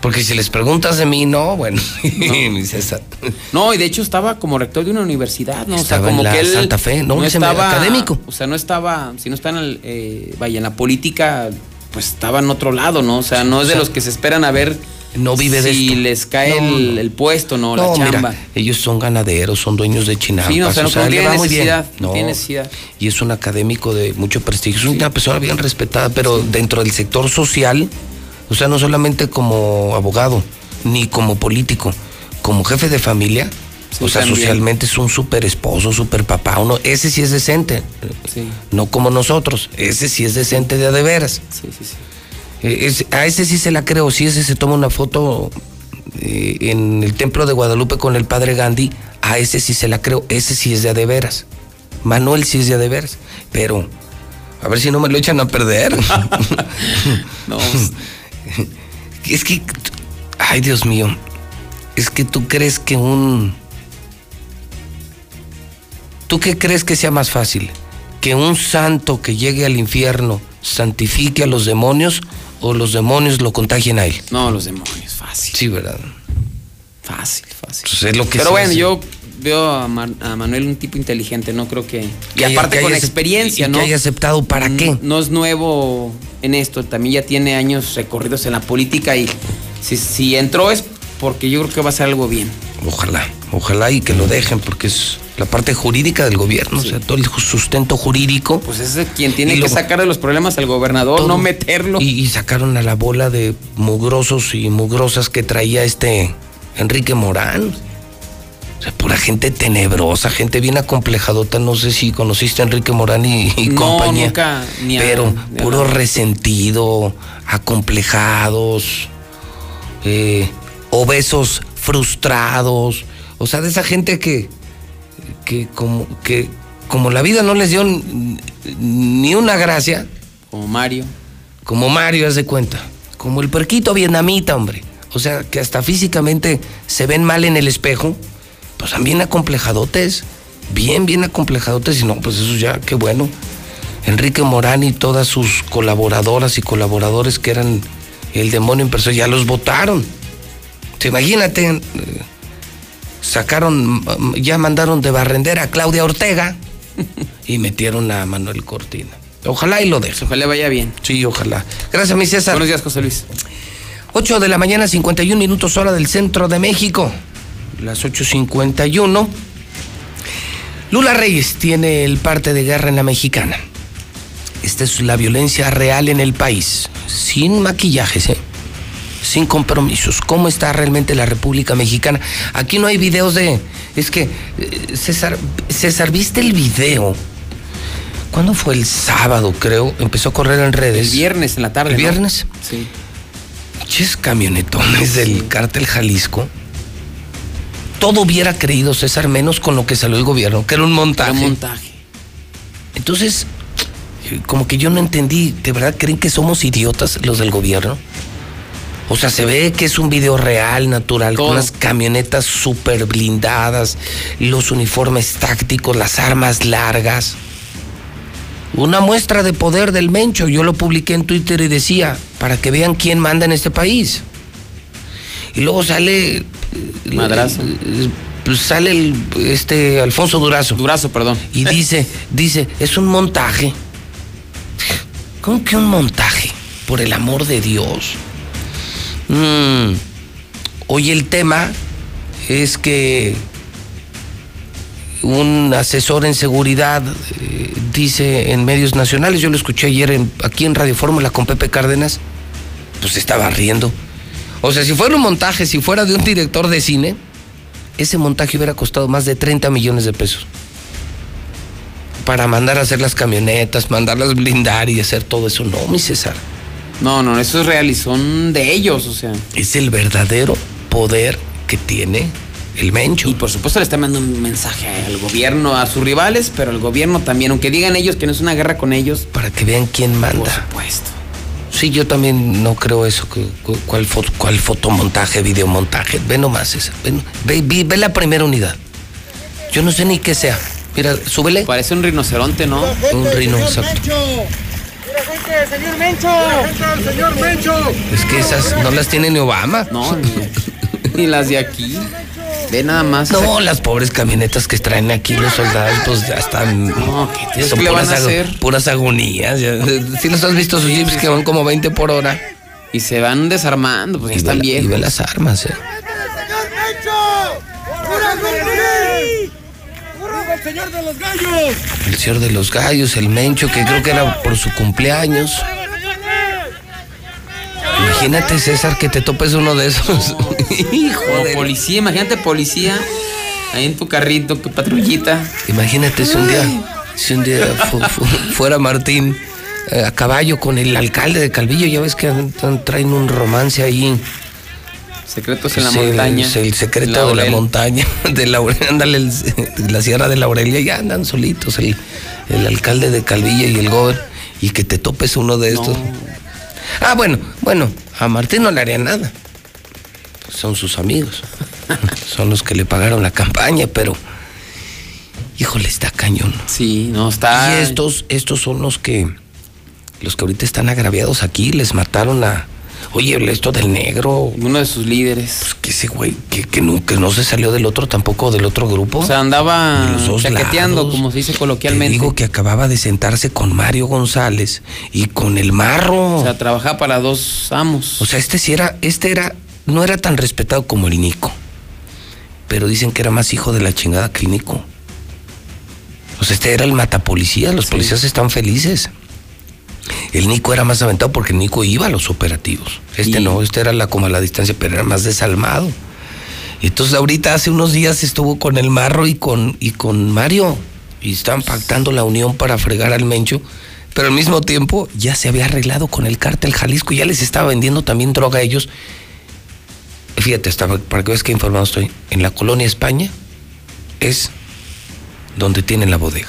Porque si les preguntas de mí, no, bueno, mi César. No, y de hecho estaba como rector de una universidad, ¿no? Estaba o sea, como en la que él Santa Fe, no, ese estaba académico. O sea, no estaba, si no está en el, eh, vaya, en la política, pues estaba en otro lado, ¿no? O sea, no es de O sea, los que se esperan a ver no vive de si esto. les cae No, el, puesto, ¿no? No, la mira, chamba. ellos son ganaderos, son dueños de chinampas. Sí, no, o sea, no, no le tiene necesidad, tiene necesidad. Y es un académico de mucho prestigio. Es una persona bien respetada, pero dentro del sector social, o sea, no solamente como abogado, ni como político, como jefe de familia. Sí, o sea, también. socialmente es un súper esposo, súper papá. Uno, ese sí es decente. Sí. No como nosotros. Ese sí es decente de a de veras. Sí, sí, sí. Eh, es- a ese sí se la creo. Si ese se toma una foto eh, en el templo de Guadalupe con el padre Gandhi, a ese sí se la creo. Ese sí es de a de veras. Manuel sí es de a de veras. Pero, a ver si no me lo echan a perder. No, es que, ay Dios mío, es que tú crees que un... ¿Tú qué crees que sea más fácil? ¿Que un santo que llegue al infierno santifique a los demonios o los demonios lo contagien a él? no, los demonios, fácil. Sí, ¿verdad? Fácil, fácil. Pues es lo que Pero bueno, hace. yo veo a, Ma- a Manuel un tipo inteligente, no creo que... Y aparte que con experiencia, y ¿no? que haya aceptado para Mm, qué. No es nuevo en esto, también ya tiene años recorridos en la política y si, si entró es porque yo creo que va a ser algo bien. Ojalá, ojalá y que lo dejen porque es, la parte jurídica del gobierno, o sea, todo el sustento jurídico. Pues es quien tiene que sacar de los problemas al gobernador, Todo. no meterlo. Y, y sacaron a la bola de mugrosos y mugrosas que traía este Enrique Morán. O sea, pura gente tenebrosa, gente bien acomplejadota. No sé si conociste a Enrique Morán y, y no, compañía. nunca. Ni a- pero ni a puro resentido, acomplejados, eh, obesos frustrados. O sea, de esa gente que, que como que como la vida no les dio ni una gracia. Como Mario. Como Mario, haz de cuenta. Como el perquito vietnamita, hombre. O sea, que hasta físicamente se ven mal en el espejo. Pues también acomplejadotes. Bien, bien acomplejadotes. Y no, pues eso ya, qué bueno. Enrique Morán y todas sus colaboradoras y colaboradores que eran el demonio en persona, ya los votaron. Te imagínate, eh, sacaron, ya mandaron de barrendera a Claudia Ortega y metieron a Manuel Cortina. Ojalá y lo deje. Ojalá vaya bien. Sí, ojalá. Gracias, mi César. Buenos días, José Luis. 8 de la mañana, 51 minutos hora del centro de México. Las 8.51. Lula Reyes tiene el parte de guerra en la mexicana. Esta es la violencia real en el país. Sin maquillajes, ¿eh? Sin compromisos. ¿Cómo está realmente la República Mexicana? Aquí no hay videos de... Es que, eh, César, César, ¿viste el video? ¿Cuándo fue el sábado, creo? Empezó a correr en redes. El viernes en la tarde. ¿El ¿no? viernes? Sí. Pinches camionetones del cártel Jalisco. Todo hubiera creído César menos con lo que salió el gobierno, que era un montaje. Era un montaje. Entonces, eh, como que yo no entendí, ¿de verdad creen que somos idiotas los del gobierno? O sea, se ve que es un video real, natural, con unas camionetas súper blindadas, los uniformes tácticos, las armas largas. Una muestra de poder del Mencho. Yo lo publiqué en Twitter y decía, para que vean quién manda en este país. Y luego sale. eh, Madrazo. eh, pues sale el, este Alfonso Durazo. Durazo, perdón. Y dice, dice, es un montaje. ¿Cómo que un montaje? Por el amor de Dios. Mm, Hoy el tema es que un asesor en seguridad eh, dice en medios nacionales, yo lo escuché ayer en- aquí en Radio Fórmula con Pepe Cárdenas, pues estaba riendo. O sea, si fuera un montaje, si fuera de un director de cine, ese montaje hubiera costado más de 30 millones de pesos. Para mandar a hacer las camionetas, mandarlas blindar y hacer todo eso. No, mi César. No, no, eso es real y son de ellos, o sea. Es el verdadero poder que tiene el Mencho. Y por supuesto le está mandando un mensaje al gobierno, a sus rivales, pero al gobierno también, aunque digan ellos que no es una guerra con ellos. Para que vean quién manda. Por supuesto. Sí, yo también no creo eso. que- ¿Cuál, fo- cuál fotomontaje, videomontaje? Ve nomás esa. Ve, ve- ve- ve la primera unidad. Yo no sé ni qué sea. Mira, súbele. Parece un rinoceronte, ¿no? Un rino, exacto. señor Mencho! señor Mencho! Es que esas no las tiene ni Obama. No, ni, ni las de aquí. Ve nada más. No, las pobres camionetas que traen aquí los soldados, pues ya están. No, ¿qué son que le van a puras, ago- hacer? puras agonías. ya. Sí, los has visto sus jeeps que van como 20 por hora. Y se van desarmando, pues ya están la- viejos. Y ve las armas, eh. ¡Pura el señor de los gallos! El señor de los gallos, el Mencho, que creo que era por su cumpleaños. Imagínate, César, que te topes uno de esos. Hijo Como policía, imagínate policía ahí en tu carrito, que patrullita. Imagínate si un día, si un día fu- fu- fuera Martín eh, a caballo con el alcalde de Calvillo, ya ves que traen un romance ahí. Secretos en la el- montaña. es el secreto de la montaña, de Laurel, ándale, el- la Sierra de Laurelia, ya andan solitos el, el alcalde de Calvillo y el gober, y que te topes uno de estos. Ah, bueno, bueno, a Martín no le haría nada. Son sus amigos. Son los que le pagaron la campaña, pero. Híjole, está cañón. Sí, no está. Y estos, estos son los que. Los que ahorita están agraviados aquí, les mataron a. Oye, esto del negro. Uno de sus líderes. Pues que ese güey, que, que, no, que no se salió del otro tampoco, del otro grupo. O sea, andaba chaqueteando, lados. como se dice Te coloquialmente. digo que acababa de sentarse con Mario González y con el marro. O sea, trabajaba para dos amos. O sea, este sí era, este era, no era tan respetado como el Nico. Pero dicen que era más hijo de la chingada que el Nico. Pues este era el matapolicía, los policías están felices. El Nico era más aventado porque el Nico iba a los operativos. Este no, este era la como a la distancia, pero era más desalmado. Y entonces ahorita hace unos días estuvo con el Marro y con, y con Mario. Y estaban pactando la unión para fregar al Mencho. Pero al mismo tiempo ya se había arreglado con el cártel Jalisco. Ya les estaba vendiendo también droga a ellos. Fíjate, hasta para que veas qué informado estoy. En la colonia España es donde tienen la bodega.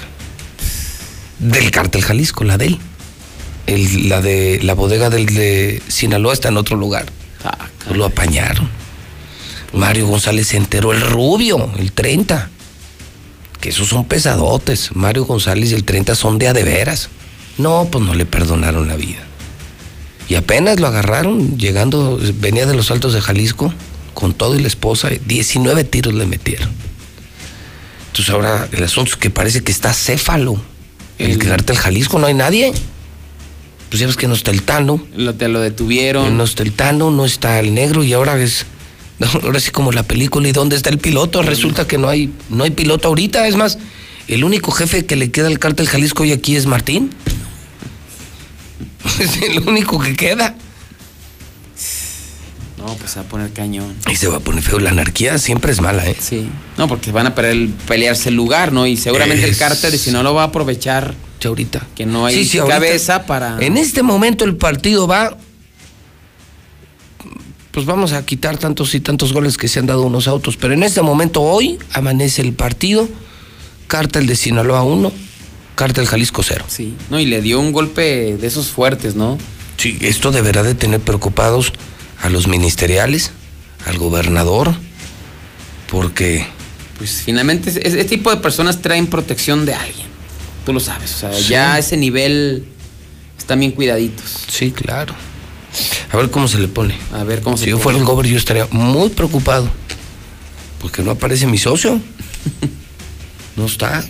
Del cártel Jalisco, la de él. El- la de la bodega del de Sinaloa está en otro lugar. Pues lo apañaron. Mario González se enteró, el rubio, el 30. Que esos son pesadotes. Mario González y el 30 son de a de veras. No, pues no le perdonaron la vida. Y apenas lo agarraron, llegando, venía de los altos de Jalisco, con todo y la esposa, 19 tiros le metieron. Entonces ahora el asunto es que parece que está céfalo. El cártel Jalisco, no hay nadie. Pues ya ves que no está el Tano. Lo, te lo detuvieron. No está el Tano, no está el negro y ahora es. no, ahora sí como la película. ¿Y dónde está el piloto? Resulta que no hay, no hay piloto ahorita. Es más, el único jefe que le queda al cártel Jalisco hoy aquí es Martín. Es el único que queda. No, pues se va a poner cañón. Y se va a poner feo. La anarquía siempre es mala, ¿eh? Sí. No, porque van a el- pelearse el lugar, ¿no? Y seguramente el Es- cártel, si no lo va a aprovechar. ahorita. Que no hay Sí, sí, ahorita- cabeza para. En este momento el partido va. Pues vamos a quitar tantos y tantos goles que se han dado unos autos. Pero en este momento, hoy, amanece el partido. Cártel de Sinaloa 1, Cártel Jalisco 0. Sí. No, y le dio un golpe de esos fuertes, ¿no? Sí, esto deberá de tener preocupados a los ministeriales, al gobernador, porque Pues finalmente, ese, ese tipo de personas traen protección de alguien. Tú lo sabes. O sea, Sí. ya a ese nivel están bien cuidaditos. Sí, claro. A ver cómo se le pone. A ver cómo se Si yo pone. fuera el gobernador, yo estaría muy preocupado. Porque no aparece mi socio. No está.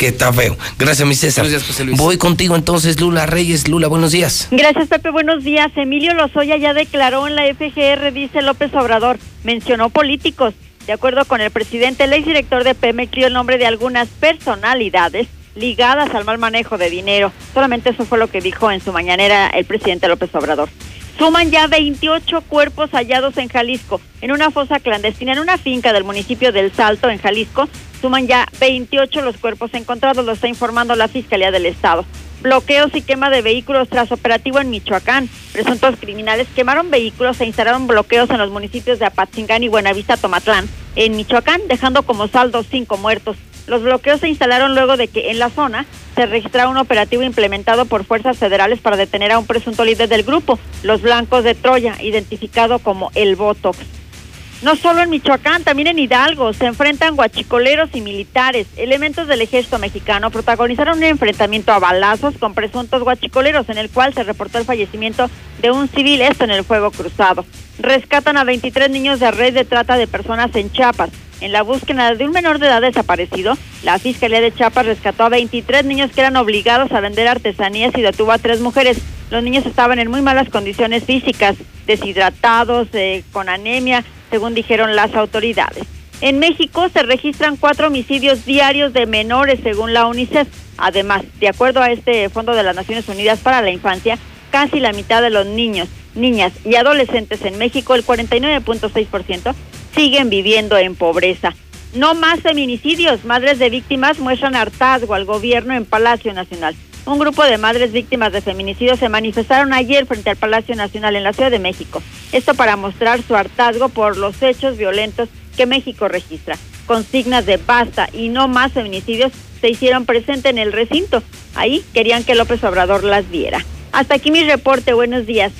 Que está feo. Gracias, mi César. Buenos días, José Luis. Voy contigo entonces, Lula Reyes. Lula, buenos días. Gracias, Pepe. Buenos días. Emilio Lozoya ya declaró en la FGR, dice López Obrador. Mencionó políticos. De acuerdo con el presidente, el exdirector de Pemex dio el nombre de algunas personalidades ligadas al mal manejo de dinero. Solamente eso fue lo que dijo en su mañanera el presidente López Obrador. Suman ya 28 cuerpos hallados en Jalisco, en una fosa clandestina, en una finca del municipio del Salto, en Jalisco. Suman ya 28 los cuerpos encontrados, lo está informando la Fiscalía del Estado. Bloqueos y quema de vehículos tras operativo en Michoacán. Presuntos criminales quemaron vehículos e instalaron bloqueos en los municipios de Apatzingán y Buenavista Tomatlán, en Michoacán, dejando como saldo cinco muertos. Los bloqueos se instalaron luego de que en la zona se registrara un operativo implementado por fuerzas federales para detener a un presunto líder del grupo, los Blancos de Troya, identificado como el Botox. No solo en Michoacán, también en Hidalgo se enfrentan guachicoleros y militares. Elementos del ejército mexicano protagonizaron un enfrentamiento a balazos con presuntos guachicoleros en el cual se reportó el fallecimiento de un civil, esto en el fuego cruzado. Rescatan a 23 niños de red de trata de personas en Chiapas. En la búsqueda de un menor de edad desaparecido, la Fiscalía de Chiapas rescató a 23 niños que eran obligados a vender artesanías y detuvo a tres mujeres. Los niños estaban en muy malas condiciones físicas, deshidratados, eh, con anemia, según dijeron las autoridades. En México se registran cuatro homicidios diarios de menores, según la UNICEF. Además, de acuerdo a este Fondo de las Naciones Unidas para la Infancia, casi la mitad de los niños, niñas y adolescentes en México, el 49.6%, siguen viviendo en pobreza. No más feminicidios. Madres de víctimas muestran hartazgo al gobierno en Palacio Nacional. Un grupo de madres víctimas de feminicidios se manifestaron ayer frente al Palacio Nacional en la Ciudad de México. Esto para mostrar su hartazgo por los hechos violentos que México registra. Consignas de basta y no más feminicidios se hicieron presente en el recinto. Ahí querían que López Obrador las viera. Hasta aquí mi reporte. Buenos días.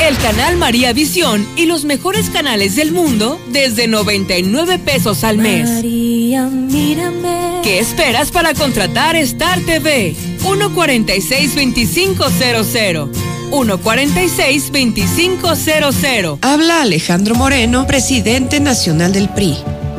El canal María Visión y los mejores canales del mundo desde 99 pesos al mes. María, mírame. ¿Qué esperas para contratar Star TV? 146-2500. 146-2500. Habla Alejandro Moreno, presidente nacional del PRI.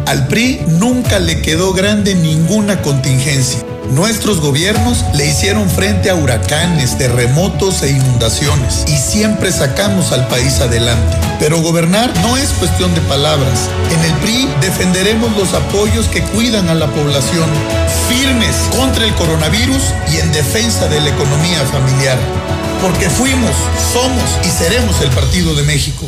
Al PRI nunca le quedó grande ninguna contingencia. Nuestros gobiernos le hicieron frente a huracanes, terremotos e inundaciones y siempre sacamos al país adelante. Pero gobernar no es cuestión de palabras. En el PRI defenderemos los apoyos que cuidan a la población, firmes contra el coronavirus y en defensa de la economía familiar. Porque fuimos, somos y seremos el Partido de México.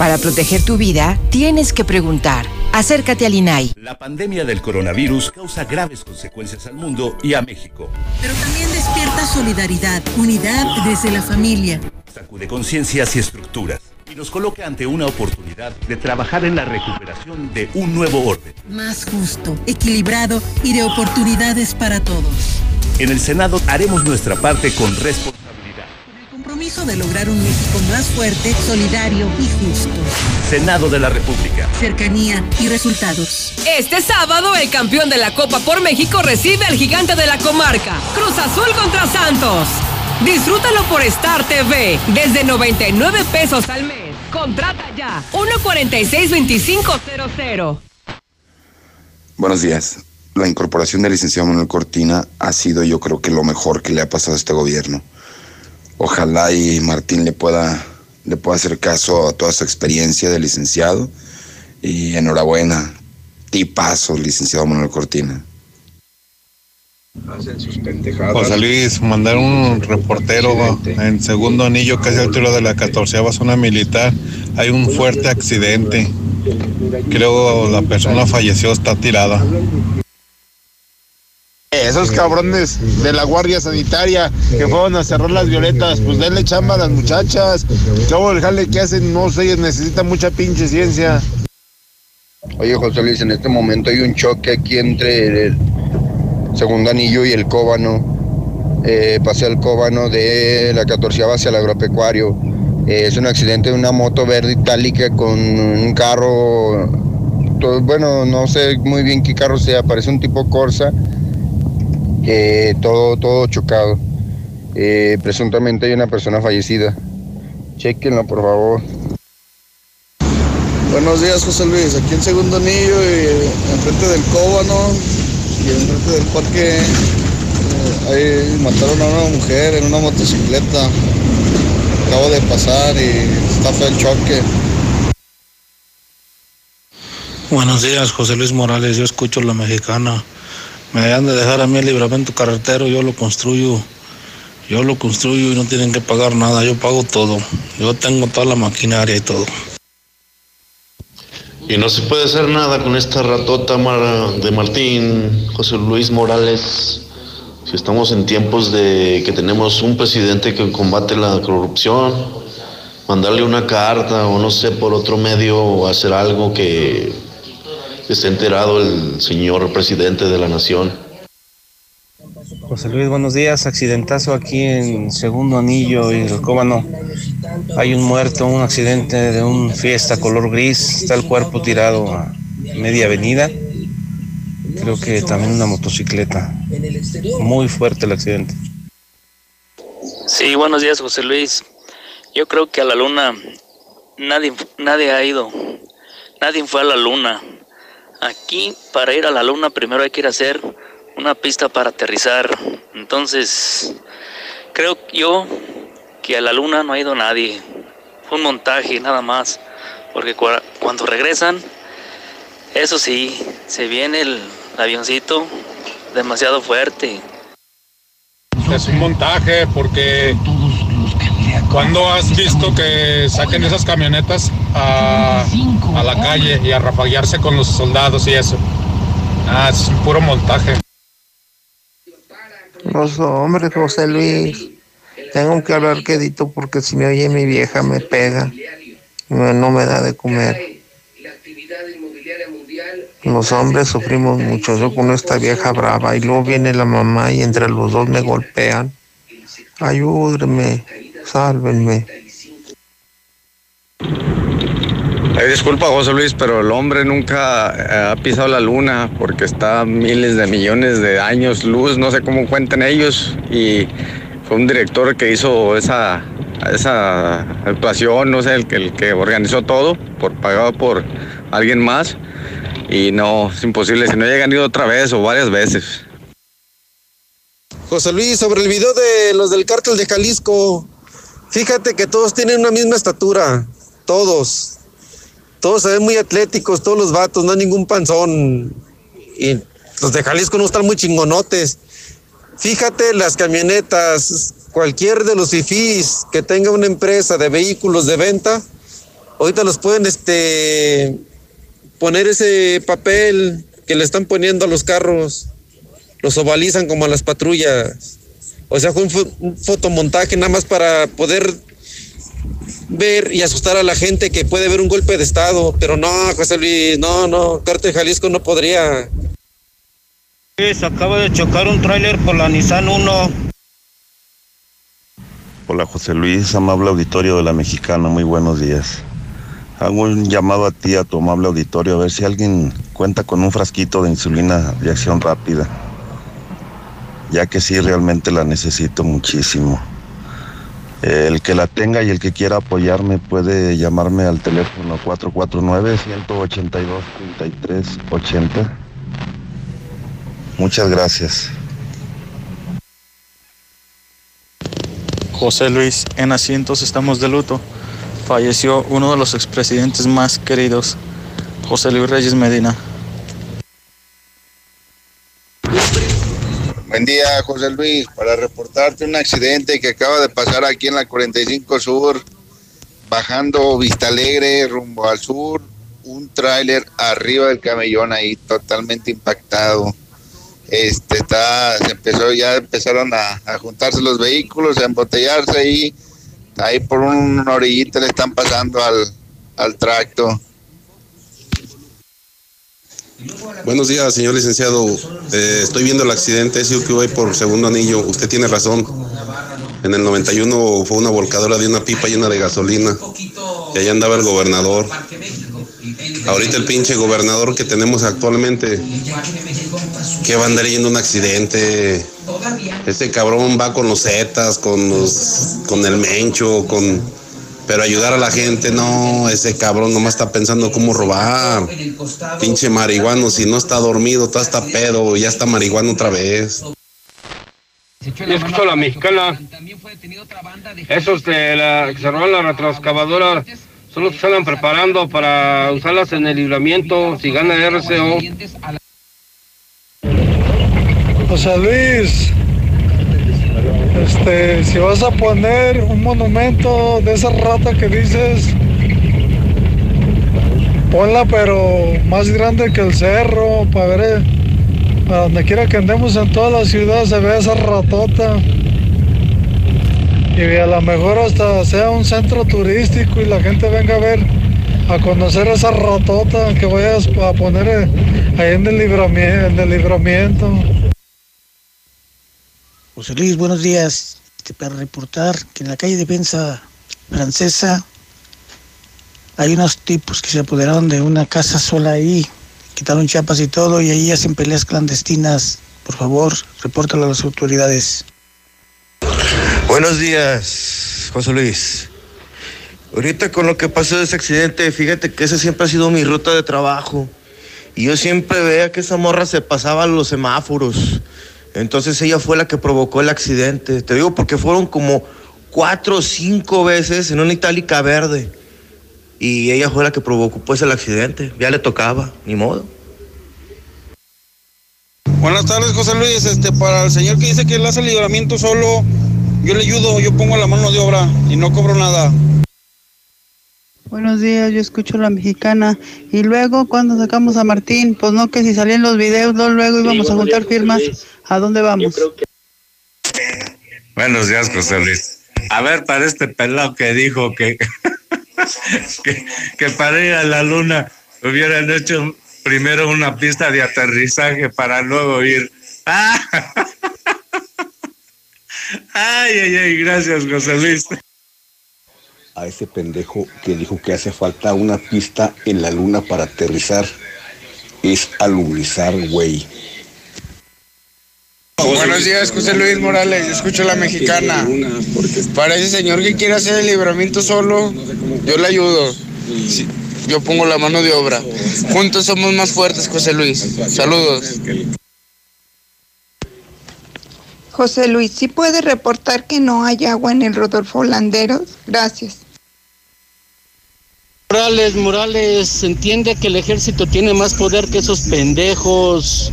Para proteger tu vida, tienes que preguntar. Acércate al INAI. La pandemia del coronavirus causa graves consecuencias al mundo y a México. Pero también despierta solidaridad, unidad desde la familia. Sacude conciencias y estructuras y nos coloca ante una oportunidad de trabajar en la recuperación de un nuevo orden. Más justo, equilibrado y de oportunidades para todos. En el Senado haremos nuestra parte con responsabilidad compromiso de lograr un México más fuerte, solidario y justo. Senado de la República. Cercanía y resultados. Este sábado, el campeón de la Copa por México recibe al gigante de la comarca, Cruz Azul contra Santos. Disfrútalo por Star TV desde 99 pesos al mes. Contrata ya 146-2500. Buenos días. La incorporación del licenciado Manuel Cortina ha sido yo creo que lo mejor que le ha pasado a este gobierno ojalá y Martín le pueda, le pueda hacer caso a toda su experiencia de licenciado. Y enhorabuena, tipazo, licenciado Manuel Cortina. José Luis, mandar un reportero en segundo anillo, casi al tiro de la 14 zona militar. Hay un fuerte accidente. Creo la persona falleció, está tirada. Esos cabrones de la Guardia Sanitaria que fueron a cerrar las violetas, pues denle chamba a las muchachas. Cabo el jale que hacen, no sé, necesita mucha pinche ciencia. Oye, José Luis, en este momento hay un choque aquí entre el segundo anillo y el cóbano. Eh, pasé al cóbano de la 14 hacia el agropecuario. Eh, es un accidente de una moto verde itálica con un carro, bueno, no sé muy bien qué carro sea, parece un tipo Corsa eh, todo, todo chocado. Eh, presuntamente hay una persona fallecida. Chequenlo, por favor. Buenos días, José Luis. Aquí en Segundo Anillo, y enfrente del Cóbano y enfrente del parque, eh, ahí mataron a una mujer en una motocicleta. Acabo de pasar y está feo el choque. Buenos días, José Luis Morales. Yo escucho la mexicana. Me han de dejar a mí el libramento carretero, yo lo construyo. Yo lo construyo y no tienen que pagar nada, yo pago todo. Yo tengo toda la maquinaria y todo. Y no se puede hacer nada con esta ratota de Martín, José Luis Morales. Si estamos en tiempos de que tenemos un presidente que combate la corrupción, mandarle una carta o no sé, por otro medio hacer algo que esté enterado el señor presidente de la nación. José Luis, buenos días. Accidentazo aquí en Segundo Anillo y el Cóbano. Hay un muerto, un accidente de un fiesta color gris. Está el cuerpo tirado a media avenida. Creo que también una motocicleta. Muy fuerte el accidente. Sí, buenos días, José Luis. Yo creo que a la luna nadie, nadie ha ido. Nadie fue a la luna. Aquí para ir a la luna primero hay que ir a hacer una pista para aterrizar. Entonces, creo yo que a la luna no ha ido nadie. Fue un montaje nada más. Porque cuando regresan, eso sí, se viene el avioncito demasiado fuerte. es un montaje porque cuando has visto que saquen esas camionetas a, la calle y a rafaguearse con los soldados y eso. Ah, es un puro montaje. Los hombres, José Luis. Tengo que hablar quedito porque si me oye mi vieja me pega. No, no me da de comer. Los hombres sufrimos mucho. Yo con esta vieja brava y luego viene la mamá y entre los dos me golpean. Ayúdenme, sálvenme. Ay, disculpa José Luis, pero el hombre nunca eh, ha pisado la luna porque está a miles de millones de años luz, no sé cómo cuentan ellos. Y fue un director que hizo esa, esa actuación, no sé, el que, el que organizó todo, por, pagado por alguien más. Y no, es imposible, si no llegan ido otra vez o varias veces. José Luis, sobre el video de los del cártel de Jalisco, fíjate que todos tienen una misma estatura, todos. Todos se ven muy atléticos, todos los vatos, no hay ningún panzón. Y los de Jalisco no están muy chingonotes. Fíjate las camionetas, cualquier de los fifís que tenga una empresa de vehículos de venta, ahorita los pueden este poner ese papel que le están poniendo a los carros, los ovalizan como a las patrullas. O sea, fue un, fo- un fotomontaje nada más para poder ver y asustar a la gente que puede ver un golpe de estado, pero no, José Luis, no, no, Cártel Jalisco no podría. Se acaba de chocar un tráiler por la Nissan 1. Hola José Luis, amable auditorio de la Mexicana, muy buenos días. Hago un llamado a ti, a tu amable auditorio, a ver si alguien cuenta con un frasquito de insulina de acción rápida, ya que sí realmente la necesito muchísimo. El que la tenga y el que quiera apoyarme puede llamarme al teléfono 449-182-3380. Muchas gracias. José Luis, en asientos estamos de luto. Falleció uno de los expresidentes más queridos, José Luis Reyes Medina. Día, José Luis, para reportarte un accidente que acaba de pasar aquí en la 45 Sur, bajando Vista Alegre rumbo al sur, un tráiler arriba del camellón ahí totalmente impactado. Este está, se empezó, ya empezaron a, a juntarse los vehículos, a embotellarse ahí, ahí por una orillita le están pasando al, al tracto. Buenos días, señor licenciado. Eh, estoy viendo el accidente, ese que por segundo anillo. Usted tiene razón. En el 91 fue una volcadora de una pipa llena de gasolina. Y allá andaba el gobernador. Ahorita el pinche gobernador que tenemos actualmente, que va a andar yendo un accidente. Este cabrón va con los Zetas, con los, con el Mencho, con pero ayudar a la gente, no, ese cabrón nomás está pensando cómo robar. Pinche marihuano, si no está dormido, está hasta pedo, ya está marihuano otra vez. Yo escucho a la mexicana. Esos de la que se roban la retroexcavadora son los que se andan preparando para usarlas en el libramiento si gana RCO. José Luis, este, si vas a poner un monumento de esa rata que dices, ponla pero más grande que el cerro, para ver, eh, para donde quiera que andemos en toda la ciudad se ve esa ratota. Y a lo mejor hasta sea un centro turístico y la gente venga a ver, a conocer esa ratota que vayas a poner eh, ahí en el libramiento. En el libramiento. José Luis, buenos días. Este, para reportar que en la calle Defensa Francesa hay unos tipos que se apoderaron de una casa sola ahí, quitaron chapas y todo, y ahí hacen peleas clandestinas. Por favor, repórtalo a las autoridades. Buenos días, José Luis. Ahorita con lo que pasó de ese accidente, fíjate que esa siempre ha sido mi ruta de trabajo. Y yo siempre veía que esa morra se pasaba los semáforos. Entonces ella fue la que provocó el accidente. Te digo porque fueron como cuatro o cinco veces en una itálica verde. Y ella fue la que provocó pues el accidente. Ya le tocaba, ni modo. Buenas tardes, José Luis. Este, para el señor que dice que él hace libramiento solo, yo le ayudo, yo pongo la mano de obra y no cobro nada. Buenos días, yo escucho la mexicana. Y luego, cuando sacamos a Martín, pues no que si salían los videos, no luego íbamos a juntar firmas. ¿A dónde vamos? Buenos días, José Luis. A ver, para este pelado que dijo que, que, que para ir a la luna hubieran hecho primero una pista de aterrizaje para luego ir. Ay, ay, ay, gracias, José Luis. A ese pendejo que dijo que hace falta una pista en la luna para aterrizar es alunizar, güey. Buenos días, José Luis Morales. Escucho la mexicana. Para ese señor que quiere hacer el libramiento solo, yo le ayudo. Yo pongo la mano de obra. Juntos somos más fuertes, José Luis. Saludos. José Luis, ¿sí puede reportar que no hay agua en el Rodolfo Landeros? Gracias. Morales, Morales, entiende que el ejército tiene más poder que esos pendejos.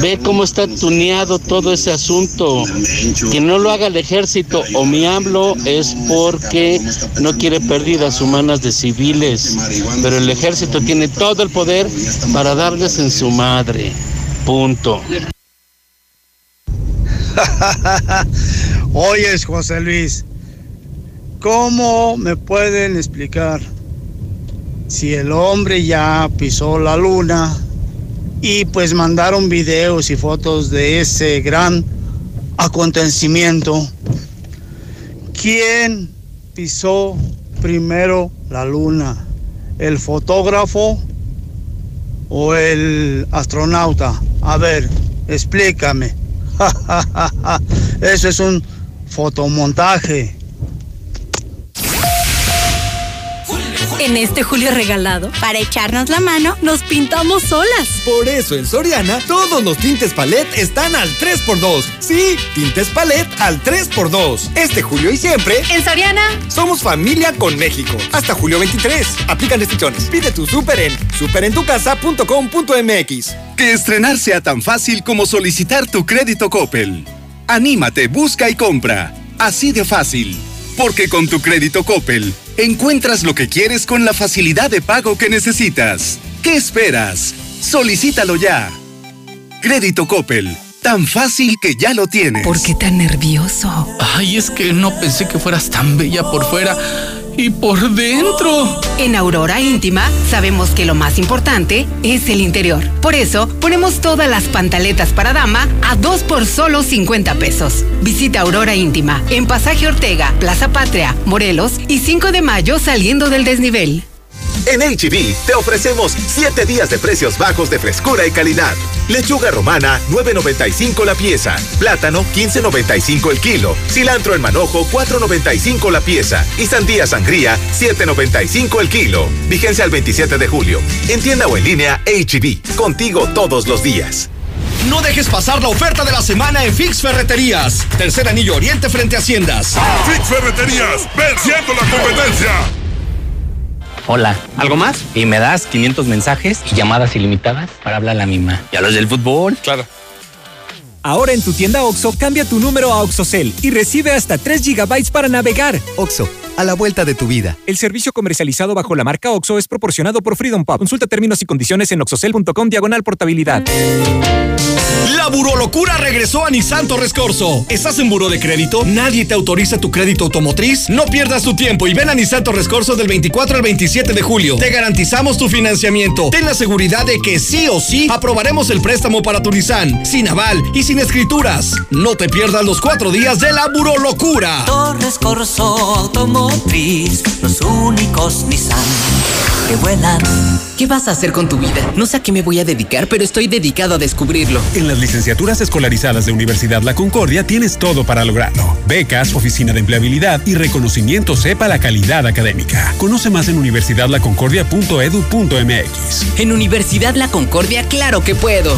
Ve cómo está tuneado todo ese asunto. Que no lo haga el ejército o mi hablo es porque no quiere pérdidas humanas de civiles. Pero el ejército tiene todo el poder para darles en su madre. Punto. Oyes, José Luis, ¿cómo me pueden explicar si el hombre ya pisó la luna y pues mandaron videos y fotos de ese gran acontecimiento? ¿Quién pisó primero la luna? ¿El fotógrafo o el astronauta? A ver, explícame. Eso es un fotomontaje. En este julio regalado, para echarnos la mano, nos pintamos solas. Por eso en Soriana, todos los tintes palette están al 3x2. Sí, tintes palette al 3x2. Este julio y siempre. En Soriana, somos familia con México. Hasta julio 23. Aplican restricciones. Pide tu súper en superentucasa.com.mx. Que estrenar sea tan fácil como solicitar tu crédito Coppel. Anímate, busca y compra. Así de fácil. Porque con tu crédito Coppel encuentras lo que quieres con la facilidad de pago que necesitas. ¿Qué esperas? Solicítalo ya. Crédito Coppel. Tan fácil que ya lo tienes. ¿Por qué tan nervioso? Ay, es que no pensé que fueras tan bella por fuera y por dentro. En Aurora Íntima sabemos que lo más importante es el interior. Por eso ponemos todas las pantaletas para dama a dos por solo 50 pesos. Visita Aurora Íntima en Pasaje Ortega, Plaza Patria, Morelos y 5 de mayo saliendo del desnivel. En HB te ofrecemos 7 días de precios bajos de frescura y calidad. Lechuga romana, 9.95 la pieza. Plátano, 15.95 el kilo. Cilantro en manojo, 4.95 la pieza. Y sandía sangría, 7.95 el kilo. Vigencia al 27 de julio. En tienda o en línea, HB. Contigo todos los días. No dejes pasar la oferta de la semana en Fix Ferreterías. Tercer anillo oriente frente a Haciendas. Fix Ferreterías, venciendo la competencia. Hola. ¿Algo más? Y me das 500 mensajes y llamadas ilimitadas para hablar a la misma. ¿Y a los del fútbol? Claro. Ahora en tu tienda OXO, cambia tu número a OXOCEL y recibe hasta 3 GB para navegar. OXO, a la vuelta de tu vida. El servicio comercializado bajo la marca OXO es proporcionado por Freedom Pop. Consulta términos y condiciones en oxocel.com diagonal portabilidad. La burolocura regresó a Nissan Torres Corso. ¿Estás en buro de crédito? ¿Nadie te autoriza tu crédito automotriz? No pierdas tu tiempo y ven a Nissan Torres Corso del 24 al 27 de julio. Te garantizamos tu financiamiento. Ten la seguridad de que sí o sí aprobaremos el préstamo para tu Nissan, sin aval y sin escrituras. No te pierdas los cuatro días de la burolocura. Torres Corso Automotriz, los únicos Nissan que vuelan. ¿Qué vas a hacer con tu vida? No sé a qué me voy a dedicar, pero estoy dedicado a descubrirlo. En las licenciaturas escolarizadas de Universidad La Concordia tienes todo para lograrlo. Becas, oficina de empleabilidad y reconocimiento sepa la calidad académica. Conoce más en universidadlaconcordia.edu.mx. En Universidad La Concordia, claro que puedo.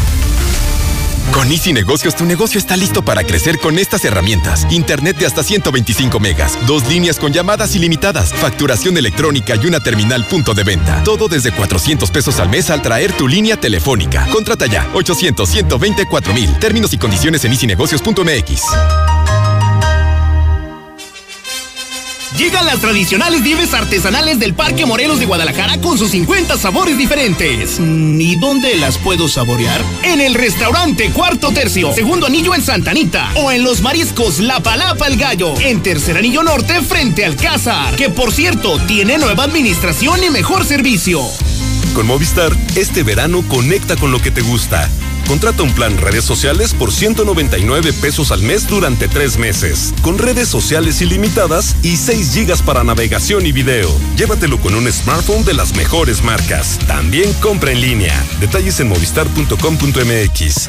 Con Easy Negocios, tu negocio está listo para crecer con estas herramientas. Internet de hasta 125 megas, dos líneas con llamadas ilimitadas, facturación electrónica y una terminal punto de venta. Todo desde 400 pesos al mes al traer tu línea telefónica. Contrata ya, 800 124 mil. Términos y condiciones en easynegocios.mx. Llegan las tradicionales nieves artesanales del Parque Morelos de Guadalajara con sus 50 sabores diferentes. ¿Y dónde las puedo saborear? En el restaurante Cuarto Tercio, segundo anillo en Santanita. O en los mariscos La Palapa el Gallo, en tercer anillo norte frente al Cázar. Que por cierto, tiene nueva administración y mejor servicio. Con Movistar, este verano conecta con lo que te gusta. Contrata un plan redes sociales por 199 pesos al mes durante tres meses, con redes sociales ilimitadas y 6 gigas para navegación y video. Llévatelo con un smartphone de las mejores marcas. También compra en línea. Detalles en movistar.com.mx.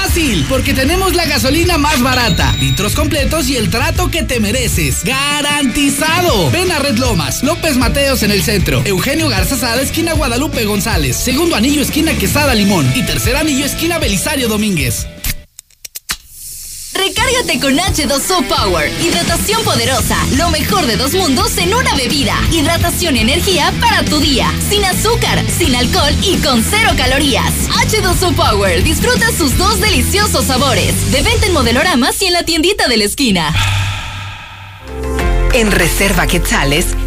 Porque tenemos la gasolina más barata, litros completos y el trato que te mereces. ¡Garantizado! Ven a Red Lomas, López Mateos en el centro, Eugenio Garza Sada, esquina Guadalupe González, segundo anillo, esquina Quesada Limón y tercer anillo, esquina Belisario Domínguez. Recárgate con H2O Power. Hidratación poderosa. Lo mejor de dos mundos en una bebida. Hidratación y energía para tu día. Sin azúcar, sin alcohol y con cero calorías. H2O Power. Disfruta sus dos deliciosos sabores. De venta en modeloramas y en la tiendita de la esquina. En Reserva Quetzales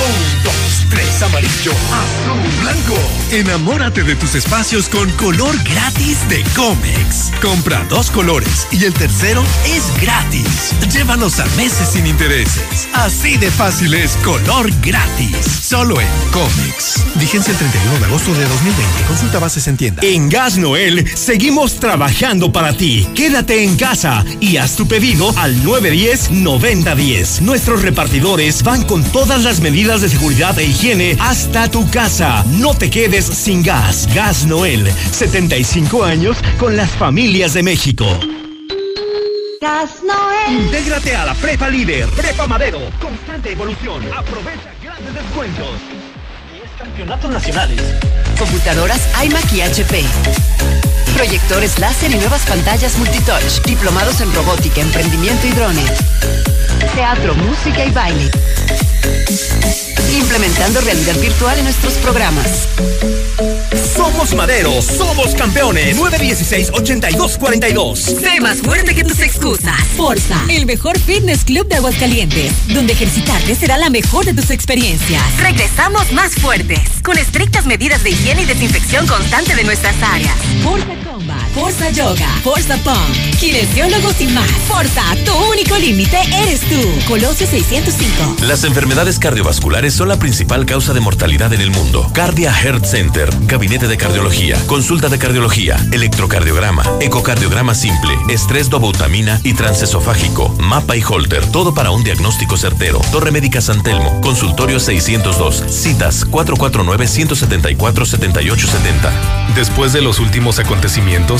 Un, dos, tres, amarillo, azul, blanco. Enamórate de tus espacios con color gratis de Comex. Compra dos colores y el tercero es gratis. Llévalos a meses sin intereses. Así de fácil es color gratis. Solo en Comex. Vigencia el 31 de agosto de 2020. Consulta bases en tienda. En Gas Noel seguimos trabajando para ti. Quédate en casa y haz tu pedido al 910-9010. Nuestros repartidores van con todas las medidas de seguridad e higiene hasta tu casa. No te quedes sin gas. Gas Noel, 75 años con las familias de México. Gas Noel. Intégrate a la Prepa Líder, Prepa Madero, constante evolución. Aprovecha grandes descuentos. Campeonatos nacionales. Computadoras iMac y HP. Proyectores láser y nuevas pantallas multitouch. Diplomados en robótica, emprendimiento y drones. Teatro, música y baile. Implementando realidad virtual en nuestros programas. Somos Madero, somos campeones. 916-8242. Sé más fuerte que tus excusas. Forza, el mejor fitness club de Aguascalientes, donde ejercitarte será la mejor de tus experiencias. Regresamos más fuertes, con estrictas medidas de higiene y desinfección constante de nuestras áreas. Forza Combat, Forza Yoga, Forza Punk, kinesiólogos y más. Forza, tu único límite eres tú. Colosio 605. Las enfermedades cardiovasculares son la principal causa de mortalidad en el mundo. Cardia Heart Center, Gabinete de de cardiología, consulta de cardiología, electrocardiograma, ecocardiograma simple, estrés dobutamina y transesofágico, mapa y holter, todo para un diagnóstico certero. Torre Médica San Telmo, consultorio 602, citas 449-174-7870. Después de los últimos acontecimientos,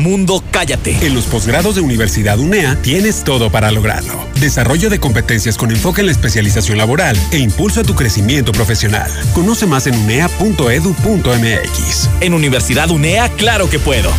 Mundo Cállate. En los posgrados de Universidad UNEA tienes todo para lograrlo. Desarrollo de competencias con enfoque en la especialización laboral e impulso a tu crecimiento profesional. Conoce más en unea.edu.mx. En Universidad UNEA, claro que puedo.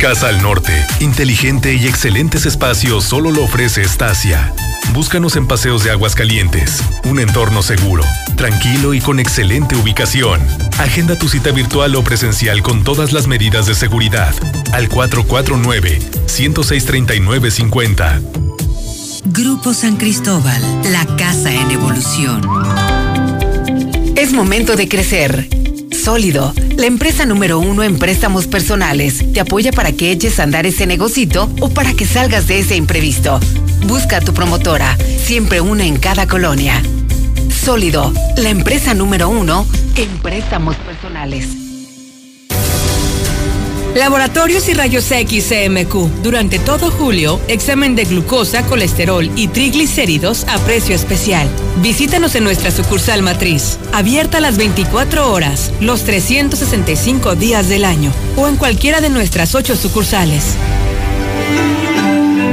Casa al Norte, inteligente y excelentes espacios solo lo ofrece Estacia. Búscanos en Paseos de Aguas Calientes, un entorno seguro, tranquilo y con excelente ubicación. Agenda tu cita virtual o presencial con todas las medidas de seguridad al 449-106-3950. Grupo San Cristóbal, la casa en evolución. Es momento de crecer. Sólido, la empresa número uno en préstamos personales, te apoya para que eches a andar ese negocito o para que salgas de ese imprevisto. Busca a tu promotora, siempre una en cada colonia. Sólido, la empresa número uno en préstamos personales. Laboratorios y Rayos X CMQ. Durante todo julio, examen de glucosa, colesterol y triglicéridos a precio especial. Visítanos en nuestra sucursal matriz, abierta las 24 horas, los 365 días del año, o en cualquiera de nuestras ocho sucursales.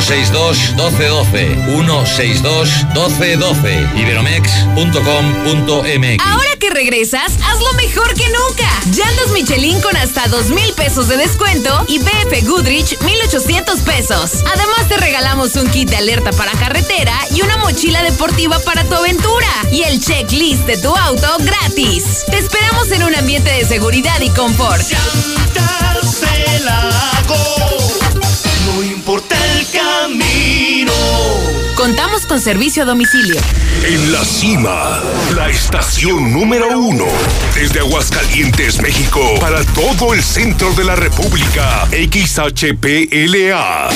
162 1212 162 1212 iberomex.com.mx Ahora que regresas, hazlo mejor que nunca. Llantas Michelin con hasta dos mil pesos de descuento y BF Goodrich 1800 pesos. Además te regalamos un kit de alerta para carretera y una mochila deportiva para tu aventura y el checklist de tu auto gratis. Te esperamos en un ambiente de seguridad y confort. No importa el camino. Contamos con servicio a domicilio. En la cima, la estación número uno. Desde Aguascalientes, México, para todo el centro de la República. XHPLA.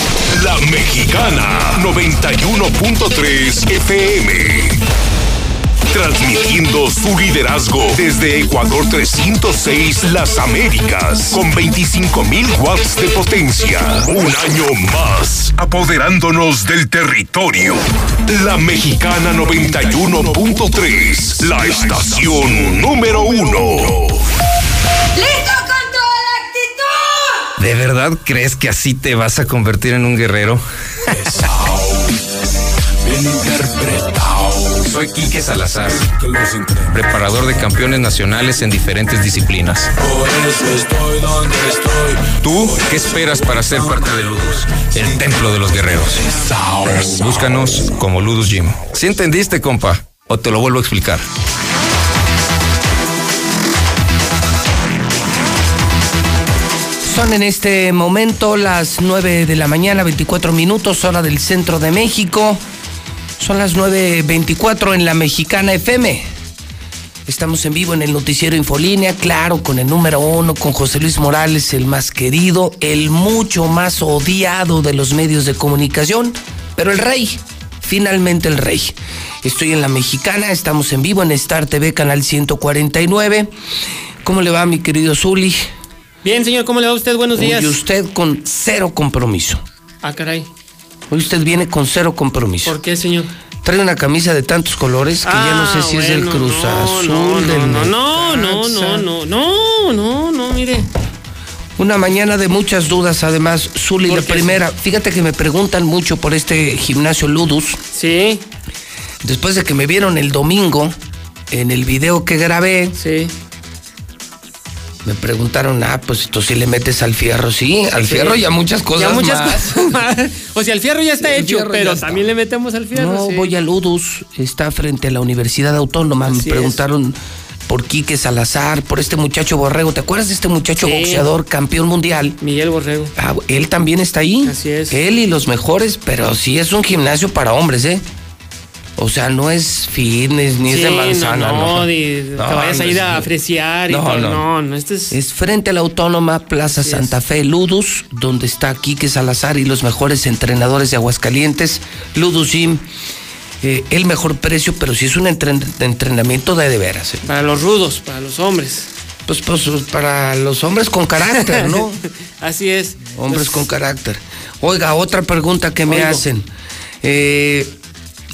La Mexicana, 91.3 FM. Transmitiendo su liderazgo desde Ecuador 306 Las Américas con 25.000 watts de potencia. Un año más, apoderándonos del territorio. La Mexicana 91.3, la estación número uno. ¡Listo con toda la actitud! ¿De verdad crees que así te vas a convertir en un guerrero? Soy Quique Salazar, preparador de campeones nacionales en diferentes disciplinas. Por eso estoy donde estoy. ¿Tú qué esperas para ser parte de Ludus, el templo de los guerreros? Búscanos como Ludus Gym. ¿Sí entendiste, compa? ¿O te lo vuelvo a explicar? Son en este momento las 9 de la mañana, 24 minutos, hora del centro de México. Son las 9.24 en la Mexicana FM. Estamos en vivo en el noticiero Infolínea, claro, con el número uno, con José Luis Morales, el más querido, el mucho más odiado de los medios de comunicación, pero el rey, finalmente el rey. Estoy en la mexicana, estamos en vivo en Star TV, canal 149. ¿Cómo le va, mi querido Zuli? Bien, señor, ¿cómo le va a usted? Buenos días. Y usted con cero compromiso. Ah, caray. Hoy usted viene con cero compromiso. ¿Por qué, señor? Trae una camisa de tantos colores que ya no sé si es del bueno, Cruz Azul, no, del no, no, no, no, no, no, no, no, mire. Una mañana de muchas dudas, además, Zuli, ¿Por la primera. Fíjate que me preguntan mucho por este gimnasio Ludus. Sí. Después de que me vieron el domingo en el video que grabé. Sí. Me preguntaron, ah, pues tú sí le metes al fierro, sí, al Sí. fierro y a muchas cosas Ya muchas más. cosas más. O sea, el fierro ya está hecho, pero está. también le metemos al fierro. No, sí. voy a Ludus, está frente a la Universidad Autónoma. me preguntaron por Quique Salazar, por este muchacho Borrego. ¿Te acuerdas de este muchacho boxeador, campeón mundial? Miguel Borrego. Ah, él también está ahí. Así es. Él y los mejores, pero sí es un gimnasio para hombres, ¿eh? O sea, no es fitness ni es de manzana, no, ¿no? no, ni te vayas a ir a fresear y No, todo. no. No, no, este es. Es frente a la Autónoma Plaza. Santa Fe, Ludus, donde está Quique Salazar y los mejores entrenadores de Aguascalientes. Ludus Gym, eh, el mejor precio, pero sí es un entren- entrenamiento de de veras. ¿eh? Para los rudos, para los hombres. Pues, pues para los hombres con carácter, ¿no? Así es. Hombres con carácter. Oiga, otra pregunta que me Oigo. hacen. Eh,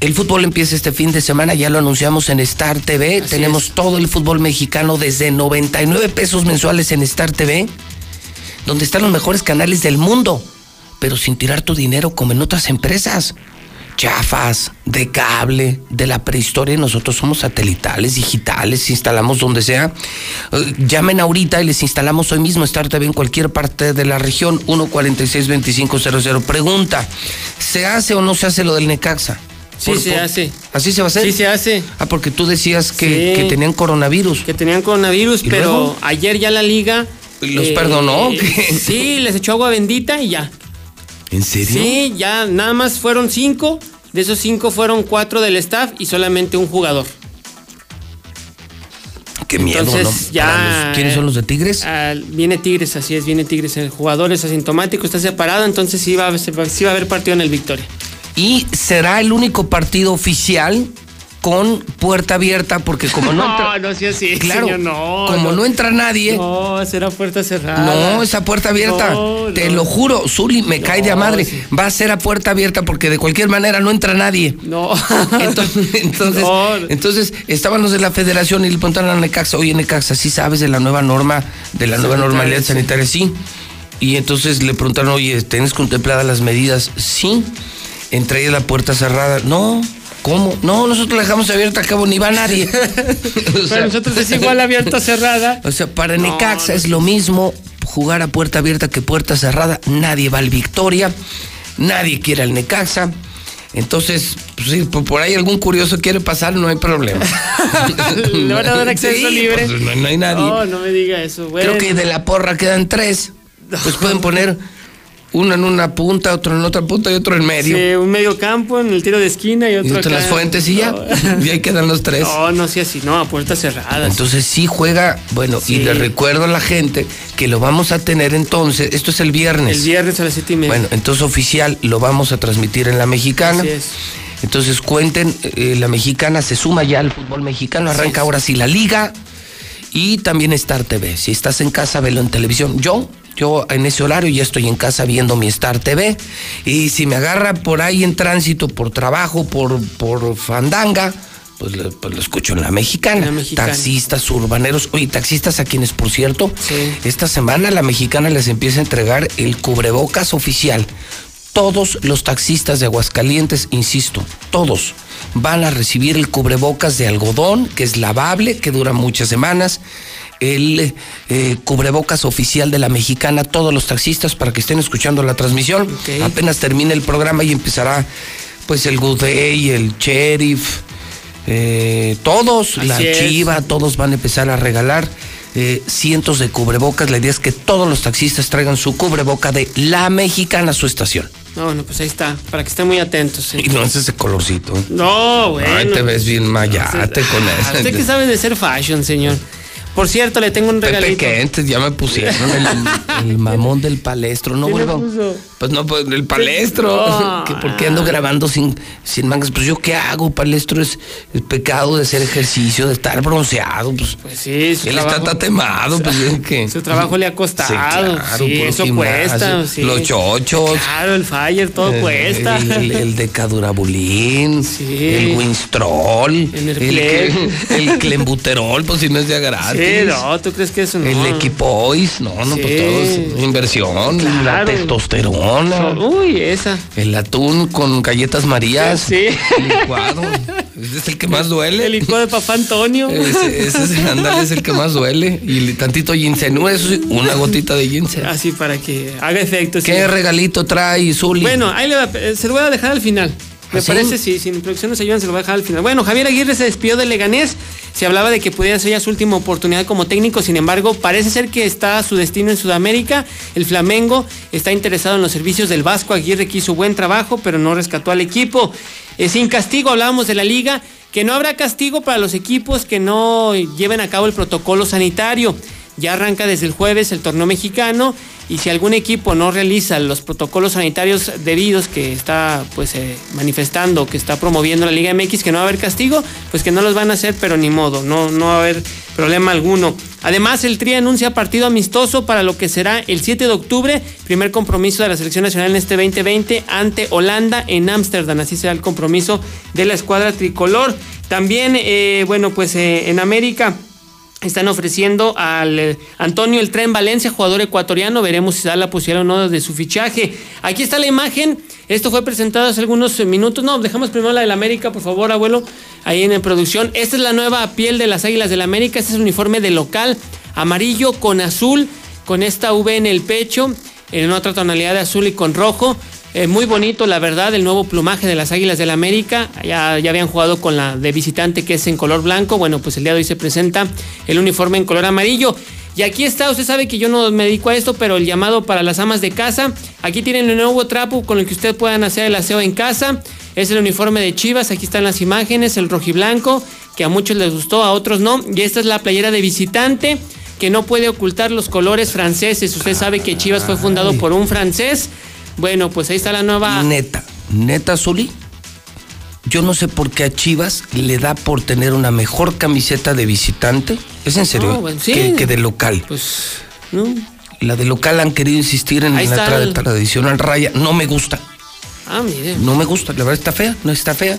el fútbol empieza este fin de semana, ya lo anunciamos en Star TV. Así Tenemos es. todo el fútbol mexicano desde 99 pesos mensuales en Star TV, donde están los mejores canales del mundo, pero sin tirar tu dinero como en otras empresas. Chafas, de cable, de la prehistoria, nosotros somos satelitales, digitales, instalamos donde sea. Eh, llamen ahorita y les instalamos hoy mismo Star TV en cualquier parte de la región, 146-2500. Pregunta, ¿se hace o no se hace lo del Necaxa? Sí, Por- se por- hace. ¿Así se va a hacer? Sí, se hace. Ah, porque tú decías que, Sí. que tenían coronavirus. Que tenían coronavirus, ¿Y pero luego? ayer ya la liga. ¿Los perdonó o qué? Sí, les echó agua bendita y ya. ¿En serio? Sí, ya nada más fueron cinco. De esos cinco fueron cuatro del staff y solamente un jugador. Qué miedo, Entonces ¿no? ya. Para los- ¿Quiénes son los de Tigres? Ah, viene Tigres, así es, viene Tigres. El jugador es asintomático, está separado, entonces sí va, a- se va- sí va a haber partido en el Victoria. Y será el único partido oficial con puerta abierta, porque como no entra. No, así, Claro, señor, no. como no entra nadie. No, será puerta cerrada. No, esa puerta abierta. No, Te lo juro, Zuli, me cae de a madre. Va a ser a puerta abierta porque de cualquier manera no entra nadie. No. Entonces, entonces, entonces estaban los de la federación y le preguntaron a Necaxa, oye Necaxa, ¿sí sabes de la nueva norma, de la nueva normalidad sí. sanitaria? Sí. Y entonces le preguntaron, oye, ¿tienes contempladas las medidas? Sí. Entre ellas la puerta cerrada. No. ¿Cómo? No, nosotros la dejamos abierta, a cabo ni va nadie. O sea, Para nosotros es igual abierta cerrada. o sea, para No, Necaxa no. es lo mismo jugar a puerta abierta que puerta cerrada. Nadie va al Victoria, nadie quiere al Necaxa. Entonces, pues, si por ahí algún curioso quiere pasar, no hay problema. Le van a dar acceso Sí, libre. pues, no, no hay nadie. No, no me diga eso. Bueno. Creo que de la porra quedan tres. Pues pueden poner uno en una punta, otro en otra punta y otro en medio. Sí, un medio campo en el tiro de esquina y y otro otro en acá. las fuentes y ya. No. Y ahí quedan los tres. No, no sea así, no, a puertas cerradas. Entonces sí juega, bueno, y Sí. le recuerdo a la gente que lo vamos a tener entonces, esto es el viernes. el viernes a las siete y media. Bueno, entonces oficial lo vamos a transmitir en la mexicana. Así es. Entonces cuenten, eh, la mexicana se suma ya al fútbol mexicano, arranca ahora sí la liga y también Star TV. Si estás en casa, velo en televisión. Yo, yo en ese horario ya estoy en casa viendo mi Star TV y si me agarra por ahí en tránsito, por trabajo, por, por fandanga, pues lo, pues lo escucho en la mexicana. La Mexicana. Taxistas, urbaneros, oye, taxistas a quienes, por cierto, Sí. esta semana la mexicana les empieza a entregar el cubrebocas oficial. Todos los taxistas de Aguascalientes, insisto, todos van a recibir el cubrebocas de algodón, que es lavable, que dura muchas semanas. El eh, cubrebocas oficial de la mexicana, todos los taxistas, para que estén escuchando la transmisión. Apenas termine el programa y empezará pues el Good Day, el Sheriff, eh, todos, Así la es. Chiva, todos van a empezar a regalar eh, cientos de cubrebocas. La idea es que todos los taxistas traigan su cubreboca de la mexicana a su estación. No, bueno, pues ahí está, para que estén muy atentos. Y no es ese colorcito. No, bueno. Ay, te ves bien mayate con Ah, eso. Usted que sabe de ser fashion, señor. Por cierto, le tengo un Pepe regalito. Kent, ya me pusieron el, el mamón del palestro. No ¿Quién le vuelvo, puso? Pues no, pues el palestro. No. que ¿Por qué ando grabando sin, sin mangas? Pues yo qué hago, palestro. Es el pecado de hacer ejercicio, de estar bronceado. Pues, Pues sí, su él trabajo- está tatemado. Pues es que. Su trabajo le ha costado. Sí, claro, eso cuesta. sí. Los chochos. Claro, el fire, todo Eh, cuesta. El, el, el decadurabulín, el winstrol, el, el clembuterol, pues si no es ya gratis. Sí, no, ¿tú crees que eso no? El equipois, no, no, Sí. pues todo es inversión, la Claro. Uy, esa. el atún con galletas marías, Sí. licuado, ese es el que más duele. El licuado de papá Antonio. Ese, ese es, ándale, es el que más duele. Y el tantito ginseng, eso sí, una gotita de ginseng. Así para que haga efecto. sí. ¿Qué regalito trae Zuli? Bueno, ahí le va- eh, se lo voy a dejar al final. Me ¿Ah, sí? parece, sí, si en producción nos ayudan, se lo voy a dejar al final. Bueno, Javier Aguirre se despidió de Leganés. Se hablaba de que pudiera ser ya su última oportunidad como técnico. Sin embargo, parece ser que está su destino en Sudamérica. El Flamengo está interesado en los servicios del Vasco Aguirre, que hizo buen trabajo, pero no rescató al equipo. Eh, sin castigo, hablábamos de la liga, que no habrá castigo para los equipos que no lleven a cabo el protocolo sanitario. Ya arranca desde el jueves el torneo mexicano y si algún equipo no realiza los protocolos sanitarios debidos que está pues eh, manifestando, que está promoviendo la Liga MX, que no va a haber castigo, pues que no los van a hacer, pero ni modo, no, no va a haber problema alguno. Además, el Tri anuncia partido amistoso para lo que será el 7 de octubre, primer compromiso de la selección nacional en este 2020 ante Holanda en Ámsterdam. Así será el compromiso de la escuadra tricolor. También, eh, bueno, pues eh, en América. Están ofreciendo al eh, Antonio El Tren Valencia, jugador ecuatoriano. Veremos si da la posibilidad o no de su fichaje. Aquí está la imagen. Esto fue presentado hace algunos eh, minutos. No, dejamos primero la del América, por favor, abuelo. Ahí en la producción. Esta es la nueva piel de las Águilas del América. Este es el uniforme de local. Amarillo con azul, con esta V en el pecho, en otra tonalidad de azul y con rojo. Eh, muy bonito, la verdad, el nuevo plumaje de las Águilas del América. Ya, ya habían jugado con la de visitante que es en color blanco. Bueno, pues el día de hoy se presenta el uniforme en color amarillo. Y aquí está, usted sabe que yo no me dedico a esto, pero el llamado para las amas de casa. Aquí tienen el nuevo trapo con el que ustedes puedan hacer el aseo en casa. Es el uniforme de Chivas, aquí están las imágenes, el rojiblanco, que a muchos les gustó, a otros no. Y esta es la playera de visitante, que no puede ocultar los colores franceses. Usted sabe que Chivas fue fundado por un francés. Bueno, pues ahí está la nueva. Neta, neta, Zuli. Yo no sé por qué a Chivas le da por tener una mejor camiseta de visitante. Es en serio. No, bueno, sí. que, que de local. Pues, no. La de local han querido insistir en Ahí la está tra- el- tradicional raya. No me gusta. Ah, mire. No me gusta, la verdad está fea, no está fea.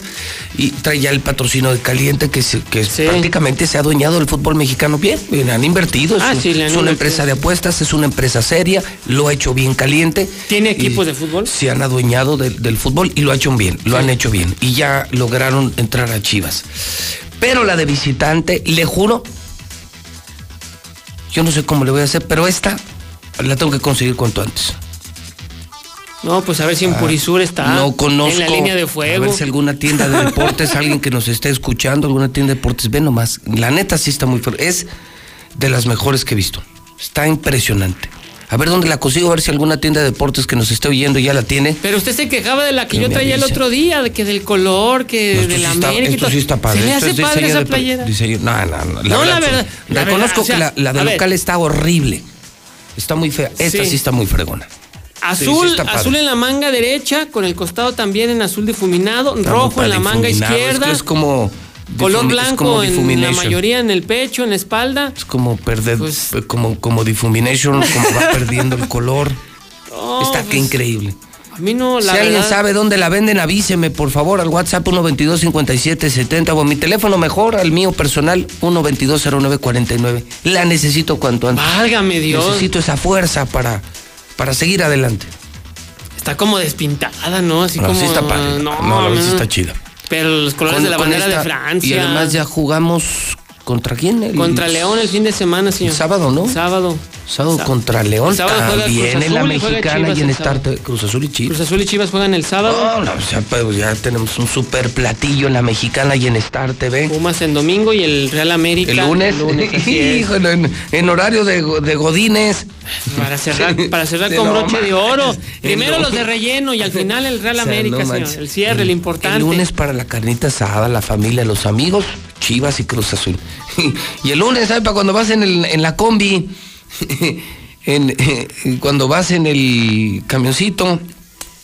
Y trae ya el patrocinio de Caliente que, se- que prácticamente se ha adueñado del fútbol mexicano bien. bien, han invertido. Es, Ah, un- sí, le han es una empresa de apuestas, es una empresa seria, lo ha hecho bien Caliente. ¿Tiene equipos de fútbol? Se han adueñado del fútbol y lo ha hecho bien, lo han hecho bien. Y ya lograron entrar a Chivas. Pero la de visitante, le juro, yo no sé cómo le voy a hacer, pero esta la tengo que conseguir cuanto antes. No, pues a ver si en Purisur está. Ah, No conozco. En la línea de A fuego. ver si alguna tienda de deportes, alguien que nos esté escuchando, alguna tienda de deportes, ve nomás. La neta sí está muy fuerte. Es de las mejores que he visto. Está impresionante. A ver dónde la consigo, a ver si alguna tienda de deportes que nos esté oyendo ya la tiene. Pero usted se quejaba de la que Que yo traía el otro día, de que del color, que No, de sí la está- América. esto sí está padre. Se le hace padre diseño esa de- playera. diseño- no, no, no, No, la sí. verdad, la Reconozco verdad, o sea, que la, la de a ver. local está horrible. Está muy fea. Esta sí, Sí. está muy fregona. Azul, Sí, sí azul en la manga derecha, con el costado también en azul difuminado, Está rojo en la manga es que izquierda, Es, como. color blanco en la mayoría en el pecho, en la espalda. Es como perder, Pues- como, como difumination, como va perdiendo el color. No, Está que pues, increíble. A mí no, la si alguien sabe dónde la venden, avíseme, por favor, al WhatsApp 122 5770 o a mi teléfono mejor, al mío personal 122 0949. La necesito cuanto antes. Válgame Dios. Necesito esa fuerza para, para seguir adelante. Está como despintada, ¿no? Así No, como. sí está padre. No, No, la verdad sí no. está chida. Pero los colores Con- de la bandera esta- de Francia. Y además ya jugamos contra quién? El- Contra León el fin de semana, señor. El sábado, ¿no? Sábado. Sábado Sá- contra León. el sábado También en la y mexicana y en el. Start Cruz Azul y Chivas. Cruz Azul y Chivas juegan el sábado. No, no, o sea, pues ya tenemos un super platillo en la mexicana y en Star TV. Pumas en domingo y el Real América. El lunes, así es. híjole, en, en horario de, de Godines. Para cerrar, para cerrar con no, broche de oro. Primero El los de lunes. relleno y al final el Real O sea, América, no señor. manches. El cierre, el importante. El lunes para la carnita asada, la familia, los amigos, Chivas y Cruz Azul. Y el lunes, ¿sabes? Para cuando vas en, el- en la combi, en, eh, cuando vas en el camioncito.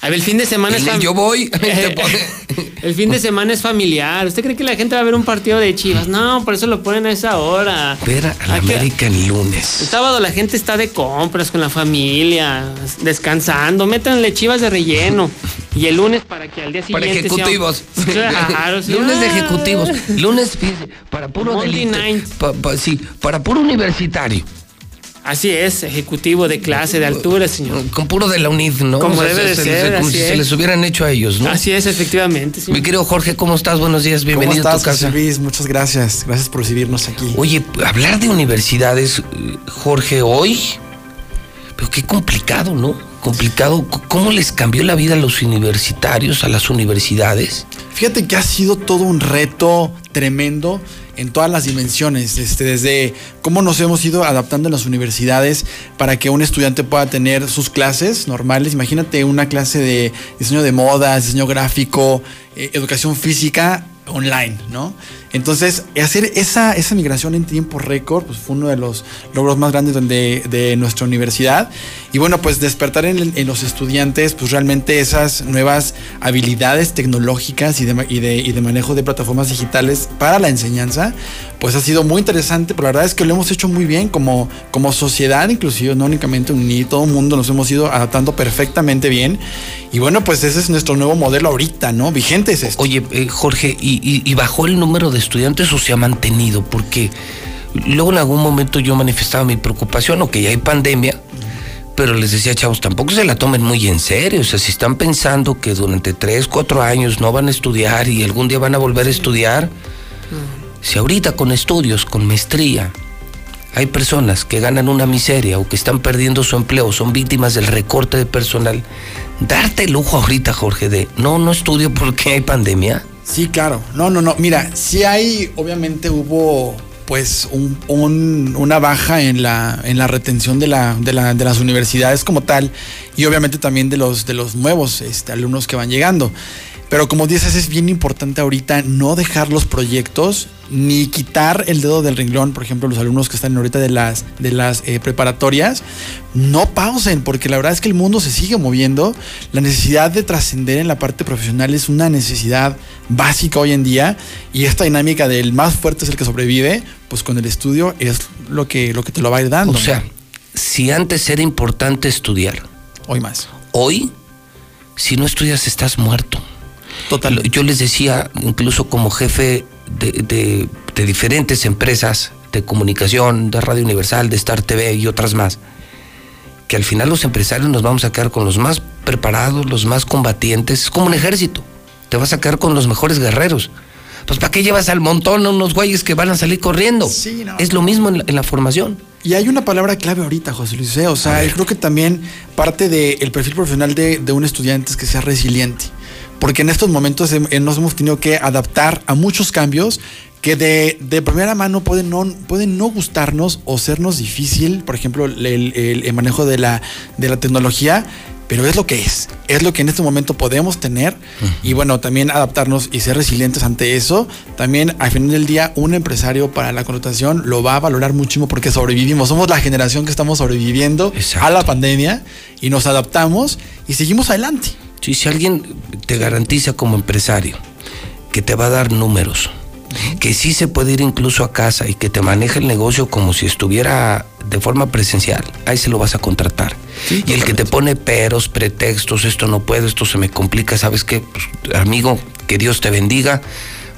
A ver, el fin de semana es yo voy. El fin de semana es familiar. ¿Usted cree que la gente va a ver un partido de Chivas? No, por eso lo ponen a esa hora. Ver a la Hay que- América el lunes. El sábado la gente está de compras con la familia, descansando. Métanle chivas de relleno. Y el lunes para que al día Para siguiente. sea- ejecutivos. Claro, sí. Lunes de Ah. ejecutivos. Lunes, fíjese, para puro delito. pa- sí, para puro universitario. Así es, ejecutivo de clase, de altura, señor. Con puro de la UNID, ¿no? Como debe de se- ser, se- como así si se es. les hubieran hecho a ellos, ¿no? Así es, efectivamente. señor. Mi querido Jorge, ¿cómo estás? Buenos días, bienvenido ¿Cómo a tu casa. José Luis? Muchas gracias. Gracias por recibirnos aquí. Oye, hablar de universidades, eh, Jorge, hoy, pero qué complicado, ¿no? Complicado. ¿Cómo les cambió la vida a los universitarios, a las universidades? Fíjate que ha sido todo un reto tremendo en todas las dimensiones, este, desde cómo nos hemos ido adaptando en las universidades para que un estudiante pueda tener sus clases normales. Imagínate una clase de diseño de modas, diseño gráfico, eh, educación física online, ¿no? Entonces, hacer esa, esa migración en tiempo récord pues, fue uno de los logros más grandes de, de nuestra universidad. Y bueno, pues despertar en, en los estudiantes pues realmente esas nuevas habilidades tecnológicas y de, y, de, y de manejo de plataformas digitales para la enseñanza, pues ha sido muy interesante, pero la verdad es que lo hemos hecho muy bien como, como sociedad, inclusive, no únicamente UNI, todo el mundo nos hemos ido adaptando perfectamente bien. Y bueno, pues ese es nuestro nuevo modelo ahorita, ¿no? Vigente es esto. Oye, eh, Jorge, ¿y, y- y bajó el número de estudiantes o se ha mantenido? Porque luego en algún momento yo manifestaba mi preocupación, o que ya hay pandemia, pero les decía, chavos, tampoco se la tomen muy en serio. O sea, si están pensando que durante tres, cuatro años no van a estudiar y algún día van a volver a estudiar, si ahorita con estudios, con maestría, hay personas que ganan una miseria o que están perdiendo su empleo, son víctimas del recorte de personal, darte el lujo ahorita, Jorge, de no, no estudio porque hay pandemia. Sí, claro. No, no, no. Mira, sí hay, obviamente hubo pues un- un- una baja en la, en la retención de, la, de, la- de las universidades como tal y obviamente también de los, de los nuevos este, alumnos que van llegando. Pero como dices, es bien importante ahorita no dejar los proyectos ni quitar el dedo del renglón, por ejemplo, los alumnos que están ahorita de las, de las eh, preparatorias, no pausen, porque la verdad es que el mundo se sigue moviendo. La necesidad de trascender en la parte profesional es una necesidad básica hoy en día y esta dinámica del más fuerte es el que sobrevive, pues con el estudio es lo que, lo que te lo va a ir dando. O sea, si antes era importante estudiar, hoy más. Hoy, si no estudias, estás muerto. Total. Yo les decía, incluso como jefe de, de- de diferentes empresas de comunicación, de Radio Universal, de Star TV y otras más, que al final los empresarios nos vamos a quedar con los más preparados, los más combatientes. Es como un ejército. Te vas a quedar con los mejores guerreros. Pues ¿para qué llevas al montón a unos güeyes que van a salir corriendo? Es lo mismo en la, en la formación. Y hay una palabra clave ahorita, José Luis. ¿eh? O sea, yo creo que también parte del perfil profesional de, de un estudiante es que sea resiliente. Porque en estos momentos eh, nos hemos tenido que adaptar a muchos cambios que de, de primera mano pueden no, pueden no gustarnos o sernos difícil, por ejemplo, el, el- el manejo de la, de la tecnología, pero es lo que es, es lo que en este momento podemos tener y bueno, también adaptarnos y ser resilientes ante eso. También al final del día, un empresario para la connotación lo va a valorar muchísimo porque sobrevivimos, somos la generación que estamos sobreviviendo a la pandemia y nos adaptamos y seguimos adelante. Sí, si alguien te garantiza como empresario que te va a dar números, que sí se puede ir incluso a casa y que te maneja el negocio como si estuviera de forma presencial, ahí se lo vas a contratar. y el que te pone peros, pretextos, esto no puedo, esto se me complica, ¿sabes qué? Pues, amigo, que Dios te bendiga,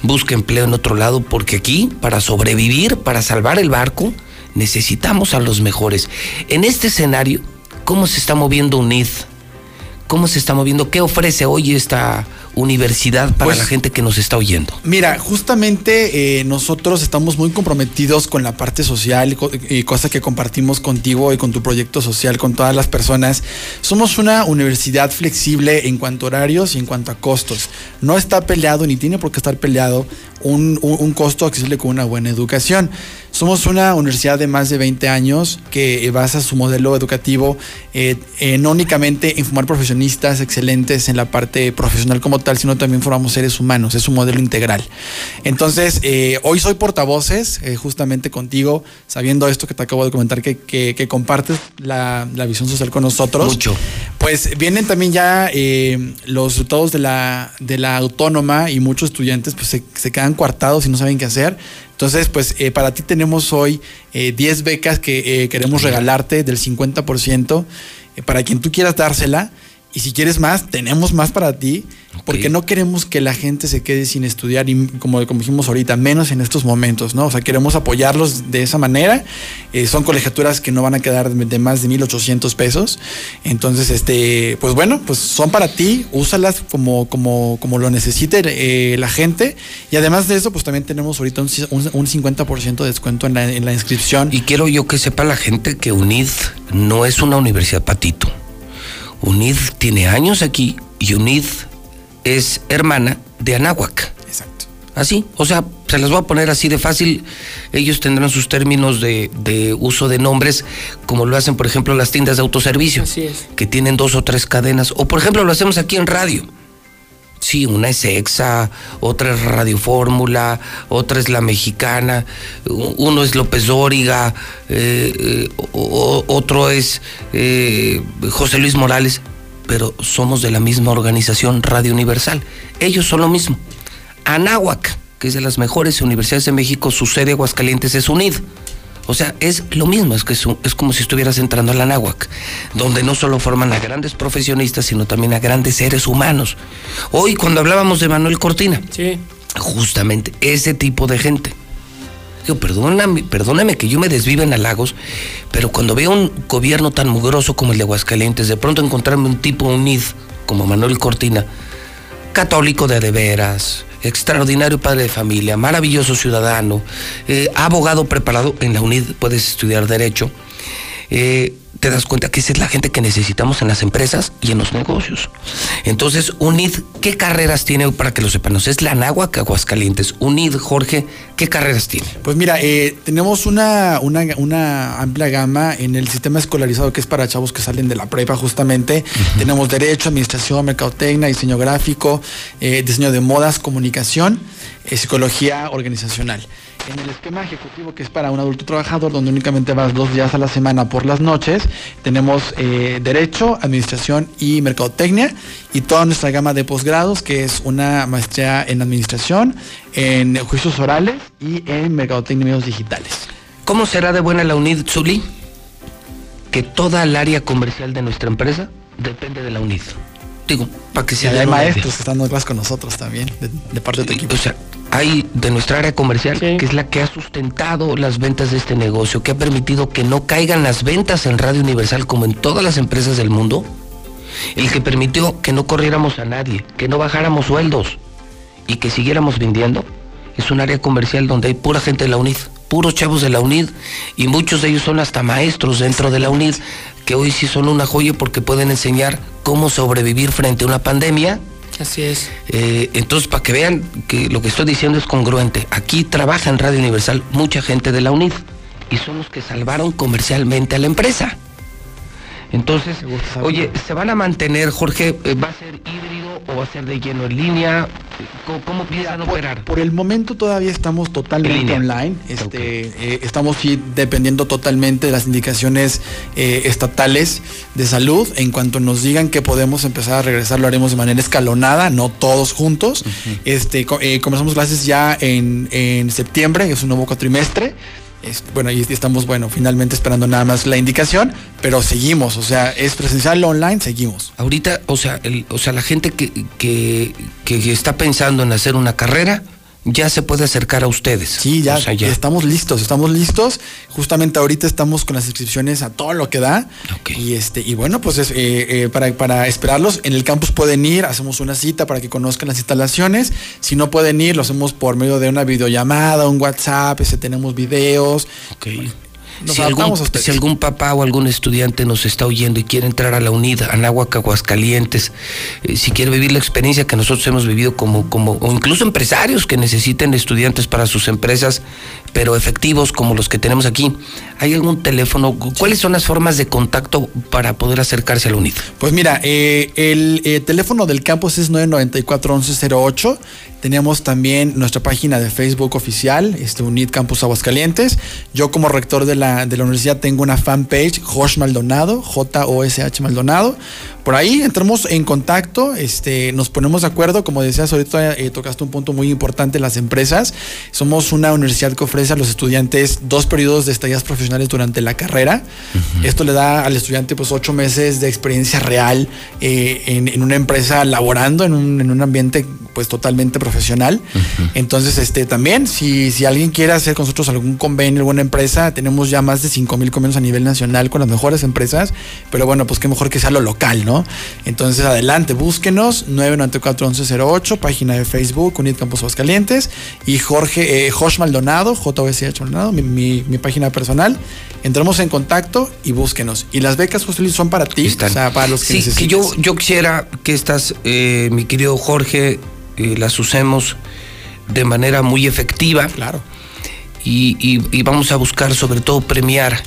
busca empleo en otro lado, porque aquí, para sobrevivir, para salvar el barco, necesitamos a los mejores. En este escenario, ¿cómo se está moviendo UNID? ¿Cómo se está moviendo? ¿Qué ofrece hoy esta universidad para Pues- la gente que nos está oyendo? Mira, justamente eh, nosotros estamos muy comprometidos con la parte social y, co- y cosa que compartimos contigo y con tu proyecto social, con todas las personas. Somos una universidad flexible en cuanto a horarios y en cuanto a costos. No está peleado ni tiene por qué estar peleado un, un- costo accesible con una buena educación. Somos una universidad de más de 20 años que basa su modelo educativo eh, eh, no únicamente en formar profesionistas excelentes en la parte profesional como tal, sino también formamos seres humanos. Es un modelo integral. Entonces, eh, hoy soy portavoces, eh, justamente contigo, sabiendo esto que te acabo de comentar, que, que- que compartes la, la visión social con nosotros. Mucho. Pues vienen también ya eh, los resultados de la, de la autónoma y muchos estudiantes pues se, se quedan coartados y no saben qué hacer. Entonces, pues eh, para ti tenemos hoy eh, 10 becas que eh, queremos regalarte del 50% eh, para quien tú quieras dársela. Y si quieres más, tenemos más para ti, porque no queremos que la gente se quede sin estudiar, y como, como dijimos ahorita, menos en estos momentos, ¿no? O sea, queremos apoyarlos de esa manera. Eh, son colegiaturas que no van a quedar de, más de 1.800 pesos. Entonces, este, pues bueno, pues son para ti, úsalas como, como, como lo necesite eh, la gente. Y además de eso, pues también tenemos ahorita un, un- un 50% de descuento en la, en la inscripción. Y quiero yo que sepa la gente que UNID no es una universidad patito. UNID tiene años aquí y UNID es hermana de Anáhuac. Exacto. Así, o sea, se las voy a poner así de fácil. Ellos tendrán sus términos de, de uso de nombres, como lo hacen, por ejemplo, las tiendas de autoservicio, Así es. que tienen dos o tres cadenas. O, por ejemplo, lo hacemos aquí en radio. Sí, una es EXA, otra es Radio Fórmula, otra es La Mexicana, uno es López Dóriga, eh, eh, otro es eh, José Luis Morales, pero somos de la misma organización Radio Universal. Ellos son lo mismo. Anáhuac, que es de las mejores universidades de México, su sede Aguascalientes es UNID. O sea, es lo mismo, es que es, un- es como si estuvieras entrando a la Anáhuac, donde no solo forman a grandes profesionistas, sino también a grandes seres humanos. Hoy, cuando hablábamos de Manuel Cortina, Sí. justamente ese tipo de gente. Digo, perdóname, perdóname que yo me desvive en halagos, pero cuando veo un gobierno tan mugroso como el de Aguascalientes, de pronto encontrarme un tipo unid como Manuel Cortina, católico de de veras, extraordinario padre de familia, maravilloso ciudadano, eh, abogado preparado en la UNID, puedes estudiar derecho, eh, te das cuenta que esa es la gente que necesitamos en las empresas y en los negocios. Entonces, UNID, ¿qué carreras tiene para que lo sepamos? Es la Anáhuac Aguascalientes. UNID, Jorge, ¿qué carreras tiene? Pues mira, eh, tenemos una, una, una amplia gama en el sistema escolarizado que es para chavos que salen de la prepa justamente. Tenemos Derecho, Administración, Mercadotecnia, Diseño Gráfico, eh, Diseño de Modas, Comunicación, eh, Psicología Organizacional. En el esquema ejecutivo que es para un adulto trabajador, donde únicamente vas dos días a la semana por las noches, tenemos eh, Derecho, Administración y Mercadotecnia y toda nuestra gama de posgrados, que es una maestría en Administración, en Juicios Orales y en Mercadotecnia y Medios Digitales. ¿Cómo será de buena la UNID, Zuli? Que toda el área comercial de nuestra empresa depende de la UNID. Digo, para que se hay maestros que están clases con nosotros también, de, de parte de tu equipo. O sea, hay de nuestra área comercial, que es la que ha sustentado las ventas de este negocio, que ha permitido que no caigan las ventas en Radio Universal como en todas las empresas del mundo, el que permitió que no corriéramos a nadie, que no bajáramos sueldos y que siguiéramos vendiendo, es un área comercial donde hay pura gente de la UNID, puros chavos de la UNID, y muchos de ellos son hasta maestros dentro de la UNID, que hoy sí son una joya porque pueden enseñar cómo sobrevivir frente a una pandemia Así es. eh, entonces, para que vean que lo que estoy diciendo es congruente, aquí trabaja en Radio Universal mucha gente de la UNID y son los que salvaron comercialmente a la empresa. Entonces, oye, ¿se van a mantener, Jorge? eh, ¿Va a ser híbrido o va a ser de lleno en línea? ¿Cómo, cómo piensan operar? Por el momento todavía estamos En totalmente online. Este, eh, estamos dependiendo totalmente de las indicaciones eh, estatales de salud. En cuanto nos digan que podemos empezar a regresar, lo haremos de manera escalonada, no todos juntos. Este, co- eh, comenzamos clases ya en, en septiembre, es un nuevo cuatrimestre. Bueno, y estamos, bueno, finalmente esperando nada más la indicación, pero seguimos, o sea, es presencial online, seguimos. Ahorita, o sea, el- o sea la gente que, que está pensando en hacer una carrera, ya se puede acercar a ustedes. Sí, ya, O sea, ya. estamos listos, estamos listos. Justamente ahorita estamos con las inscripciones a todo lo que da. Y este, y bueno, pues es, eh, eh, para, para esperarlos, en el campus pueden ir, hacemos una cita para que conozcan las instalaciones. Si no pueden ir, lo hacemos por medio de una videollamada, un WhatsApp, ese, tenemos videos. Nos si adaptamos algún, a ustedes. si algún papá o algún estudiante nos está oyendo y quiere entrar a la UNID, Anáhuac, Aguascalientes, eh, si quiere vivir la experiencia que nosotros hemos vivido como, como, o incluso empresarios que necesiten estudiantes para sus empresas, pero efectivos como los que tenemos aquí, ¿hay algún teléfono? ¿Cuáles son las formas de contacto para poder acercarse a la UNID? Pues mira, eh, el eh, teléfono del campus es 994-1108. Tenemos también nuestra página de Facebook oficial, este UNID Campus Aguascalientes. Yo como rector de la, de la universidad tengo una fanpage, Josh Maldonado, J-O-S-H Maldonado. Por ahí entramos en contacto, este, nos ponemos de acuerdo, como decías ahorita, eh, tocaste un punto muy importante, las empresas. Somos una universidad que ofrece a los estudiantes dos periodos de estadías profesionales durante la carrera. Esto le da al estudiante pues ocho meses de experiencia real eh, en, en una empresa laborando en un, en un ambiente pues totalmente profesional. Entonces, este también, si, si alguien quiere hacer con nosotros algún convenio, alguna empresa, tenemos ya más de 5 mil convenios a nivel nacional con las mejores empresas, pero bueno, pues qué mejor que sea lo local, ¿no? Entonces, adelante, búsquenos, 994-1108, página de Facebook, Unid Campos Aguascalientes, y Jorge, eh, Josh Maldonado, JOSH Maldonado, mi, mi, mi página personal. Entramos en contacto y búsquenos. Y las becas, José Luis, son para ti, o sea, para los que Sí, que yo, yo quisiera que estas, eh, mi querido Jorge, eh, las usemos de manera muy efectiva. Claro. Y, y- y vamos a buscar sobre todo premiar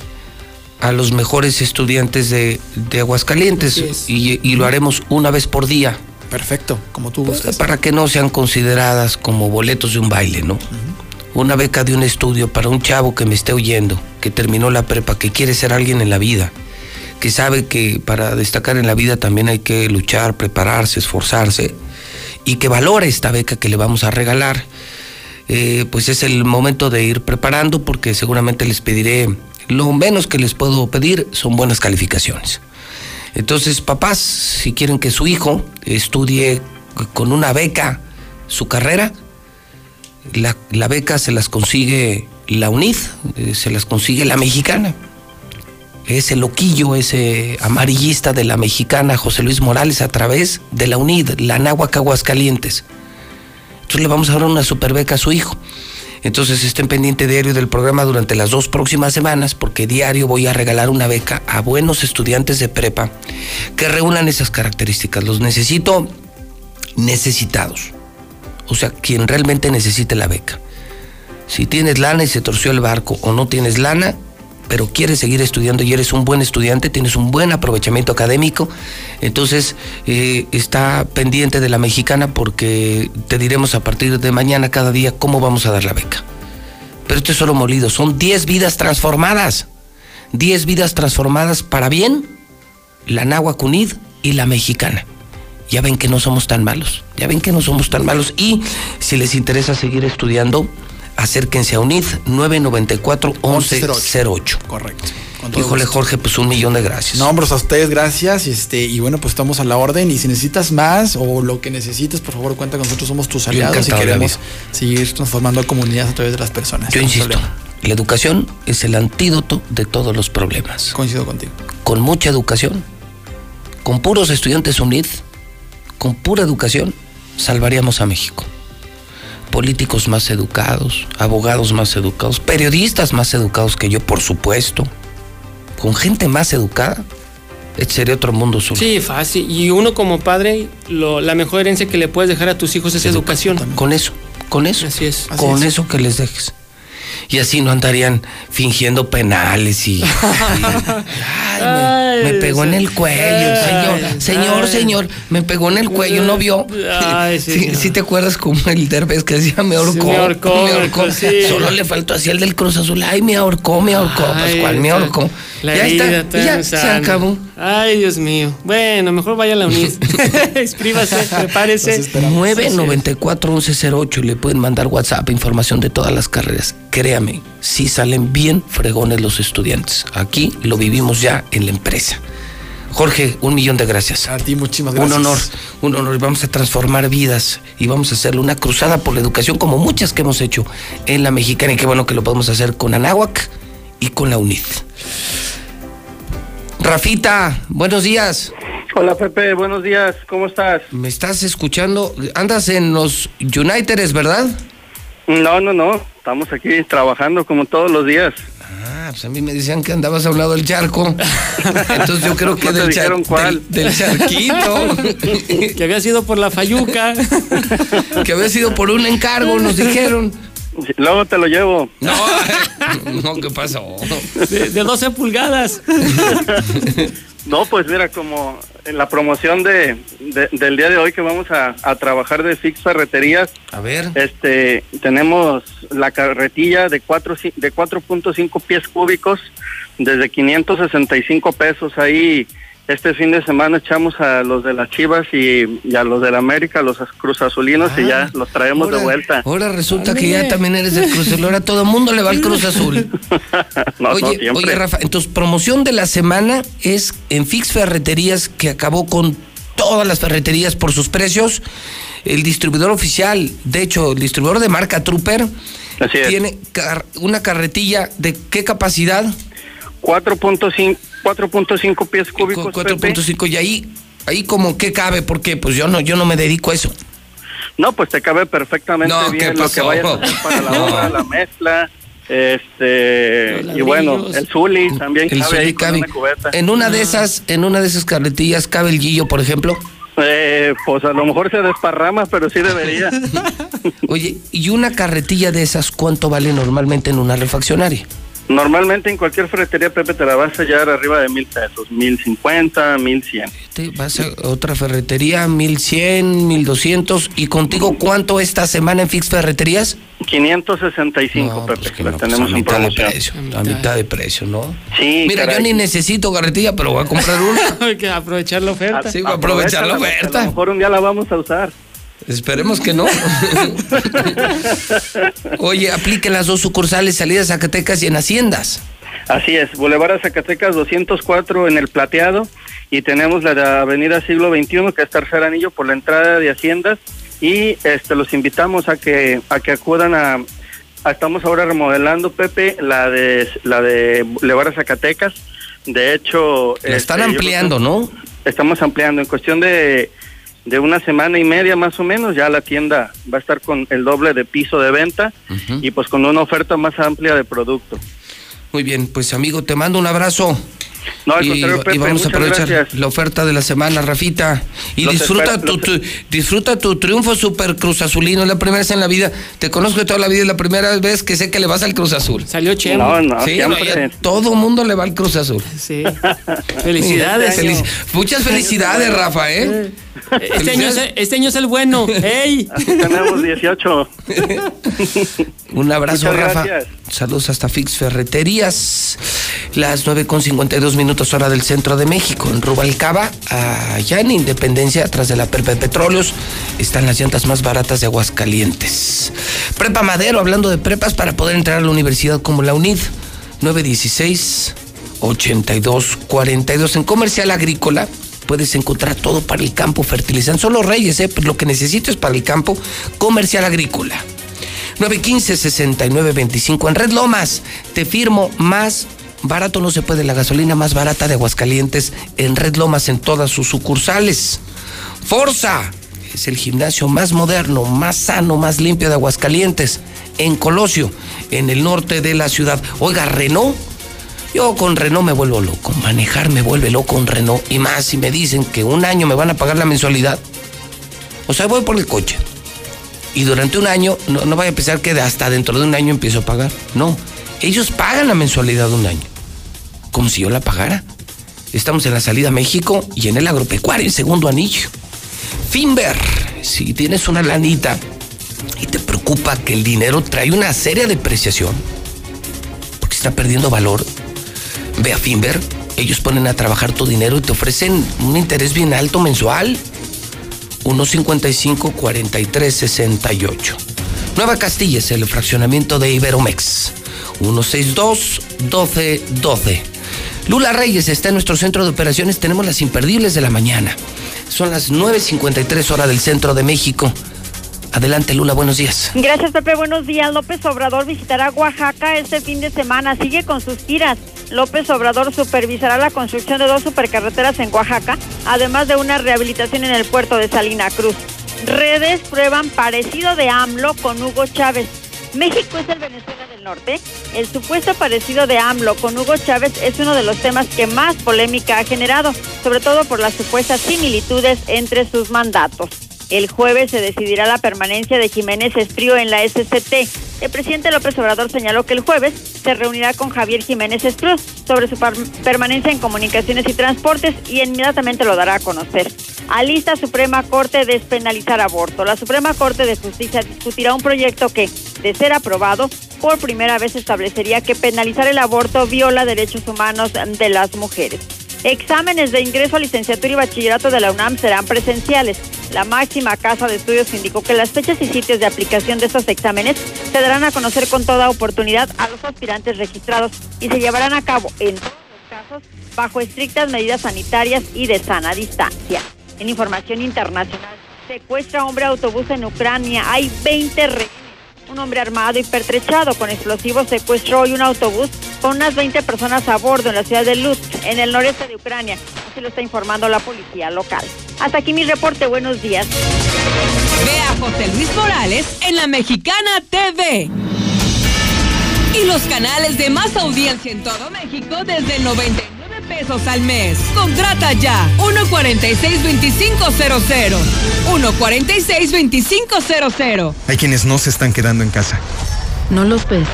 a los mejores estudiantes de, de Aguascalientes y, y lo haremos una vez por día. Perfecto, como tú Pues, gustes. para que no sean consideradas como boletos de un baile, ¿no? Una beca de un estudio para un chavo que me esté oyendo, que terminó la prepa, que quiere ser alguien en la vida, que sabe que para destacar en la vida también hay que luchar, prepararse, esforzarse, y que valora esta beca que le vamos a regalar. Eh, pues es el momento de ir preparando porque seguramente les pediré, lo menos que les puedo pedir son buenas calificaciones. Entonces, papás, si quieren que su hijo estudie con una beca su carrera, la, beca se las consigue la UNID, eh, se las consigue la mexicana. Ese loquillo, ese amarillista de la mexicana, José Luis Morales, a través de la UNID, la Náhuac Aguascalientes. Entonces le vamos a dar una super beca a su hijo. Entonces estén pendiente diario del programa durante las dos próximas semanas porque diario voy a regalar una beca a buenos estudiantes de prepa que reúnan esas características. Los necesito necesitados. O sea, quien realmente necesite la beca. Si tienes lana y se torció el barco o no tienes lana, pero quieres seguir estudiando y eres un buen estudiante, tienes un buen aprovechamiento académico, entonces eh, está pendiente de la mexicana porque te diremos a partir de mañana cada día cómo vamos a dar la beca. Pero esto es solo molido, son 10 vidas transformadas. 10 vidas transformadas para bien, la Náhuac Unid y la mexicana. Ya ven que no somos tan malos, ya ven que no somos tan malos. Y si les interesa seguir estudiando, acérquense a UNID 994-1108. Correcto. Híjole, gusto. Jorge, pues un millón de gracias. No, hombros a ustedes, gracias. Este, y bueno, pues estamos a la orden. Y si necesitas más o lo que necesites, por favor, cuenta con nosotros. Somos tus aliados y queremos seguir transformando comunidades a través de las personas. Yo insisto, problema. la educación es el antídoto de todos los problemas. Coincido contigo. Con mucha educación, con puros estudiantes UNID, con pura educación, salvaríamos a México. Políticos más educados, abogados más educados, periodistas más educados que yo, por supuesto. Con gente más educada, este sería otro mundo solo. Sí, fácil. Y uno como padre, lo- la mejor herencia que le puedes dejar a tus hijos es educación. Con eso, con eso. Así es. con eso que les dejes. Y así no andarían fingiendo penales y. y- ay, me, me pegó en el cuello, señor. Señor, señor, me pegó en el cuello, ¿no vio? Ay, sí, sí te acuerdas como el Derbez que decía me ahorcó. Sí, me ahorcó, me ahorcó. sí. Solo le faltó así el del Cruz Azul. Ay, me ahorcó, me ahorcó. Ay, Pascual, me ahorcó. La ya herida está, ya se acabó. Ay, Dios mío. Bueno, mejor vaya a la UNID. Inscríbase, prepárese. 994-1108 y le pueden mandar WhatsApp, información de todas las carreras. Créame, sí salen bien fregones los estudiantes. Aquí lo vivimos ya en la empresa. Jorge, un millón de gracias. A ti muchísimas Un gracias. honor, un honor. Y Vamos a transformar vidas y vamos a hacerle una cruzada por la educación como muchas que hemos hecho en la mexicana y qué bueno que lo podemos hacer con Anáhuac y con la UNID. Rafita, buenos días. Hola Pepe, buenos días, ¿cómo estás? ¿Me estás escuchando? Andas en los Uniteds, ¿verdad? No, no, no, estamos aquí trabajando como todos los días. Ah, pues a mí me decían que andabas a un lado del charco. Entonces yo creo que ¿No te del, dijeron cuál? del, del charquito. que había sido por la Fayuca. que había sido por un encargo, nos dijeron. Luego te lo llevo. No, no, ¿qué pasó? De, de 12 pulgadas. No, pues mira, como en la promoción de, de- del día de hoy que vamos a, a trabajar de Fix Ferreterías, A ver. este, tenemos la carretilla de cuatro ci- de 4.5 pies cúbicos desde 565 pesos. Ahí este fin de semana echamos a los de las Chivas y, y a los de la América, los Cruz Azulinos, y ya los traemos de vuelta. Ahora resulta que ya también eres del Cruz Azul. Ahora todo el mundo le va al Cruz Azul. No, oye, oye, Rafa, entonces promoción de la semana es en Fix Ferreterías que acabó con todas las ferreterías por sus precios. El distribuidor oficial, de hecho, el distribuidor de marca Trooper, tiene car- una carretilla de qué capacidad? 4.5 4.5 pies cúbicos. Pepe. 4.5 y ahí ahí como qué cabe porque pues yo no yo no me dedico a eso. No, pues te cabe perfectamente No, ¿qué bien lo que vayas a hacer para la obra, la mezcla, este, y bueno, el Zuli también El cabe Zuli cabe. una cubeta. En una de esas en una de esas carretillas cabe el guillo, por ejemplo. Eh, pues a lo mejor se desparrama, pero sí debería. Oye, ¿y una carretilla de esas cuánto vale normalmente en una refaccionaria? Normalmente en cualquier ferretería, Pepe, te la vas a hallar arriba de mil pesos, mil cincuenta, mil cien. Te vas a otra ferretería, 1100, 1200. ¿Y contigo cuánto esta semana en Fix Ferreterías? 565, Pepe, la tenemos a en mitad de promoción. precio. A mitad de precio, ¿no? Sí, Mira, caray. yo ni necesito carretilla, pero voy a comprar una. Hay que aprovechar la oferta. Sí, voy a aprovechar la oferta. A lo mejor un día la vamos a usar. Esperemos que no. Oye, apliquen las dos sucursales, salidas Zacatecas y en Haciendas. Así es, Boulevard a Zacatecas 204 en el Plateado y tenemos la de Avenida Siglo XXI que es tercer anillo por la entrada de Haciendas y este los invitamos a que a que acudan a, a- estamos ahora remodelando Pepe la de la de Boulevard a Zacatecas. De hecho, La están este, yo ampliando, ¿no? Estamos ampliando en cuestión de de una semana y media más o menos ya la tienda va a estar con el doble de piso de venta y pues con una oferta más amplia de producto. Muy bien, pues amigo, te mando un abrazo. No, al y, contrario, Pepe, y vamos a aprovechar gracias. la oferta de la semana, Rafita. Y Los disfruta espero- tu, tu- disfruta tu triunfo super Cruz Azulino. Es la primera vez en la vida. Te conozco de toda la vida. Es la primera vez que sé que le vas al Cruz Azul. Salió Chemo. No, no, Sí, siempre. todo mundo le va al Cruz Azul. Sí. Felicidades. Felici- Muchas felicidades, Rafa, ¿eh? Este año, es, este año es el bueno. ¡Ey! Tenemos 18. Un abrazo, Muchas Rafa. gracias. Saludos hasta Fix Ferreterías. Las 9.52 minutos hora del centro de México. En Rubalcaba, allá en Independencia, atrás de la Perpa de Petróleos, están las llantas más baratas de Aguascalientes. Prepa Madero, hablando de prepas para poder entrar a la universidad como la UNID. 916 8242 En Comercial Agrícola puedes encontrar todo para el campo fertilizante. Son los reyes, ¿eh? Pues lo que necesites para el campo. Comercial Agrícola. 915-6925 en Red Lomas. Te firmo más barato no se puede. La gasolina más barata de Aguascalientes en Red Lomas en todas sus sucursales. Forza es el gimnasio más moderno, más sano, más limpio de Aguascalientes. En Colosio, en el norte de la ciudad. Oiga, Renault. Yo con Renault me vuelvo loco. Manejar me vuelve loco con Renault. Y más si me dicen que un año me van a pagar la mensualidad. O sea, voy por el coche y durante un año, no, no vaya a pensar que hasta dentro de un año empiezo a pagar. No, ellos pagan la mensualidad de un año, como si yo la pagara. Estamos en la salida a México y en el agropecuario, en segundo anillo. Finver, si tienes una lanita y te preocupa que el dinero trae una seria depreciación, porque está perdiendo valor, ve a Finver. Ellos ponen a trabajar tu dinero y te ofrecen un interés bien alto mensual. 155 43 68. Nueva Castilla es el fraccionamiento de Iberomex. 162 12 12. Lula Reyes está en nuestro centro de operaciones. Tenemos las imperdibles de la mañana. Son las 9.53 hora del centro de México. Adelante, Lula, buenos días. Gracias, Pepe. Buenos días. López Obrador visitará Oaxaca este fin de semana. Sigue con sus giras. López Obrador supervisará la construcción de dos supercarreteras en Oaxaca, además de una rehabilitación en el puerto de Salina Cruz. Redes prueban parecido de AMLO con Hugo Chávez. México es el Venezuela del Norte, el supuesto parecido de AMLO con Hugo Chávez es uno de los temas que más polémica ha generado, sobre todo por las supuestas similitudes entre sus mandatos. El jueves se decidirá la permanencia de Jiménez Estrío en la SCT. El presidente López Obrador señaló que el jueves se reunirá con Javier Jiménez Estrío sobre su permanencia en comunicaciones y transportes y inmediatamente lo dará a conocer. Alista Suprema Corte despenalizar aborto. La Suprema Corte de Justicia discutirá un proyecto que, de ser aprobado, por primera vez establecería que penalizar el aborto viola derechos humanos de las mujeres. Exámenes de ingreso a licenciatura y bachillerato de la UNAM serán presenciales. La máxima casa de estudios indicó que las fechas y sitios de aplicación de estos exámenes se darán a conocer con toda oportunidad a los aspirantes registrados y se llevarán a cabo en todos los casos bajo estrictas medidas sanitarias y de sana distancia. En información internacional, secuestra hombre autobús en Ucrania. Hay 20 rehenes. Un hombre armado y pertrechado con explosivos secuestró hoy un autobús con unas 20 personas a bordo en la ciudad de Lutsk, en el noreste de Ucrania. Así lo está informando la policía local. Hasta aquí mi reporte. Buenos días. Ve a José Luis Morales en la Mexicana TV. Y los canales de más audiencia en todo México desde el 99 pesos al mes. Contrata ya. 146-2500. 146-2500. Hay quienes no se están quedando en casa. No los ves,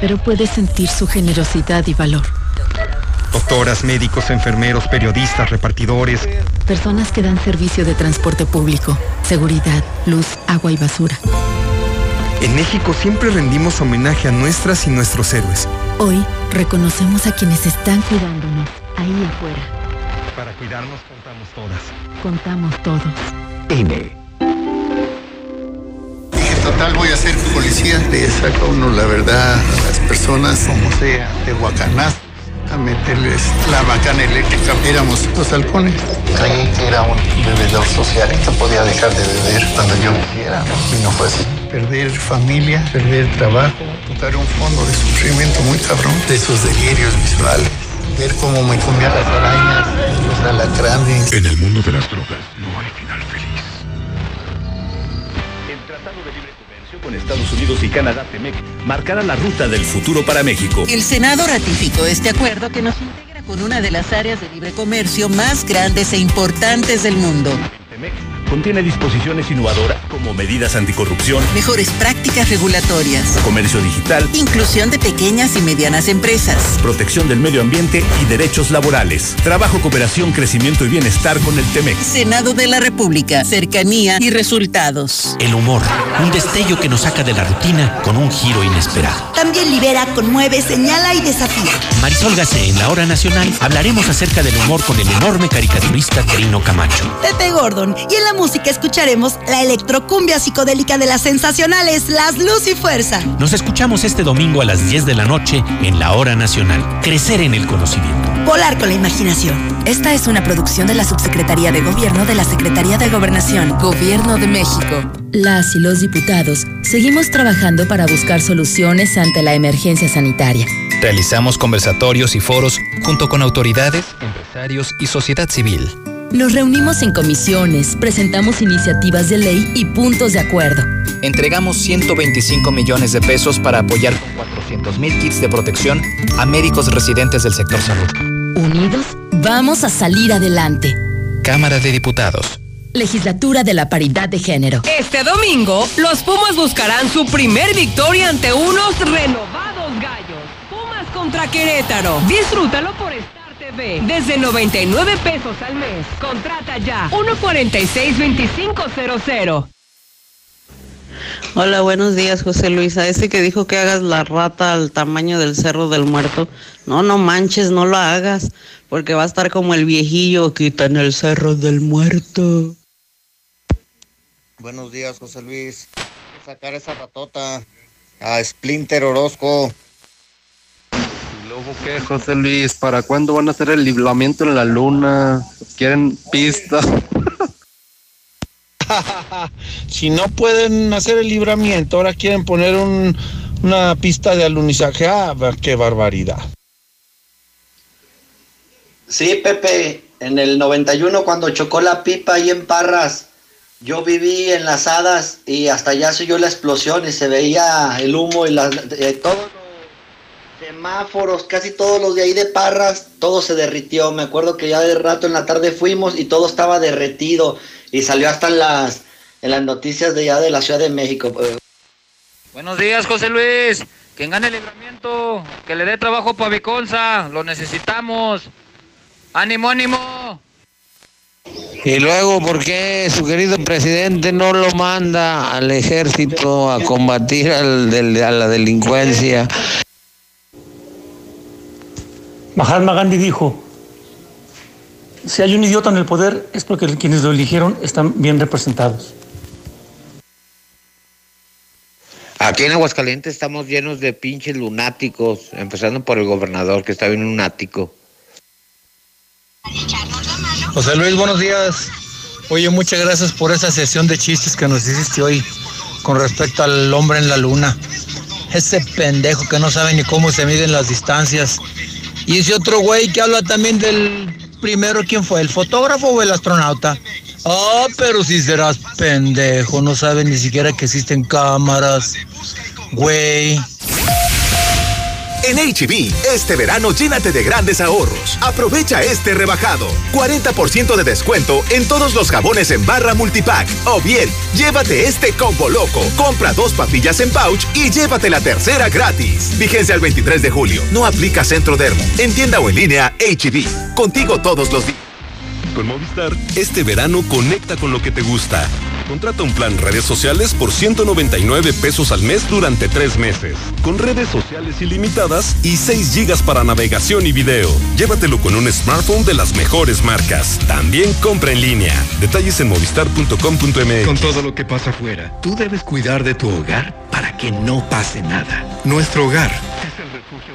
pero puedes sentir su generosidad y valor. Doctoras, médicos, enfermeros, periodistas, repartidores. Personas que dan servicio de transporte público, seguridad, luz, agua y basura. En México siempre rendimos homenaje a nuestras y nuestros héroes. Hoy reconocemos a quienes están cuidándonos ahí afuera. Para cuidarnos contamos todas. Contamos todos. INE. Dije, total, voy a ser policía. Le saca uno la verdad a las personas, como sea, de guacanás a meterles la bacana eléctrica. Éramos dos halcones. Creí que era un bebedor social y que podía dejar de beber cuando yo quisiera, ¿no? Y no fue así. Perder familia, perder trabajo, tocar un fondo de sufrimiento muy cabrón, de esos delirios visuales. Ver cómo me comía las arañas, los alacranes. En el mundo de las drogas no hay final feliz. El Tratado de Libre Comercio con Estados Unidos y Canadá, TEMEC, marcará la ruta del futuro para México. El Senado ratificó este acuerdo que nos integra con una de las áreas de libre comercio más grandes e importantes del mundo. TEMEC contiene disposiciones innovadoras como medidas anticorrupción, Mejores prácticas regulatorias. comercio digital, Inclusión de pequeñas y medianas empresas. protección del medio ambiente y derechos laborales. Trabajo, cooperación, crecimiento y bienestar con el TEMEC. Senado de la República. Cercanía y resultados. El humor, un destello que nos saca de la rutina con un giro inesperado. También libera, conmueve, señala y desafía. Marisol Gacé en la hora nacional hablaremos acerca del humor con el enorme caricaturista Trino Camacho. Pepe Gordon. Y en la música escucharemos la electrocumbia psicodélica de las sensacionales Las Luz y Fuerza. Nos escuchamos este domingo a las 10 de la noche en la hora nacional. Crecer en el conocimiento. Volar con la imaginación. Esta es una producción de la Subsecretaría de Gobierno de la Secretaría de Gobernación, Gobierno de México. Las y los diputados seguimos trabajando para buscar soluciones ante la emergencia sanitaria. Realizamos conversatorios y foros junto con autoridades, empresarios y sociedad civil. Nos reunimos en comisiones, presentamos iniciativas de ley y puntos de acuerdo. Entregamos 125 millones de pesos para apoyar con 400 mil kits de protección a médicos residentes del sector salud. Unidos, vamos a salir adelante. Cámara de Diputados. Legislatura de la Paridad de Género. Este domingo, los Pumas buscarán su primer victoria ante unos renovados gallos. Pumas contra Querétaro. Disfrútalo por Star TV. Desde 99 pesos al mes. Contrata ya. 146-2500. Hola, buenos días, José Luis. A ese que dijo que hagas la rata al tamaño del Cerro del Muerto. No, no manches, no lo hagas, porque va a estar como el viejillo que está en el Cerro del Muerto. Buenos días, José Luis. Hay que sacar esa ratota a Splinter Orozco. ¿Y luego qué, José Luis? ¿Para cuándo van a hacer el libramiento en la luna? ¿Quieren pistas? si no pueden hacer el libramiento, ahora quieren poner un- una pista de alunizaje. Ah, qué barbaridad. Sí, Pepe, en el 91 cuando chocó la pipa ahí en Parras, yo viví en las hadas y hasta allá se oyó la explosión y se veía el humo y la- eh, todo semáforos, casi todos los de ahí de Parras, todo se derritió. Me acuerdo que ya de rato en la tarde fuimos y todo estaba derretido y salió hasta en las, en las noticias de allá de la Ciudad de México. Buenos días, José Luis. Quien gane el libramiento, que le dé trabajo para Vicolza, lo necesitamos. ¡Ánimo, ánimo! Y luego, ¿por qué su querido presidente no lo manda al ejército a combatir al del- a la delincuencia? Mahatma Gandhi dijo, si hay un idiota en el poder es porque quienes lo eligieron están bien representados. Aquí en Aguascalientes estamos llenos de pinches lunáticos, empezando por el gobernador que está bien lunático. José Luis, buenos días. Oye, muchas gracias por esa sesión de chistes que nos hiciste hoy con respecto al hombre en la luna. Ese pendejo que no sabe ni cómo se miden las distancias. Y ese otro güey que habla también del primero, ¿quién fue? ¿El fotógrafo o el astronauta? Ah, pero si serás pendejo, no sabe ni siquiera que existen cámaras. Güey. En HB, este verano llénate de grandes ahorros. Aprovecha este rebajado. 40% de descuento en todos los jabones en barra multipack. O bien, llévate este combo loco. Compra dos papillas en pouch y llévate la tercera gratis. Vigencia al 23 de julio. No aplica Centro Dermo. En tienda o en línea, HB. Contigo todos los días. Con Movistar, este verano conecta con lo que te gusta. Contrata un plan redes sociales por 199 pesos al mes durante tres meses. Con redes sociales ilimitadas y 6 gigas para navegación y video. Llévatelo con un smartphone de las mejores marcas. También compra en línea. Detalles en movistar.com.mx. Con todo lo que pasa afuera, tú debes cuidar de tu hogar para que no pase nada. Nuestro hogar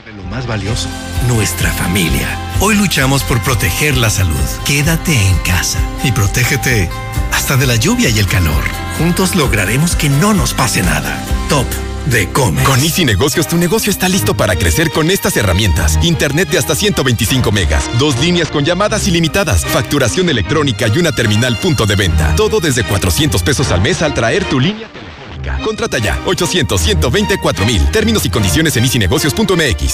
de lo más valioso, nuestra familia. Hoy luchamos por proteger la salud. Quédate en casa y protégete hasta de la lluvia y el calor. Juntos lograremos que no nos pase nada. Top de Comex. Con Easy Negocios, tu negocio está listo para crecer con estas herramientas. Internet de hasta 125 megas, dos líneas con llamadas ilimitadas, facturación electrónica y una terminal punto de venta. Todo desde 400 pesos al mes al traer tu línea Contrata ya, 800 124 mil. Términos y condiciones en easynegocios.mx.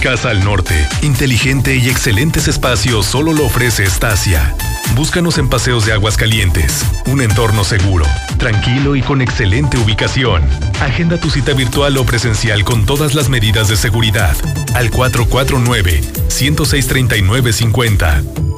Casa al Norte. Inteligente y excelentes espacios solo lo ofrece Estacia. Búscanos en Paseos de Aguas Calientes. Un entorno seguro, tranquilo y con excelente ubicación. Agenda tu cita virtual o presencial con todas las medidas de seguridad. Al 449-106-3950.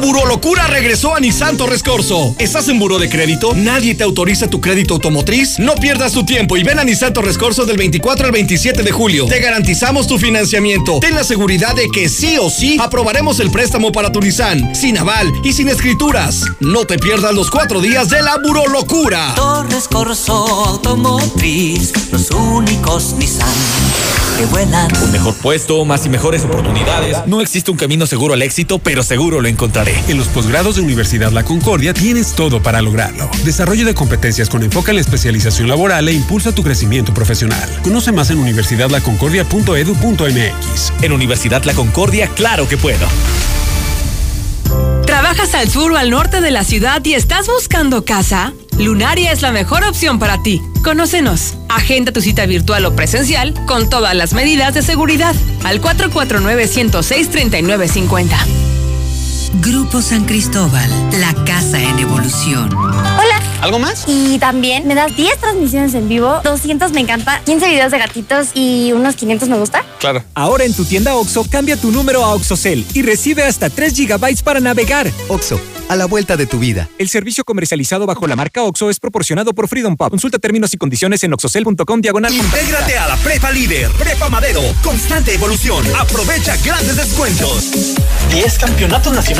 Burolocura regresó a Nissan Torres Corso. ¿Estás en buro de crédito? ¿Nadie te autoriza tu crédito automotriz? No pierdas tu tiempo y ven a Nissan Torres Corso del 24 al 27 de julio. Te garantizamos tu financiamiento. Ten la seguridad de que sí o sí aprobaremos el préstamo para tu Nissan, sin aval y sin escrituras. No te pierdas los cuatro días de la burolocura. Torres Corso Automotriz, los únicos Nissan que vuelan. Un mejor puesto, más y mejores oportunidades. No existe un camino seguro al éxito, pero seguro lo encontraré. En los posgrados de Universidad La Concordia tienes todo para lograrlo. Desarrollo de competencias con enfoque en la especialización laboral e impulsa tu crecimiento profesional. Conoce más en universidadlaconcordia.edu.mx. En Universidad La Concordia, claro que puedo. ¿Trabajas al sur o al norte de la ciudad y estás buscando casa? Lunaria es la mejor opción para ti. Conócenos. Agenda tu cita virtual o presencial con todas las medidas de seguridad al 449-106-3950. Grupo San Cristóbal, la casa en evolución. Hola. ¿Algo más? Y también me das 10 transmisiones en vivo, 200 me encanta, 15 videos de gatitos y unos 500 me gusta. Claro. Ahora en tu tienda OXO, cambia tu número a OXOCEL y recibe hasta 3 GB para navegar. OXO, a la vuelta de tu vida. El servicio comercializado bajo la marca OXO es proporcionado por Freedom Pub. Consulta términos y condiciones en oxocel.com diagonal. Intégrate a la Prepa Líder, Prepa Madero, constante evolución. Aprovecha grandes descuentos. 10 campeonatos nacionales.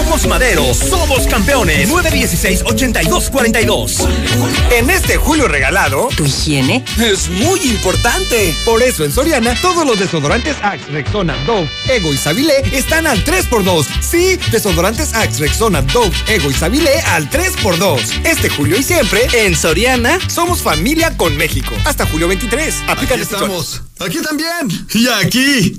Somos Madero, somos campeones. 916-8242. En este julio regalado, ¿tu higiene? Es muy importante. Por eso en Soriana, todos los desodorantes Axe, Rexona, Dove, Ego y Savile están al 3x2. Sí, desodorantes Axe, Rexona, Dove, Ego y Savile al 3x2. Este julio y siempre, en Soriana, somos familia con México. Hasta julio 23. Aplica Aquí estamos. Aquí también. Y aquí.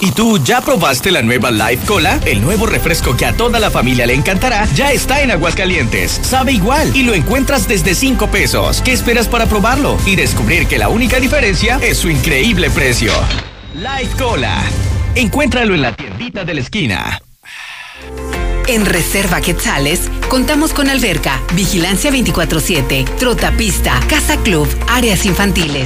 ¿Y tú ya probaste la nueva Life Cola? El nuevo refresco que a toda la familia le encantará ya está en Aguascalientes. Sabe igual y lo encuentras desde 5 pesos. ¿Qué esperas para probarlo? Y descubrir que la única diferencia es su increíble precio. Life Cola. Encuéntralo en la tiendita de la esquina. En Reserva Quetzales contamos con alberca, vigilancia 24/7, trotapista, casa club, áreas infantiles.